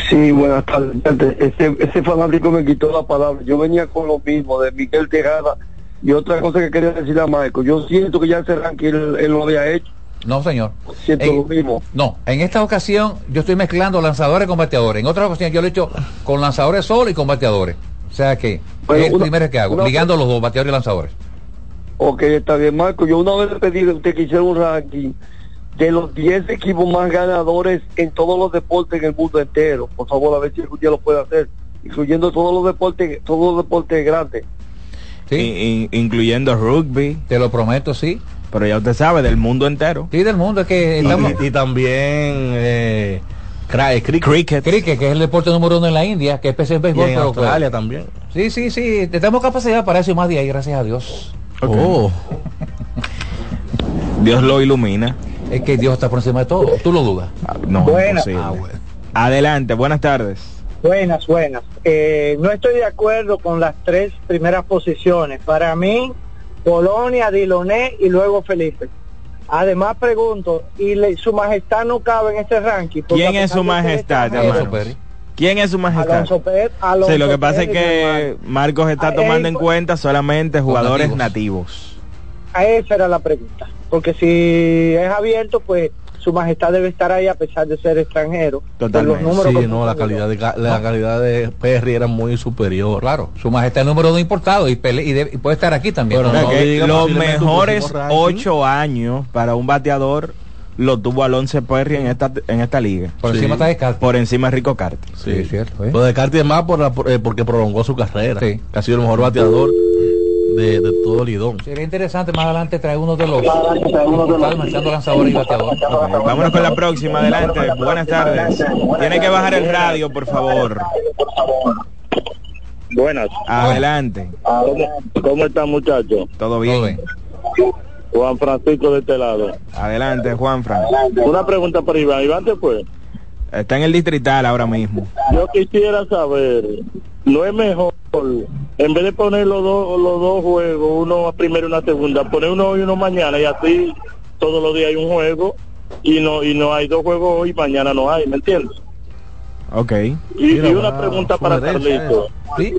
Sí, buenas tardes. Ese, ese fanático me quitó la palabra. Yo venía con lo mismo de Miguel Tejada y otra cosa que quería decirle a Michael. Yo siento que ya ese ranking él, él lo había hecho. No, señor. Siento En- lo mismo. No, en esta ocasión yo estoy mezclando lanzadores con bateadores. En otra ocasión yo lo he hecho con lanzadores solo y con bateadores. O sea que Bueno, es el primero que hago, una- ligando los dos, bateadores y lanzadores. Ok, está bien, Marco. Yo una vez le pedí a usted que hiciera un ranking de los 10 equipos más ganadores en todos los deportes en el mundo entero. Por favor, a ver si algún día lo puede hacer. Incluyendo todos los deportes, todos los deportes grandes. I- incluyendo rugby. Te lo prometo, sí. Pero ya usted sabe, del mundo entero. Sí, del mundo, es que Y, estamos... y también eh, cricket. Cricket. Cricket, que es el deporte número uno en la India, que es PC en Y béisbol, en pero Australia también. Sí, sí, sí, tenemos capacidad para eso y más de ahí, gracias a Dios. Oh. *laughs* Dios lo ilumina. Es que Dios está por encima de todo, tú lo dudas. No, Buenas. Ah, bueno. Adelante, buenas tardes. Buenas, buenas. Eh, no estoy de acuerdo con las tres primeras posiciones. Para mí, Polonia, Diloné y luego Felipe. Además pregunto, ¿y le- su majestad no cabe en este ranking? ¿Quién es su majestad, extranjero, hermano? ¿Quién es su majestad? Alonso Pérez, Alonso Sí, lo que pasa es que Marcos está Ah, tomando él- en cuenta solamente jugadores nativos. nativos. A esa era la pregunta. Porque si es abierto, pues su majestad debe estar ahí a pesar de ser extranjero. Por los números Sí, no, la calidad de, la calidad de Perry era muy superior. Claro, su majestad es número uno importado y, pele- y, de- y puede estar aquí también. O sea No los mejores ocho años para un bateador lo tuvo Alonso Perry en esta en esta liga. Por encima está de Por encima de Rico Carti. Sí, es cierto. Lo de Carti es más por la- por- eh, porque prolongó su carrera. Que ha sido el mejor bateador de, de todo Lidón. Sería interesante más adelante traer uno de los marchando lanzadores y bateadores. Vámonos con la próxima, adelante. Buenas tardes. Tiene que bajar el radio, por favor. Buenas. Adelante. ¿Cómo, cómo están muchachos? Todo bien. Juan Francisco de este lado. Adelante, Juan Fran. Una pregunta para Iván. Iván después. Está en el distrital ahora mismo. Yo quisiera saber, ¿no es mejor, en vez de poner los dos, los dos juegos, uno primero y una segunda, poner uno hoy y uno mañana y así todos los días hay un juego y no y no hay dos juegos hoy y mañana no hay, ¿me entiendes? Ok. Y, y una pregunta para Carlito. Sí.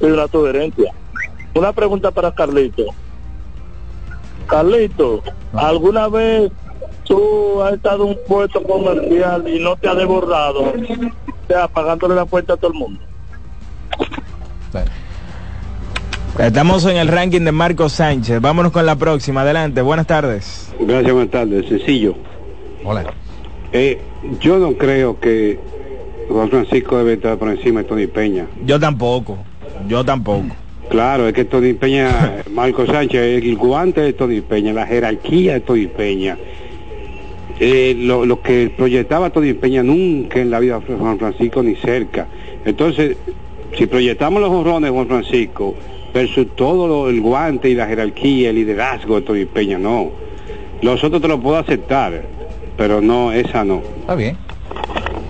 Sí, una sugerencia. Una pregunta para Carlito. Carlito, ¿alguna vez tú has estado en un puesto comercial y no te ha desbordado? O sea, pagándole la puerta a todo el mundo. Estamos en el ranking de Marcos Sánchez. Vámonos con la próxima. Adelante. Buenas tardes. Gracias, buenas tardes. Sencillo. Hola. Eh, yo no creo que Juan Francisco debe estar por encima de Tony Peña. Yo tampoco. Yo tampoco. Claro, es que Tony Peña, *laughs* Marco Sánchez, el guante de Tony Peña, la jerarquía de Tony Peña. Eh, lo, lo que proyectaba Tony Peña nunca en la vida de Juan Francisco ni cerca. Entonces, si proyectamos los jorrones de Juan Francisco versus todo lo- el guante y la jerarquía, el liderazgo de Tony Peña, no. Los otros te lo puedo aceptar, pero no, esa no. Está bien.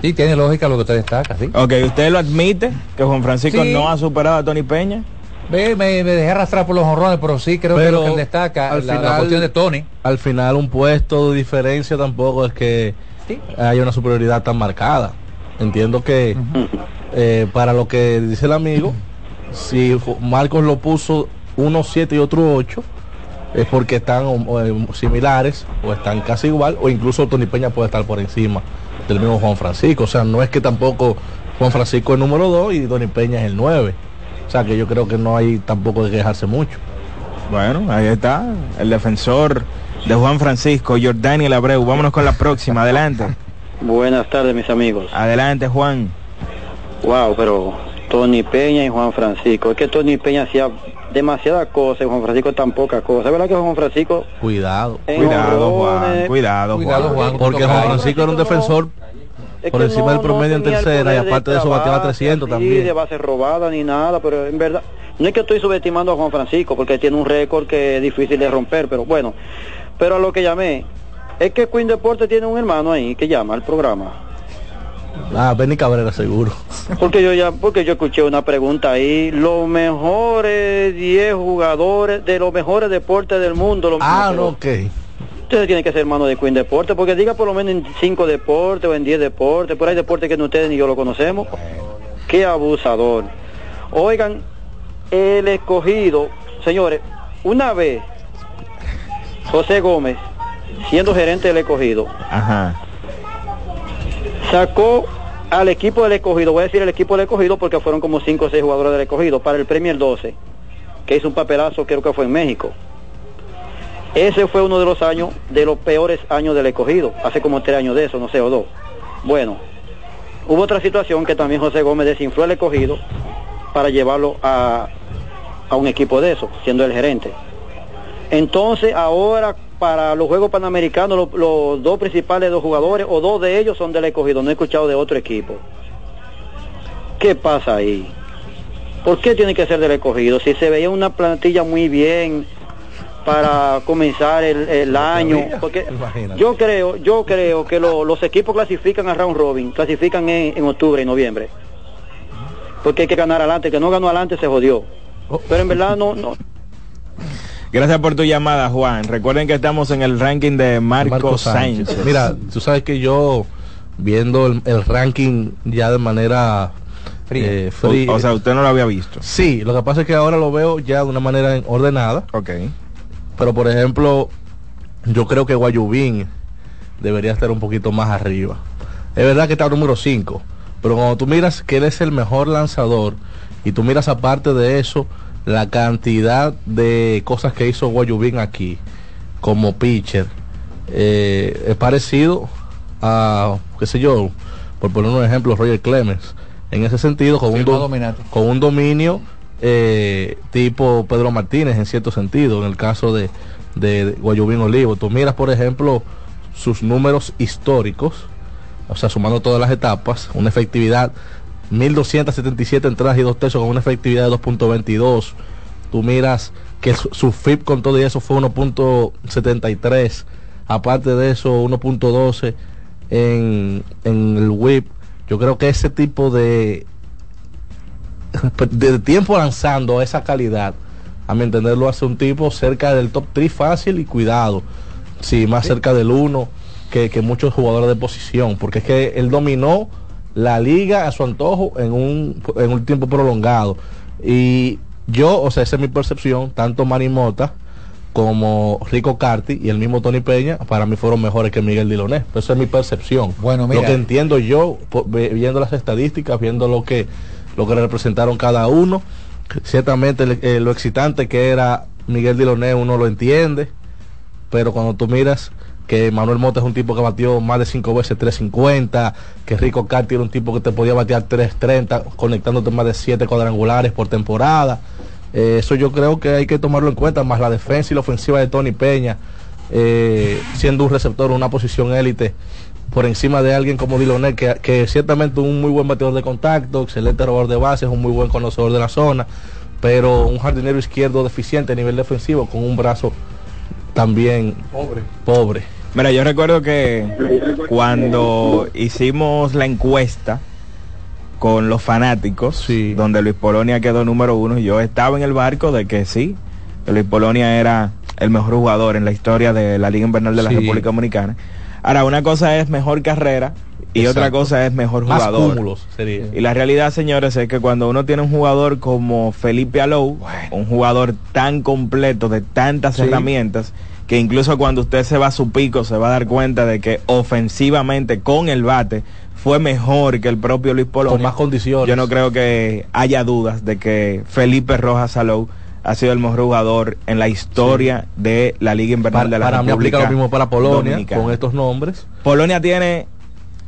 Sí, tiene lógica lo que usted destaca, sí. Ok, ¿usted lo admite que Juan Francisco Sí. no ha superado a Tony Peña? Ve, me, me dejé arrastrar por los honrones, pero sí creo que lo que él destaca, al la, cuestión de Tony. Al final un puesto de diferencia tampoco es que haya una superioridad tan marcada. Entiendo que eh, para lo que dice el amigo, si Marcos lo puso uno 7 y otro 8, es porque están o- eh, similares o están casi igual, o incluso Tony Peña puede estar por encima del mismo Juan Francisco. O sea, no es que tampoco Juan Francisco es número 2 y Tony Peña es el 9. O sea, que yo creo que no hay tampoco de quejarse mucho. Bueno, ahí está. El defensor de Juan Francisco, Jordaniel Abreu. Vámonos con la próxima. Adelante. *laughs* Buenas tardes, mis amigos. Adelante, Juan. Wow, pero Tony Peña y Juan Francisco. Es que Tony Peña hacía demasiadas cosas y Juan Francisco tan pocas cosas. ¿Es verdad que Juan Francisco Cuidado. Cuidado, Juan, cuidado, Cuidado, Juan. Porque Juan Francisco era un defensor Es por encima no- del promedio no en tercera y aparte de eso bateaba clavarse 300 así, también. de base robada ni nada, pero en verdad, no es que estoy subestimando a Juan Francisco porque tiene un récord que es difícil de romper, pero bueno, pero a lo que llamé, es que Queen Deporte tiene un hermano ahí que llama al programa. Ah, Benny Cabrera seguro. *laughs* Porque yo ya, porque yo escuché una pregunta ahí, los mejores 10 jugadores de los mejores deportes del mundo. Los Ah, no, ok. Ustedes tienen que ser hermano de Queen Deporte, porque diga por lo menos en 5 deportes o en 10 deportes, por ahí deportes que ni ustedes ni yo lo conocemos. Qué abusador. Oigan, el escogido, señores, una vez José Gómez, siendo gerente del escogido, Ajá. Sacó al equipo del escogido, voy a decir el equipo del escogido porque fueron como 5 o 6 jugadores del escogido, para el Premier 12, que hizo un papelazo, creo que fue en México. Ese fue uno de los años, de los peores años del escogido, hace como tres años de eso, no sé, o dos. Bueno, hubo otra situación que también José Gómez desinfló el escogido para llevarlo a, a un equipo de eso, siendo el gerente. Entonces, ahora para los Juegos Panamericanos, los, los dos principales dos jugadores, o dos de ellos son del escogido, no he escuchado de otro equipo. ¿Qué pasa ahí? ¿Por qué tiene que ser del escogido? Si se veía una plantilla muy bien para comenzar el, el año, porque yo creo, yo creo que lo- los equipos clasifican a round robin, clasifican en, en octubre y noviembre, porque hay que ganar adelante, el que no ganó adelante se jodió. Pero en verdad no, no, Gracias por tu llamada, Juan. Recuerden que estamos en el ranking de Marco, Marco Sánchez. Sánchez. Mira, tú sabes que yo viendo el, el ranking ya de manera eh, fría. O, o sea, usted no lo había visto. Sí, lo que pasa es que ahora lo veo ya de una manera ordenada. Ok. Pero por ejemplo, yo creo que Guayubín debería estar un poquito más arriba. Es verdad que está número 5, pero cuando tú miras que él es el mejor lanzador y tú miras aparte de eso, la cantidad de cosas que hizo Guayubín aquí como pitcher eh, es parecido a, qué sé yo, por poner un ejemplo, Roger Clemens. En ese sentido, con, un, do- con un dominio eh, tipo Pedro Martínez en cierto sentido, en el caso de, de Guayubín Olivo. Tú miras, por ejemplo, sus números históricos, o sea, sumando todas las etapas, una efectividad 1277 entradas y dos tercios con una efectividad de 2.22. Tú miras que su, su FIP con todo y eso fue 1.73. Aparte de eso, 1.12 en, en el WIP. Yo creo que ese tipo de, de tiempo lanzando a esa calidad, a mi entender, lo hace un tipo cerca del top 3 fácil y cuidado. Sí, más cerca del 1 que, que muchos jugadores de posición, porque es que él dominó la liga a su antojo en un, en un tiempo prolongado. Y yo, o sea, esa es mi percepción, tanto Manny Mota como Rico Carti y el mismo Tony Peña, para mí fueron mejores que Miguel Diloné. Esa es mi percepción. Bueno, mira. Lo que entiendo yo, viendo las estadísticas, viendo lo que, lo que representaron cada uno, ciertamente eh, lo excitante que era Miguel Diloné, uno lo entiende, pero cuando tú miras que Manuel Mota es un tipo que batió más de cinco veces 350, que Rico Carti era un tipo que te podía batear 330, conectándote más de siete cuadrangulares por temporada. Eh, eso yo creo que hay que tomarlo en cuenta, más la defensa y la ofensiva de Tony Peña, eh, siendo un receptor, una posición élite, por encima de alguien como Diloné, que, que ciertamente un muy buen bateador de contacto, excelente robador de bases, un muy buen conocedor de la zona, pero un jardinero izquierdo deficiente a nivel defensivo, con un brazo también Pobre. pobre. Mira, yo recuerdo que cuando hicimos la encuesta con los fanáticos, donde Luis Polonia quedó número uno, yo estaba en el barco de que sí, que Luis Polonia era el mejor jugador en la historia de la Liga Invernal de la Sí. República Dominicana. Ahora, una cosa es mejor carrera y Exacto. otra cosa es mejor Más jugador. cúmulos sería. Y la realidad, señores, es que cuando uno tiene un jugador como Felipe Alou, un jugador tan completo de tantas Sí. herramientas, que incluso cuando usted se va a su pico se va a dar cuenta de que ofensivamente con el bate fue mejor que el propio Luis Polonia. Con más condiciones. Yo no creo que haya dudas de que Felipe Rojas Alou ha sido el mejor jugador en la historia de la Liga Invernal Para, de la para mí República aplica lo mismo para Polonia, Dominicana. con estos nombres. Polonia tiene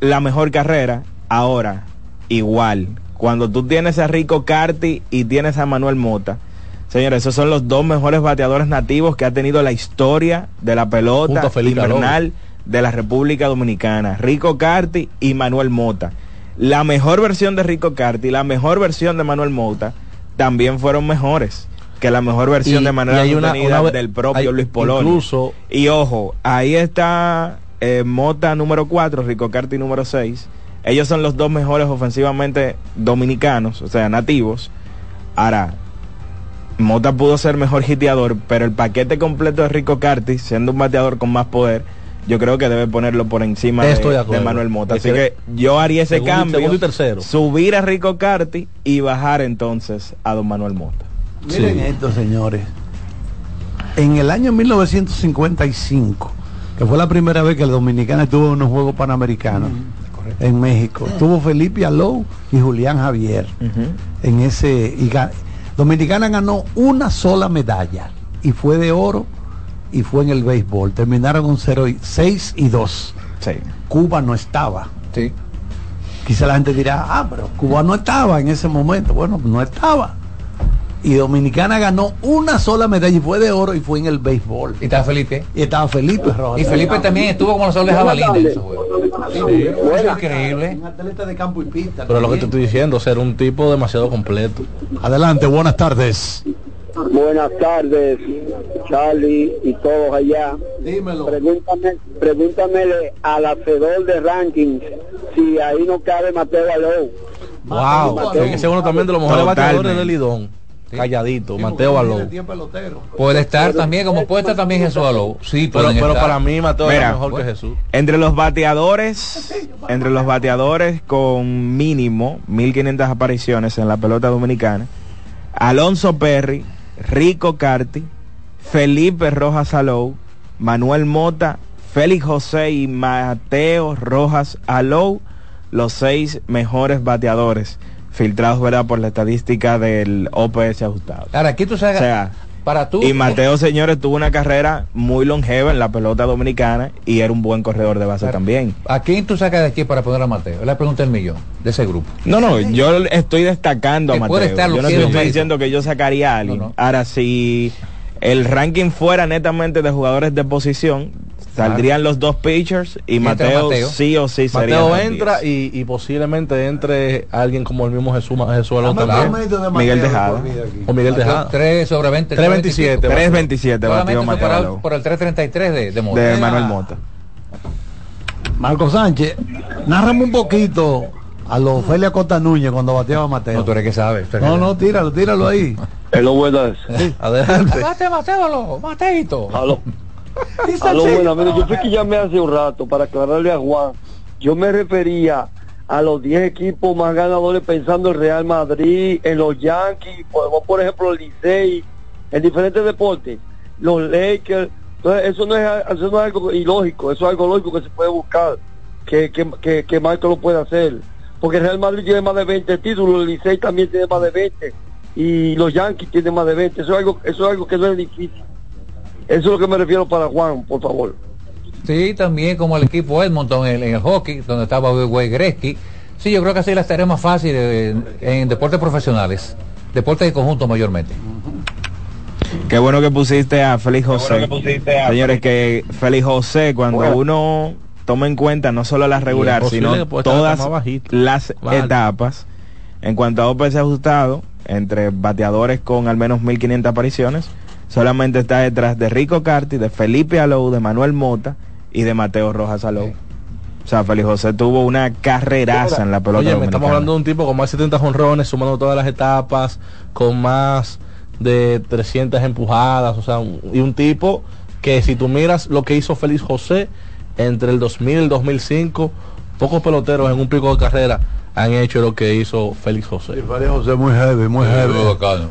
la mejor carrera. Ahora, igual, cuando tú tienes a Rico Carti y tienes a Manuel Mota, señores, esos son los dos mejores bateadores nativos que ha tenido la historia de la pelota invernal de la República Dominicana. Rico Carti y Manuel Mota. La mejor versión de Rico Carti y la mejor versión de Manuel Mota también fueron mejores que la mejor versión Y- de manera una- sostenida del propio hay- Luis Polonia. incluso- Y ojo, ahí está eh, Mota número 4, Rico Carti número 6. Ellos son los dos mejores ofensivamente dominicanos, o sea, nativos. Ahora, Mota pudo ser mejor hiteador, pero el paquete completo de Rico Carti, siendo un bateador con más poder, yo creo que debe ponerlo por encima de. Manuel Mota. Así que- yo haría ese Segundo cambio, segundo y tercero. subir a Rico Carti y bajar entonces a don Manuel Mota. Miren esto, señores. En el año 1955, que fue la primera vez que el Dominicana estuvo en unos Juegos Panamericanos en México, estuvo Felipe Alou y Julián Javier en ese. Y Dominicana ganó una sola medalla y fue de oro y fue en el béisbol. Terminaron con 0 y 6 y 2. Cuba no estaba. Quizá la gente dirá, ah, pero Cuba no estaba en ese momento. Bueno, no estaba. Y Dominicana ganó una sola medalla y fue de oro y fue en el béisbol. Y estaba Felipe. Y estaba Felipe Rojas. Y Felipe también estuvo como los de jabalina en esos juegos. Sí, es increíble. Un atleta de campo y pista. Pero lo que te estoy diciendo, ser un tipo demasiado completo. Adelante, buenas tardes. Buenas tardes, Charlie y todos allá. Dímelo. Pregúntame, pregúntamele al hacedor de rankings si ahí no cabe Mateo Alou. Wow, tiene que ser uno también de los mejores bateadores del Lidón. Calladito, Mateo Alou. Puede estar también, como puede estar también Jesús Alou. Sí, Pero, pero estar. para mí Mateo Mira, es mejor bueno. que Jesús. Entre los bateadores, entre los bateadores con mínimo 1500 apariciones en la pelota dominicana, Alonso Perry, Rico Carti, Felipe Rojas Alou, Manuel Mota, Félix José y Mateo Rojas Alou, los seis mejores bateadores filtrados ¿verdad? por la estadística del OPS ajustado. Ahora, aquí tú sabes, O sea, para tú. y Mateo, señores, tuvo una carrera muy longeva en la pelota dominicana y era un buen corredor de base también. ¿A quién tú sacas de aquí para poner a Mateo? Es la pregunta del millón, de ese grupo. No, no, yo estoy destacando a Que Mateo. yo no estoy diciendo que yo sacaría a alguien. Ahora, si el ranking fuera netamente de jugadores de posición, saldrían los dos pitchers y Mateo, Mateo. sí o sí sería. Mateo entra y, y posiblemente entre alguien como el mismo Jesús, Jesús también. de Miguel Tejada. O Miguel Tejada. 3 sobre 20. 3.27. 3.27 batió Mateo por el 333 de, de Mota. de Manuel Mota. Marco Sánchez, nárrame un poquito a los Ofelia Costa Núñez cuando bateaba a Mateo. No, tú eres que sabes. No, no, tíralo, tíralo ahí. *laughs* Hello, buenas. Adelante. Mate, Mateo, Mateito. Aló. Aló, buenas. Mire, yo fui que llamé hace un rato para aclararle a Juan. Yo me refería a los 10 equipos más ganadores pensando en Real Madrid, en los Yankees, por, por ejemplo, el Licey, en diferentes deportes, los Lakers. Entonces, eso no, es, eso no es algo ilógico, eso es algo lógico que se puede buscar, que, que, que, que Marco lo puede hacer. Porque Real Madrid tiene más de 20 títulos, el Licey también tiene más de 20 y los Yankees tienen más de 20. Eso es algo, eso es algo que no es difícil. Eso es lo que me refiero para Juan, por favor. Sí, también como el equipo Edmonton en, en el hockey, donde estaba Wayne Gretzky. Sí, yo creo que así las tareas más fáciles en, en deportes profesionales, deportes de conjunto mayormente. Qué bueno que pusiste a Félix José. bueno que pusiste a Señores, que Félix José, cuando Bueno. uno toma en cuenta no solo la regular, sino todas las Vale. etapas, en cuanto a OPS ajustado, entre bateadores con al menos 1500 apariciones, solamente está detrás de Rico Carti, de Felipe Alou, de Manuel Mota y de Mateo Rojas Alou. O sea, Félix José tuvo una carreraza en la pelota Oye, me estamos hablando de un tipo con más de 70 jonrones, sumando todas las etapas, con más de 300 empujadas, o sea, un- y un tipo que si tú miras lo que hizo Félix José entre el 2000 y el 2005, pocos peloteros en un pico de carrera han hecho lo que hizo Félix José. Félix José es muy heavy, muy Sí, heavy.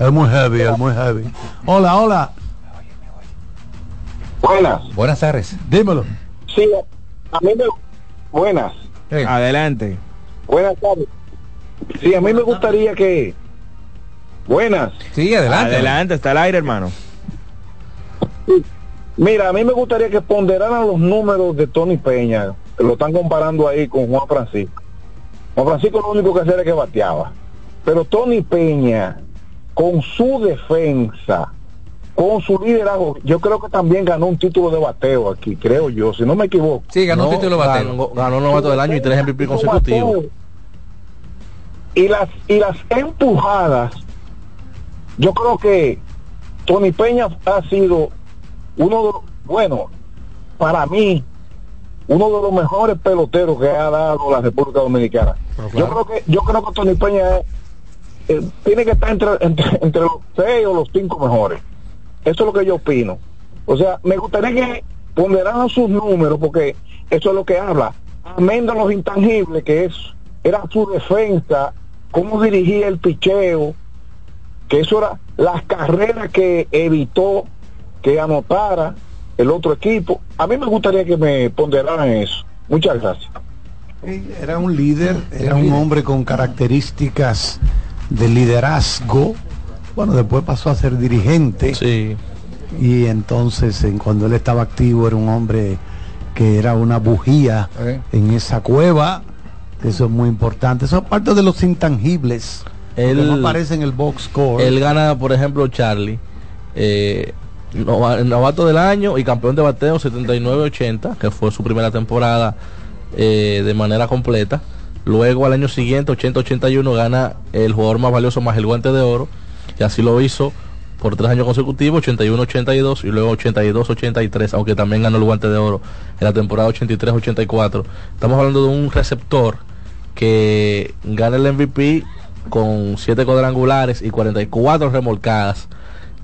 Es muy heavy, es muy heavy. Hola, hola. Buenas. Buenas tardes. Dímelo. Sí, a mí me... Buenas. Adelante. Buenas tardes. Sí, a mí me gustaría que... Buenas. Sí, adelante. Adelante, está el aire, hermano. Mira, a mí me gustaría que ponderaran los números de Tony Peña, que lo están comparando ahí con Juan Francisco. Juan Francisco lo único que hacía era que bateaba. Pero Tony Peña, con su defensa, con su liderazgo, yo creo que también ganó un título de bateo aquí, creo yo, si no me equivoco. Sí, ganó un título de bateo. Ganó, ganó novato del año y tres MVP consecutivos. y las y las empujadas yo creo que Tony Peña ha sido uno de los bueno para mí uno de los mejores peloteros que ha dado la República Dominicana. Yo creo que yo creo que Tony Peña es- eh, tiene que estar entre, entre, entre los seis o los cinco mejores. Eso es lo que yo opino. O sea me gustaría que ponderaran sus números porque eso es lo que habla. Amén de los intangibles que es era su defensa cómo dirigía el picheo que eso era las carreras que evitó que anotara el otro equipo a mí me gustaría que me ponderaran eso muchas gracias Era un líder, era un hombre con características de liderazgo. Bueno, después pasó a ser dirigente. Y entonces, en- cuando él estaba activo, era un hombre que era una bujía en esa cueva. Eso es muy importante. Eso es parte de los intangibles. que no aparece en el box score. Él gana, por ejemplo, Charlie, eh, novato del año y campeón de bateo 79-80, que fue su primera temporada eh, de manera completa. Luego al año siguiente, 80-81, gana el jugador más valioso más el guante de oro. Y así lo hizo por tres años consecutivos, 81-82 y luego 82-83, aunque también ganó el guante de oro en la temporada 83-84. Estamos hablando de un receptor que gana el MVP con 7 cuadrangulares y 44 remolcadas.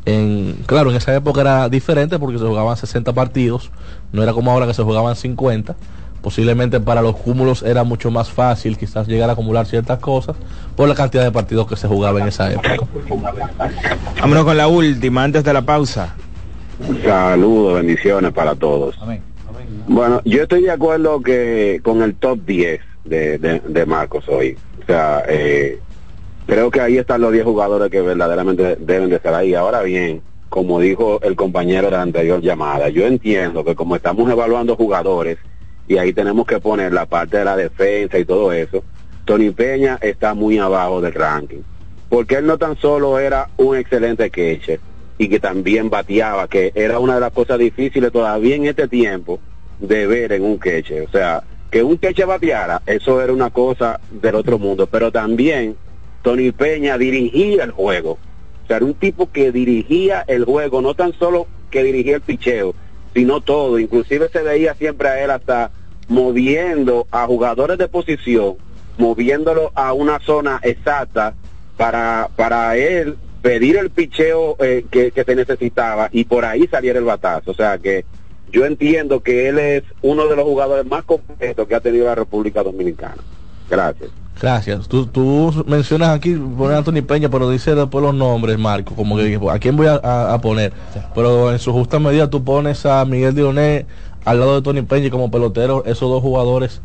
En, claro, en esa época era diferente porque se jugaban 60 partidos, no era como ahora que se jugaban 50. Posiblemente para los cúmulos era mucho más fácil quizás llegar a acumular ciertas cosas por la cantidad de partidos que se jugaba en esa época. Vámonos con la última antes de la pausa. Saludos, bendiciones para todos. Bueno, yo estoy de acuerdo que con el top 10 de, de, de Marcos hoy. O sea, eh, creo que ahí están los 10 jugadores que verdaderamente deben de estar ahí. Ahora bien, como dijo el compañero de la anterior llamada, yo entiendo que como estamos evaluando jugadores y ahí tenemos que poner la parte de la defensa y todo eso, Tony Peña está muy abajo del ranking. Porque él no tan solo era un excelente catcher y que también bateaba, que era una de las cosas difíciles todavía en este tiempo de ver en un queche. O sea, que un queche bateara, eso era una cosa del otro mundo. Pero también Tony Peña dirigía el juego. O sea, era un tipo que dirigía el juego, no tan solo que dirigía el picheo, sino todo. Inclusive se veía siempre a él hasta moviendo a jugadores de posición, moviéndolo a una zona exacta para, para él pedir el picheo eh, que, que se necesitaba y por ahí saliera el batazo. O sea que yo entiendo que él es uno de los jugadores más completos que ha tenido la República Dominicana. Gracias. Gracias. Tú, tú mencionas aquí, poner a Anthony Peña, pero dice después los nombres, Marco, como que ¿a quién voy a, a- a poner? Pero en su justa medida tú pones a Miguel Dioné al lado de Tony Peña y como pelotero, esos dos jugadores,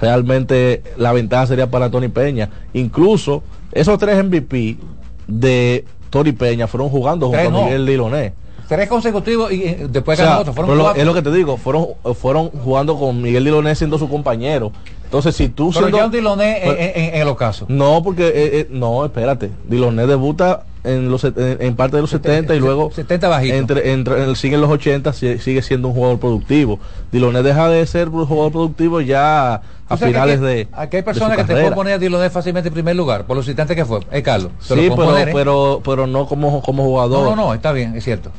realmente la ventaja sería para Tony Peña. Incluso esos tres MVP de Tony Peña fueron jugando junto a. Miguel Dioné. Tres consecutivos y eh, después O sea, ganó otro. Fueron pero lo- es lo que te digo, fueron, fueron jugando con Miguel Diloné siendo su compañero. Entonces, si tú Pero siendo- ya un Diloné Pero- en, en- en el ocaso. no, porque, eh, eh, no, espérate. Diloné debuta en los en, en parte de los 70 y luego 70 bajito. entre, entre en- sigue en los 80 si- sigue siendo un jugador productivo. Diloné deja de ser un jugador productivo ya a finales que de aquí, aquí hay personas que te pueden poner a Diloné fácilmente en primer lugar, por los instantes que fue. Es Carlos. Sí, pero, poner, ¿eh? pero pero no como como jugador. No, no, no, está bien, es cierto.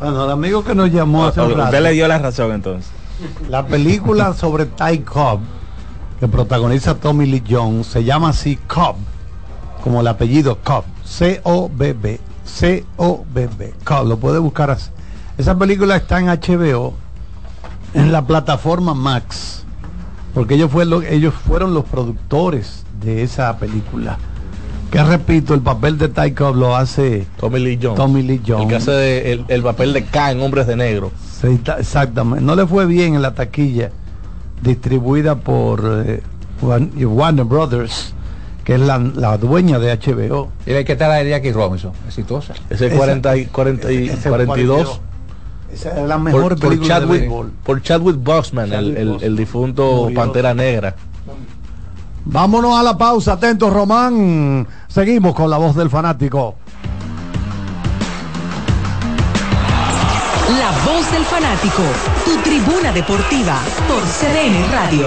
Bueno, el amigo que nos llamó hace un rato, Usted le dio la razón entonces. la película *laughs* sobre Ty Cobb que protagoniza Tommy Lee Jones se llama así Cobb, como el apellido Cobb, C-O-B-B, C-O-B-B, lo puede buscar así. Esa película está en HBO, en la plataforma Max, porque ellos, fue lo- ellos fueron los productores de esa película. Que repito, el papel de Ty Cobb lo hace Tommy Lee Jones. Tommy Lee Jones. El que hace de- el, el papel de K en Hombres de Negro. Sí, exactamente. No le fue bien en la taquilla distribuida por eh, Warner Brothers, que es la, la dueña de HBO. Y que estar la de Jackie Robinson, exitosa. Ese Esa- 40 y, 40 y ese 42. Esa es la mejor por, por película de Chadwick, béisbol. por Chadwick Boseman, el, Chadwick el- difunto Murió. Pantera Negra. Vámonos a la pausa, atentos Román. Seguimos con la voz del fanático. La voz del fanático, tu tribuna deportiva por CDN Radio.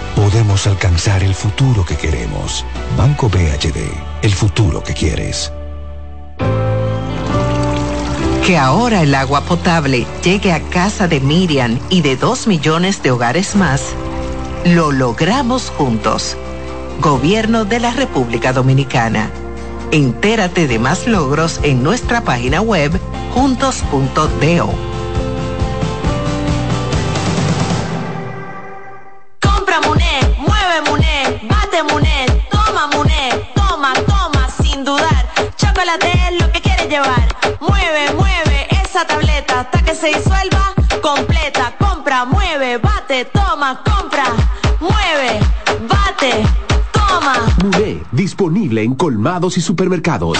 podemos alcanzar el futuro que queremos. Banco BHD, el futuro que quieres. Que ahora el agua potable llegue a casa de Miriam y de dos millones de hogares más, lo logramos juntos. Gobierno de la República Dominicana. Entérate de más logros en nuestra página web juntos.do. hasta que se disuelva completa. Compra, mueve, bate, toma, compra, mueve, bate, toma. Muné, disponible en colmados y supermercados.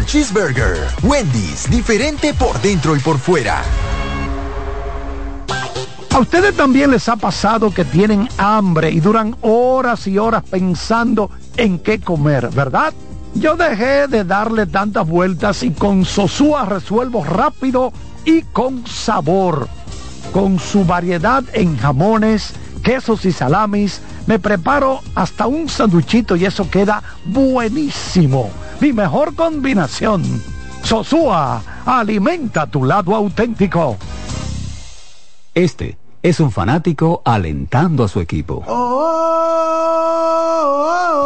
Cheeseburger. Wendy's, diferente por dentro y por fuera. A ustedes también les ha pasado que tienen hambre y duran horas y horas pensando en qué comer, ¿verdad? Yo dejé de darle tantas vueltas y con Sosúa resuelvo rápido y con sabor. Con su variedad en jamones, quesos y salamis, me preparo hasta un sanduchito y eso queda buenísimo. Mi mejor combinación. Sosúa, alimenta tu lado auténtico. Este es un fanático alentando a su equipo.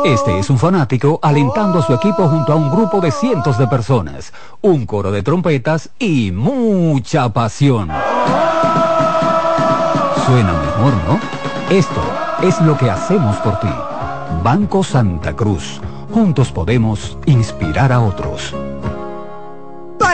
Este es un fanático alentando a su equipo junto a un grupo de cientos de personas, un coro de trompetas y mucha pasión. Suena mejor, ¿no? Esto es lo que hacemos por ti. Banco Santa Cruz. Juntos podemos inspirar a otros.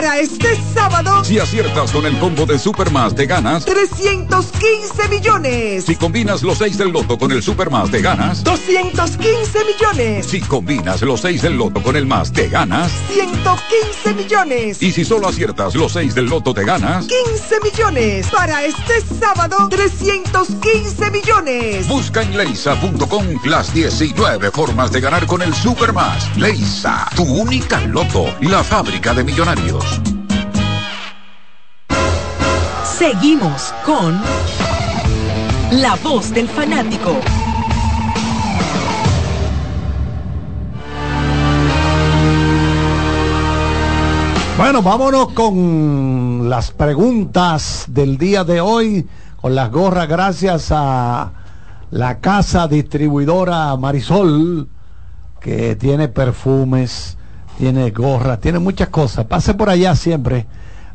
Para este sábado, Si aciertas con el combo de Supermas de ganas, 315 millones. si combinas los 6 del loto con el Supermas de ganas, 215 millones. si combinas los 6 del loto con el más de ganas, 115 millones. y si solo aciertas los 6 del loto te ganas, 15 millones. Para este sábado, 315 millones. Busca en leisa.com las 19 formas de ganar con el Supermas. Leisa, tu única loto, la fábrica de millonarios. Seguimos con La Voz del Fanático. Bueno, vámonos con las preguntas del día de hoy, con las gorras gracias a la casa distribuidora Marisol, que tiene perfumes, tiene gorras, tiene muchas cosas. Pase por allá siempre.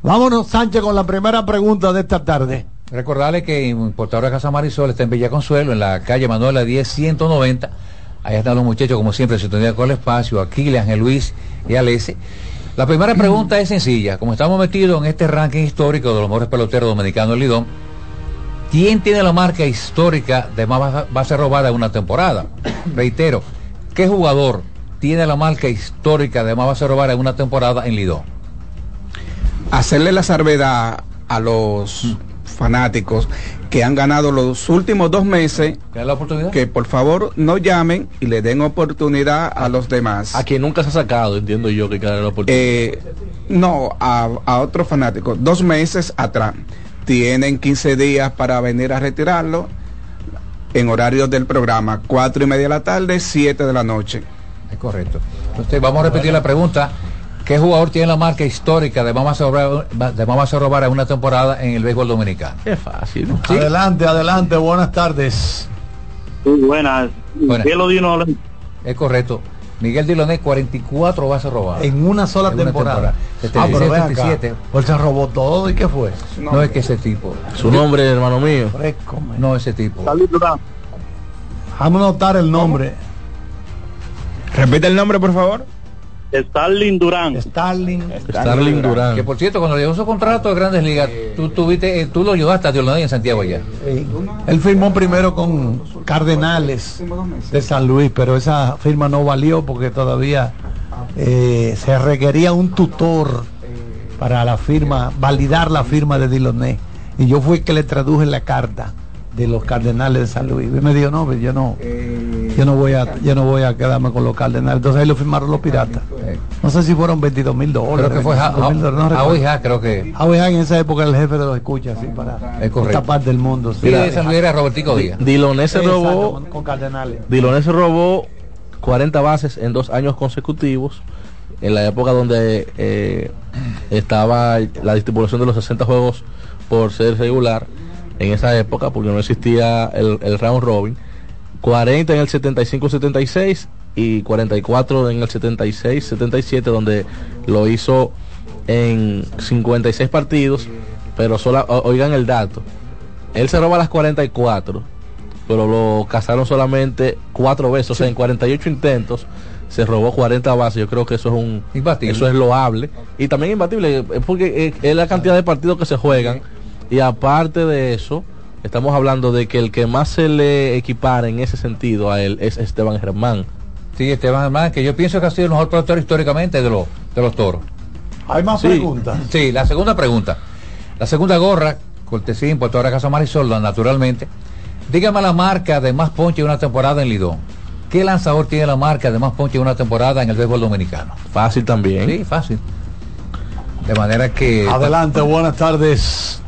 Vámonos, Sánchez, con la primera pregunta de esta tarde. Recordarle que Importadora Casa Marisol está en Villa Consuelo, en la calle Manuela 10190. Ahí están los muchachos, como siempre, se tenía con el espacio, Aquiles, Ángel Luis y Alese. La primera pregunta es sencilla. Como estamos metidos en este ranking histórico de los mejores peloteros dominicanos del Lidón, ¿quién tiene la marca histórica de más base robada en una temporada? *coughs* Reitero, ¿qué jugador tiene la marca histórica de más base robada en una temporada en Lidón? Hacerle la salvedad a los fanáticos que han ganado los últimos dos meses ¿Qué la oportunidad? que por favor no llamen y le den oportunidad a los demás. A quien nunca se ha sacado, entiendo yo que la oportunidad. Eh, no, a, a otros fanáticos. Dos meses atrás. Tienen 15 días para venir a retirarlo en horarios del programa. Cuatro y media de la tarde, 7 de la noche. Es correcto. Entonces vamos a repetir la pregunta. ¿Qué jugador tiene la marca histórica de más base robar, de más base robar en una temporada en el béisbol dominicano? Es fácil. Adelante, adelante, buenas tardes. Muy buenas. Buenas. Cielo Dino, Es correcto. Miguel Diloné, 44 bases robadas. En una sola En una temporada. temporada. Ah, pero ven acá. 77. Pues se robó todo y qué fue. No es que ese tipo. Su nombre, hermano mío. No ese tipo. Vamos a notar el nombre. Repite el nombre, por favor. Starling Durán. Starling. Starling Durán. Que por cierto, cuando llegó su contrato de Grandes Ligas, tú tuviste, eh, tú lo llevaste a Diloné en Santiago allá. Él firmó primero con Cardenales de San Luis, pero esa firma no valió porque todavía eh, se requería un tutor para la firma, validar la firma de Diloné. Y yo fui el que le traduje la carta de los Cardenales de San Luis. Y me dijo, no, pues yo no, yo no voy a, yo no voy a quedarme con los Cardenales. Entonces ahí lo firmaron los piratas. No sé si fueron 22 mil dólares. Creo que fue Ja- 25 mil dólares, no creo que. Hack en esa época era el jefe de los escuchas, así, para Es correcto. esta parte del mundo. Sí, de San Luis era Robertico Díaz. Diloné se robó con- con Cardenales. Diloné se robó 40 bases en dos años consecutivos, en la época donde eh, estaba la distribución de los 60 juegos por ser regular, en esa época, porque no existía el, el round robin, 40 en el 75-76 y 44 en el 76-77, donde lo hizo en 56 partidos, pero sola, oigan el dato, él se roba las 44, pero lo cazaron solamente cuatro veces, o sea, en 48 intentos se robó 40 bases. Yo creo que eso es un eso es loable y también imbatible, porque eh, es la cantidad de partidos que se juegan y aparte de eso, estamos hablando de que el que más se le equipara en ese sentido a él es Esteban Germán. Sí, Esteban Germán, que yo pienso que ha sido el mejor productor históricamente de los, de los toros. Hay más Sí. preguntas. Sí, la segunda pregunta. La segunda gorra, cortesía importadora Casa Marisol, naturalmente. Dígame la marca de más ponche de una temporada en Lidón. ¿Qué lanzador tiene la marca de más ponche de una temporada en el béisbol dominicano? Fácil también. Sí, fácil. De manera que... Adelante, buenas tardes.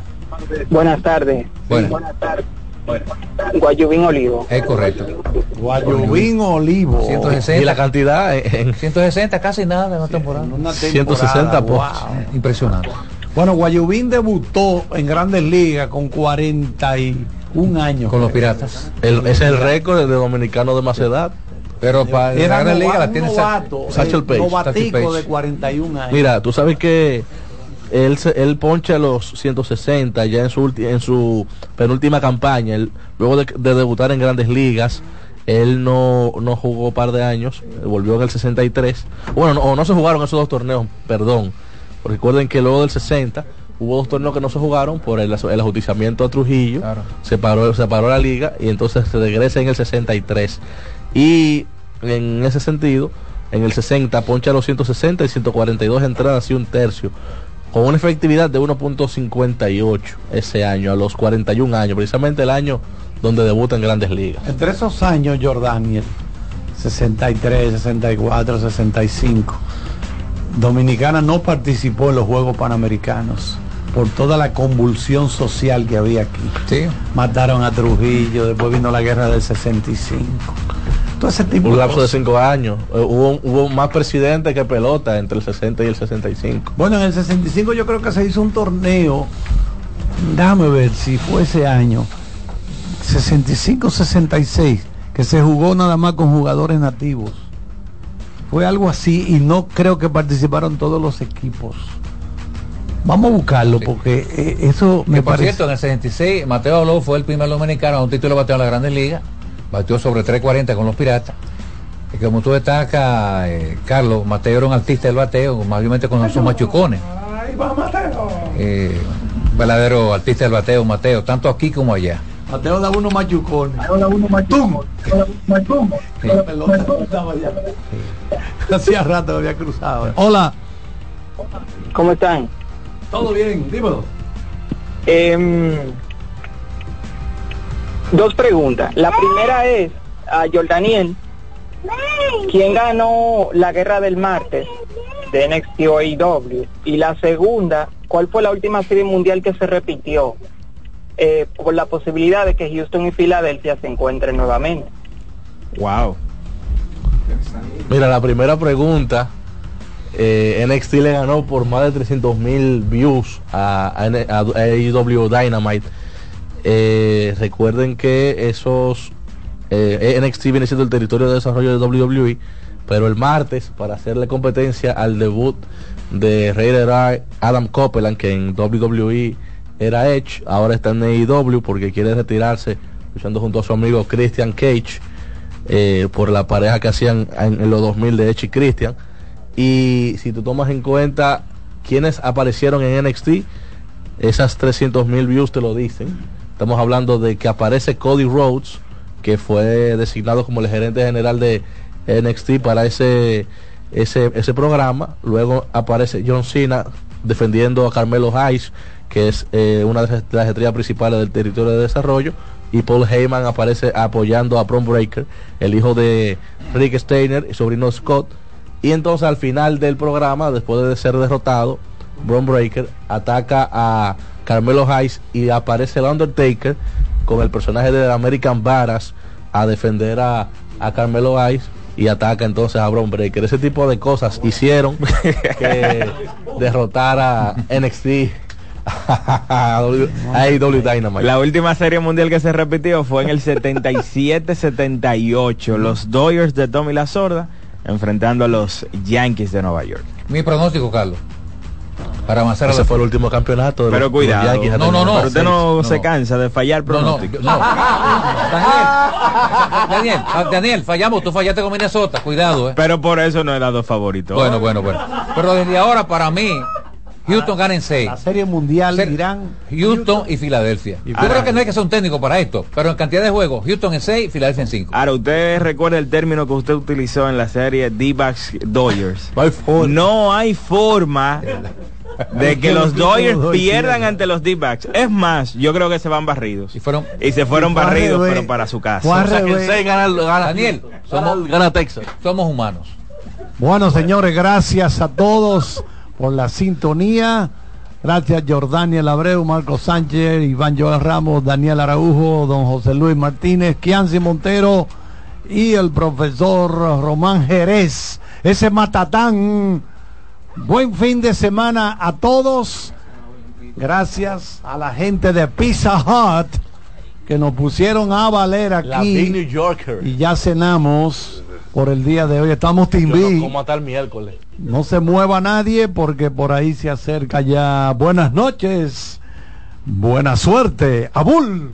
Buenas tardes. Bueno. Buenas tardes. Guayubín Olivo. Es correcto. Guayubín Olivo. 160. Y la cantidad en *laughs* 160, casi nada en una temporada. Una 160 temporada, puntos. wow. Impresionante. Bueno, Guayubín debutó en Grandes Ligas con 41 años. Con los piratas. El- es el récord de dominicano de más edad. Pero para la Gran Liga la tiene Satchel novatico Satchel Paige. de 41 años. Mira, tú sabes que él, se- él poncha los 160 ya en su, en su penúltima campaña. Él- luego de, de debutar en grandes ligas, él no, no jugó un par de años, volvió en el 63. Bueno, no, o no se jugaron esos dos torneos, perdón. Recuerden que luego del 60 hubo dos torneos que no se jugaron por el, el ajusticiamiento a Trujillo. Se, paró, se paró la liga y entonces se regresa en el 63. Y en ese sentido, en el 60 poncha los 160 y 142 entradas y un tercio. Con una efectividad de 1.58 ese año, a los 41 años, precisamente el año donde debuta en grandes ligas. Entre esos años, Jordaniel, 63, 64, 65, Dominicana no participó en los Juegos Panamericanos por toda la convulsión social que había aquí. Mataron a Trujillo, después vino la guerra del 65. Todo ese tipo Un lapso de. 5 años. Eh, hubo, hubo más presidente que pelota entre el 60 y el 65. Bueno, en el 65 yo creo que se hizo un torneo, déjame ver si fue ese año, 65-66, que se jugó nada más con jugadores nativos. Fue algo así y no creo que participaron todos los equipos. Vamos a buscarlo porque eh, eso me Que por parece... cierto, en el 66, Mateo Aló fue el primer dominicano a un título de bateo en la Grandes Ligas. Batió sobre 3.40 con los Piratas. Y como tú destacas, eh, Carlos, Mateo era un artista del bateo, mayormente con sus machucones. Eh, verdadero artista del bateo, Mateo, tanto aquí como allá. Mateo da uno machucones. La pelota estaba allá. Hacía rato que había cruzado. Hola. ¿Cómo están? Todo bien, dímelo. Em, dos preguntas. La primera es a Jordaniel. ¿Quién ganó la guerra del martes de NXT o AEW? Y la segunda, ¿cuál fue la última serie mundial que se repitió? Eh, por la posibilidad de que Houston y Filadelfia se encuentren nuevamente. Wow. Mira, la primera pregunta, eh, NXT le ganó por más de 300 mil views a, a, AEW Dynamite. Eh, recuerden que esos eh, NXT viene siendo el territorio de desarrollo de WWE, pero el martes, para hacerle competencia al debut de Raider Adam Copeland, que en WWE era Edge, ahora está en AEW porque quiere retirarse luchando junto a su amigo Christian Cage eh, por la pareja que hacían en, en los 2000 de Edge y Christian. Y si tú tomas en cuenta quienes aparecieron en NXT, esas 300 mil views te lo dicen. Estamos hablando de que aparece Cody Rhodes, que fue designado como el gerente general de NXT para ese, ese, ese programa. Luego aparece John Cena defendiendo a Carmelo Hayes, que es eh, una de las estrellas principales del territorio de desarrollo. Y Paul Heyman aparece apoyando a Bron Breaker, el hijo de Rick Steiner y sobrino Scott. Y entonces al final del programa, después de ser derrotado, Bron Breaker ataca a Carmelo Hayes y aparece el Undertaker con el personaje de American Varas a defender a, a Carmelo Hayes y ataca entonces a Bron Breaker. Ese tipo de cosas hicieron que *laughs* derrotara NXT a AEW Dynamite. La última serie mundial que se repitió fue en el 77-78. Los Dodgers de Tommy La Sorda enfrentando a los Yankees de Nueva York. Mi pronóstico, Carlos. Para avanzar a Ese la- fue el último campeonato de Pero los- cuidado. los Yankees. No, no, no. Pero usted no, No. se cansa de fallar No, no, pronóstico. no. Daniel, *laughs* Daniel, ah, Daniel, fallamos, tú fallaste con Minnesota, cuidado, eh. Pero por eso no he dado favorito. Bueno, bueno, bueno. Pero desde ahora, para mí, Houston gana en seis. La serie mundial Ser- irán. Houston y Filadelfia. Yo creo que no hay que ser un técnico para esto, pero en cantidad de juegos, Houston en 6, Filadelfia en 5. Ahora, usted recuerda el término que usted utilizó en la serie D-Backs Dodgers. No hay forma. No hay forma de que los Dodgers pierdan ante los D-Backs. Es más, yo creo que se van barridos. Y fueron Y se fueron Y barridos, pero para su casa. O sea, que el revés. 6 gana, gana- Daniel, somos, gana Texas. somos humanos. Bueno, señores, gracias a todos por la sintonía. Gracias Jordania Abreu, Marco Sánchez, Iván Joel Ramos, Daniel Araujo, don José Luis Martínez, Kianci Montero y el profesor Román Jerez. Ese matatán. Buen fin de semana a todos. Gracias a la gente de Pizza Hut que nos pusieron a valer La Big New aquí Yorker. y ya cenamos por el día de hoy. Estamos no Timbi. como hasta el miércoles. No se mueva nadie porque por ahí se acerca ya. Buenas noches. Buena suerte. Abul.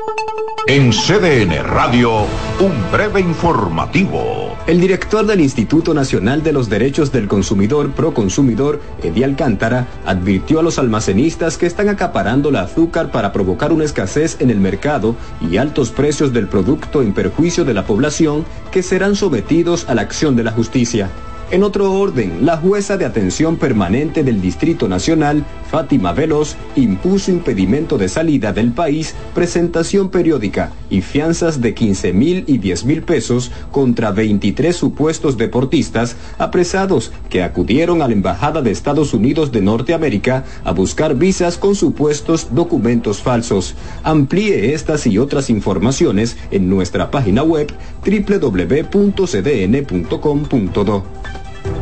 En CDN Radio, un breve informativo. El director del Instituto Nacional de los Derechos del Consumidor, Proconsumidor, Eddie Alcántara, advirtió a los almacenistas que están acaparando el azúcar para provocar una escasez en el mercado y altos precios del producto en perjuicio de la población que serán sometidos a la acción de la justicia. En otro orden, la jueza de atención permanente del Distrito Nacional, Fátima Veloz, impuso impedimento de salida del país, presentación periódica y fianzas de 15 mil y 10 mil pesos contra 23 supuestos deportistas apresados que acudieron a la Embajada de Estados Unidos de Norteamérica a buscar visas con supuestos documentos falsos. Amplíe estas y otras informaciones en nuestra página web www.cdn.com.do.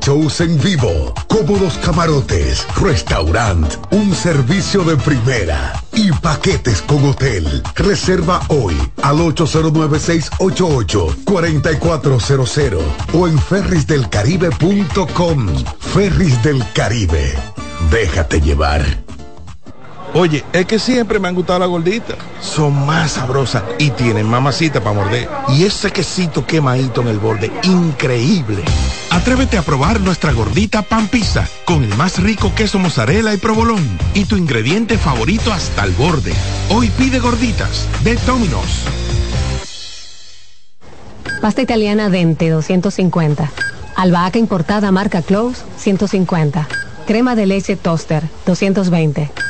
shows en vivo, cómodos camarotes, restaurant, un servicio de primera y paquetes con hotel. Reserva hoy al 809-688-4400 o en ferrisdelcaribe.com. Ferris del Caribe. Déjate llevar. Oye, es que siempre me han gustado las gorditas. Son más sabrosas y tienen mamacita para morder. Y ese quesito quemadito en el borde, increíble. Atrévete a probar nuestra gordita pan pizza con el más rico queso mozzarella y provolón y tu ingrediente favorito hasta el borde. Hoy pide gorditas de Domino's. Pasta italiana Dente 250. Albahaca importada marca Close 150. Crema de leche Toaster 220.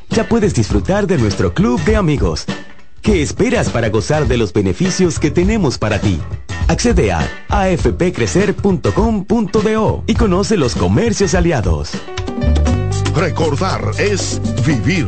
ya puedes disfrutar de nuestro club de amigos. ¿Qué esperas para gozar de los beneficios que tenemos para ti? Accede a afpcrecer.com.do y conoce los comercios aliados. Recordar es vivir.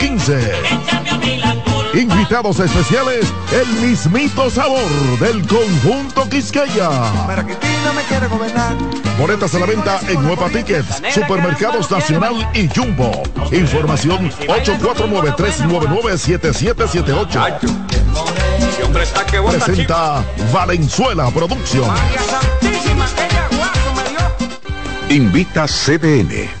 Invitados especiales, el mismito sabor del conjunto Quisqueya. Boletas a la venta en Nueva Tickets, Supermercados Nacional y Jumbo. Información 849-399-7778. Presenta Valenzuela Producción. Invita CDN.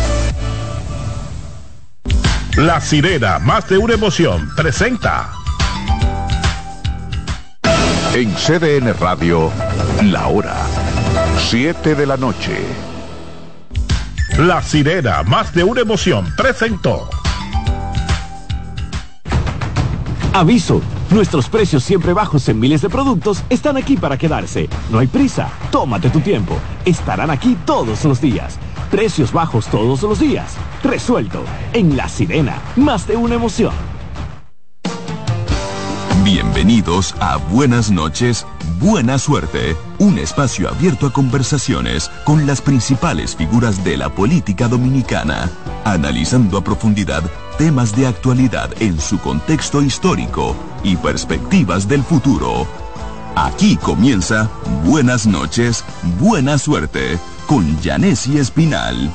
La sirena, más de una emoción, presenta. En CDN Radio, la hora 7 de la noche. La sirena, más de una emoción, presentó. Aviso, nuestros precios siempre bajos en miles de productos están aquí para quedarse. No hay prisa, tómate tu tiempo. Estarán aquí todos los días. Precios bajos todos los días. Resuelto. En La Sirena, más de una emoción. Bienvenidos a Buenas noches, Buena Suerte, un espacio abierto a conversaciones con las principales figuras de la política dominicana, analizando a profundidad temas de actualidad en su contexto histórico y perspectivas del futuro. Aquí comienza Buenas noches, Buena Suerte con Janessi Espinal.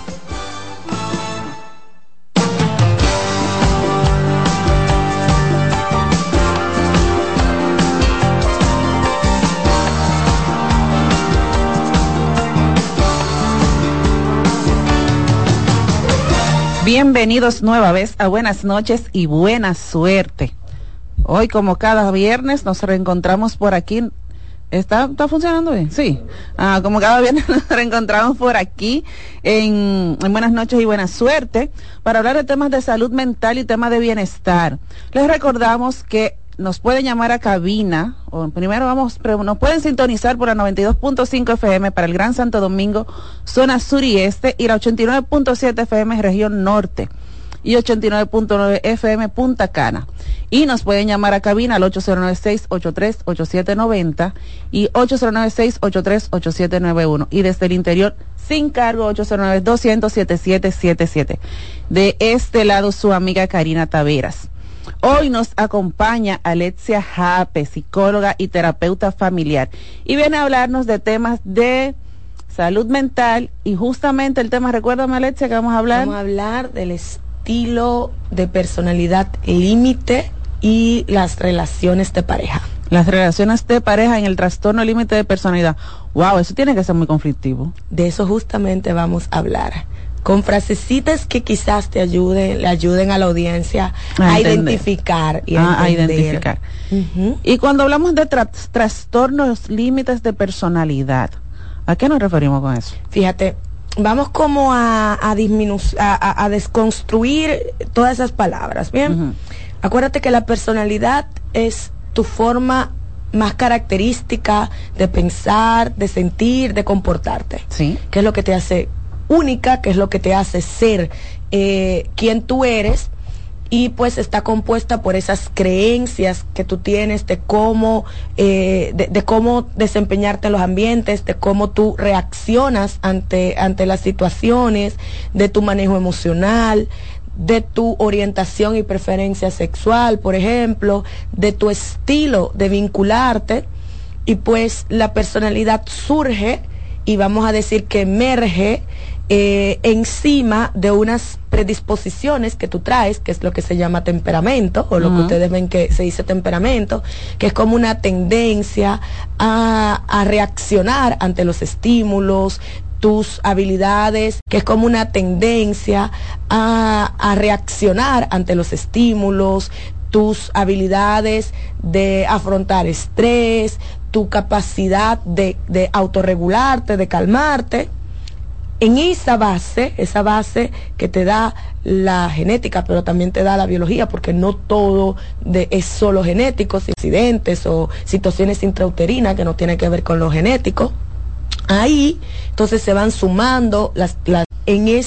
Bienvenidos nueva vez a Buenas noches y buena suerte. Hoy, como cada viernes, nos reencontramos por aquí. ¿Está, está funcionando bien? Sí. Ah, como cada viernes *laughs* nos reencontramos por aquí en, en Buenas noches y buena suerte para hablar de temas de salud mental y temas de bienestar. Les recordamos que nos pueden llamar a cabina, o primero vamos, nos pueden sintonizar por la 92.5 FM para el Gran Santo Domingo, zona sur y este, y la 89.7 FM región norte y 89.9 FM Punta Cana. Y nos pueden llamar a cabina al 809-683-8790 y 809-683-8791. Y desde el interior, sin cargo, 809-200-7777. De este lado, su amiga Karina Taveras. Hoy nos acompaña Alexia Jape, psicóloga y terapeuta familiar, y viene a hablarnos de temas de salud mental y justamente el tema, recuérdame Alexia, que vamos a hablar. Vamos a hablar del estilo de personalidad límite y las relaciones de pareja. Las relaciones de pareja en el trastorno límite de personalidad. Wow, eso tiene que ser muy conflictivo. De eso justamente vamos a hablar. Con frasecitas que quizás te ayuden, le ayuden a la audiencia a, identificar y Ah, a entender. identificar. Y cuando hablamos de tra- trastornos límites de personalidad, ¿a qué nos referimos con eso? Fíjate, vamos como a, a, disminu- a, a- a desconstruir todas esas palabras, ¿bien? Acuérdate que la personalidad es tu forma más característica de pensar, de sentir, de comportarte. Sí. ¿Qué es lo que te hace única? ¿Qué es lo que te hace ser eh, quien tú eres? Y pues está compuesta por esas creencias que tú tienes de cómo eh, de, de cómo desempeñarte en los ambientes de cómo tú reaccionas ante ante las situaciones de tu manejo emocional de tu orientación y preferencia sexual por ejemplo de tu estilo de vincularte. Y pues la personalidad surge y vamos a decir que emerge eh, encima de unas predisposiciones que tú traes, que es lo que se llama temperamento, o lo que ustedes ven que se dice temperamento, que es como una tendencia a, a reaccionar ante los estímulos, tus habilidades, que es como una tendencia a, a reaccionar ante los estímulos, tus habilidades de afrontar estrés, tu capacidad de, de autorregularte, de calmarte. En esa base, esa base que te da la genética, pero también te da la biología, porque no todo es solo genético, accidentes o situaciones intrauterinas que no tienen que ver con lo genético. Ahí, entonces se van sumando las, las en ese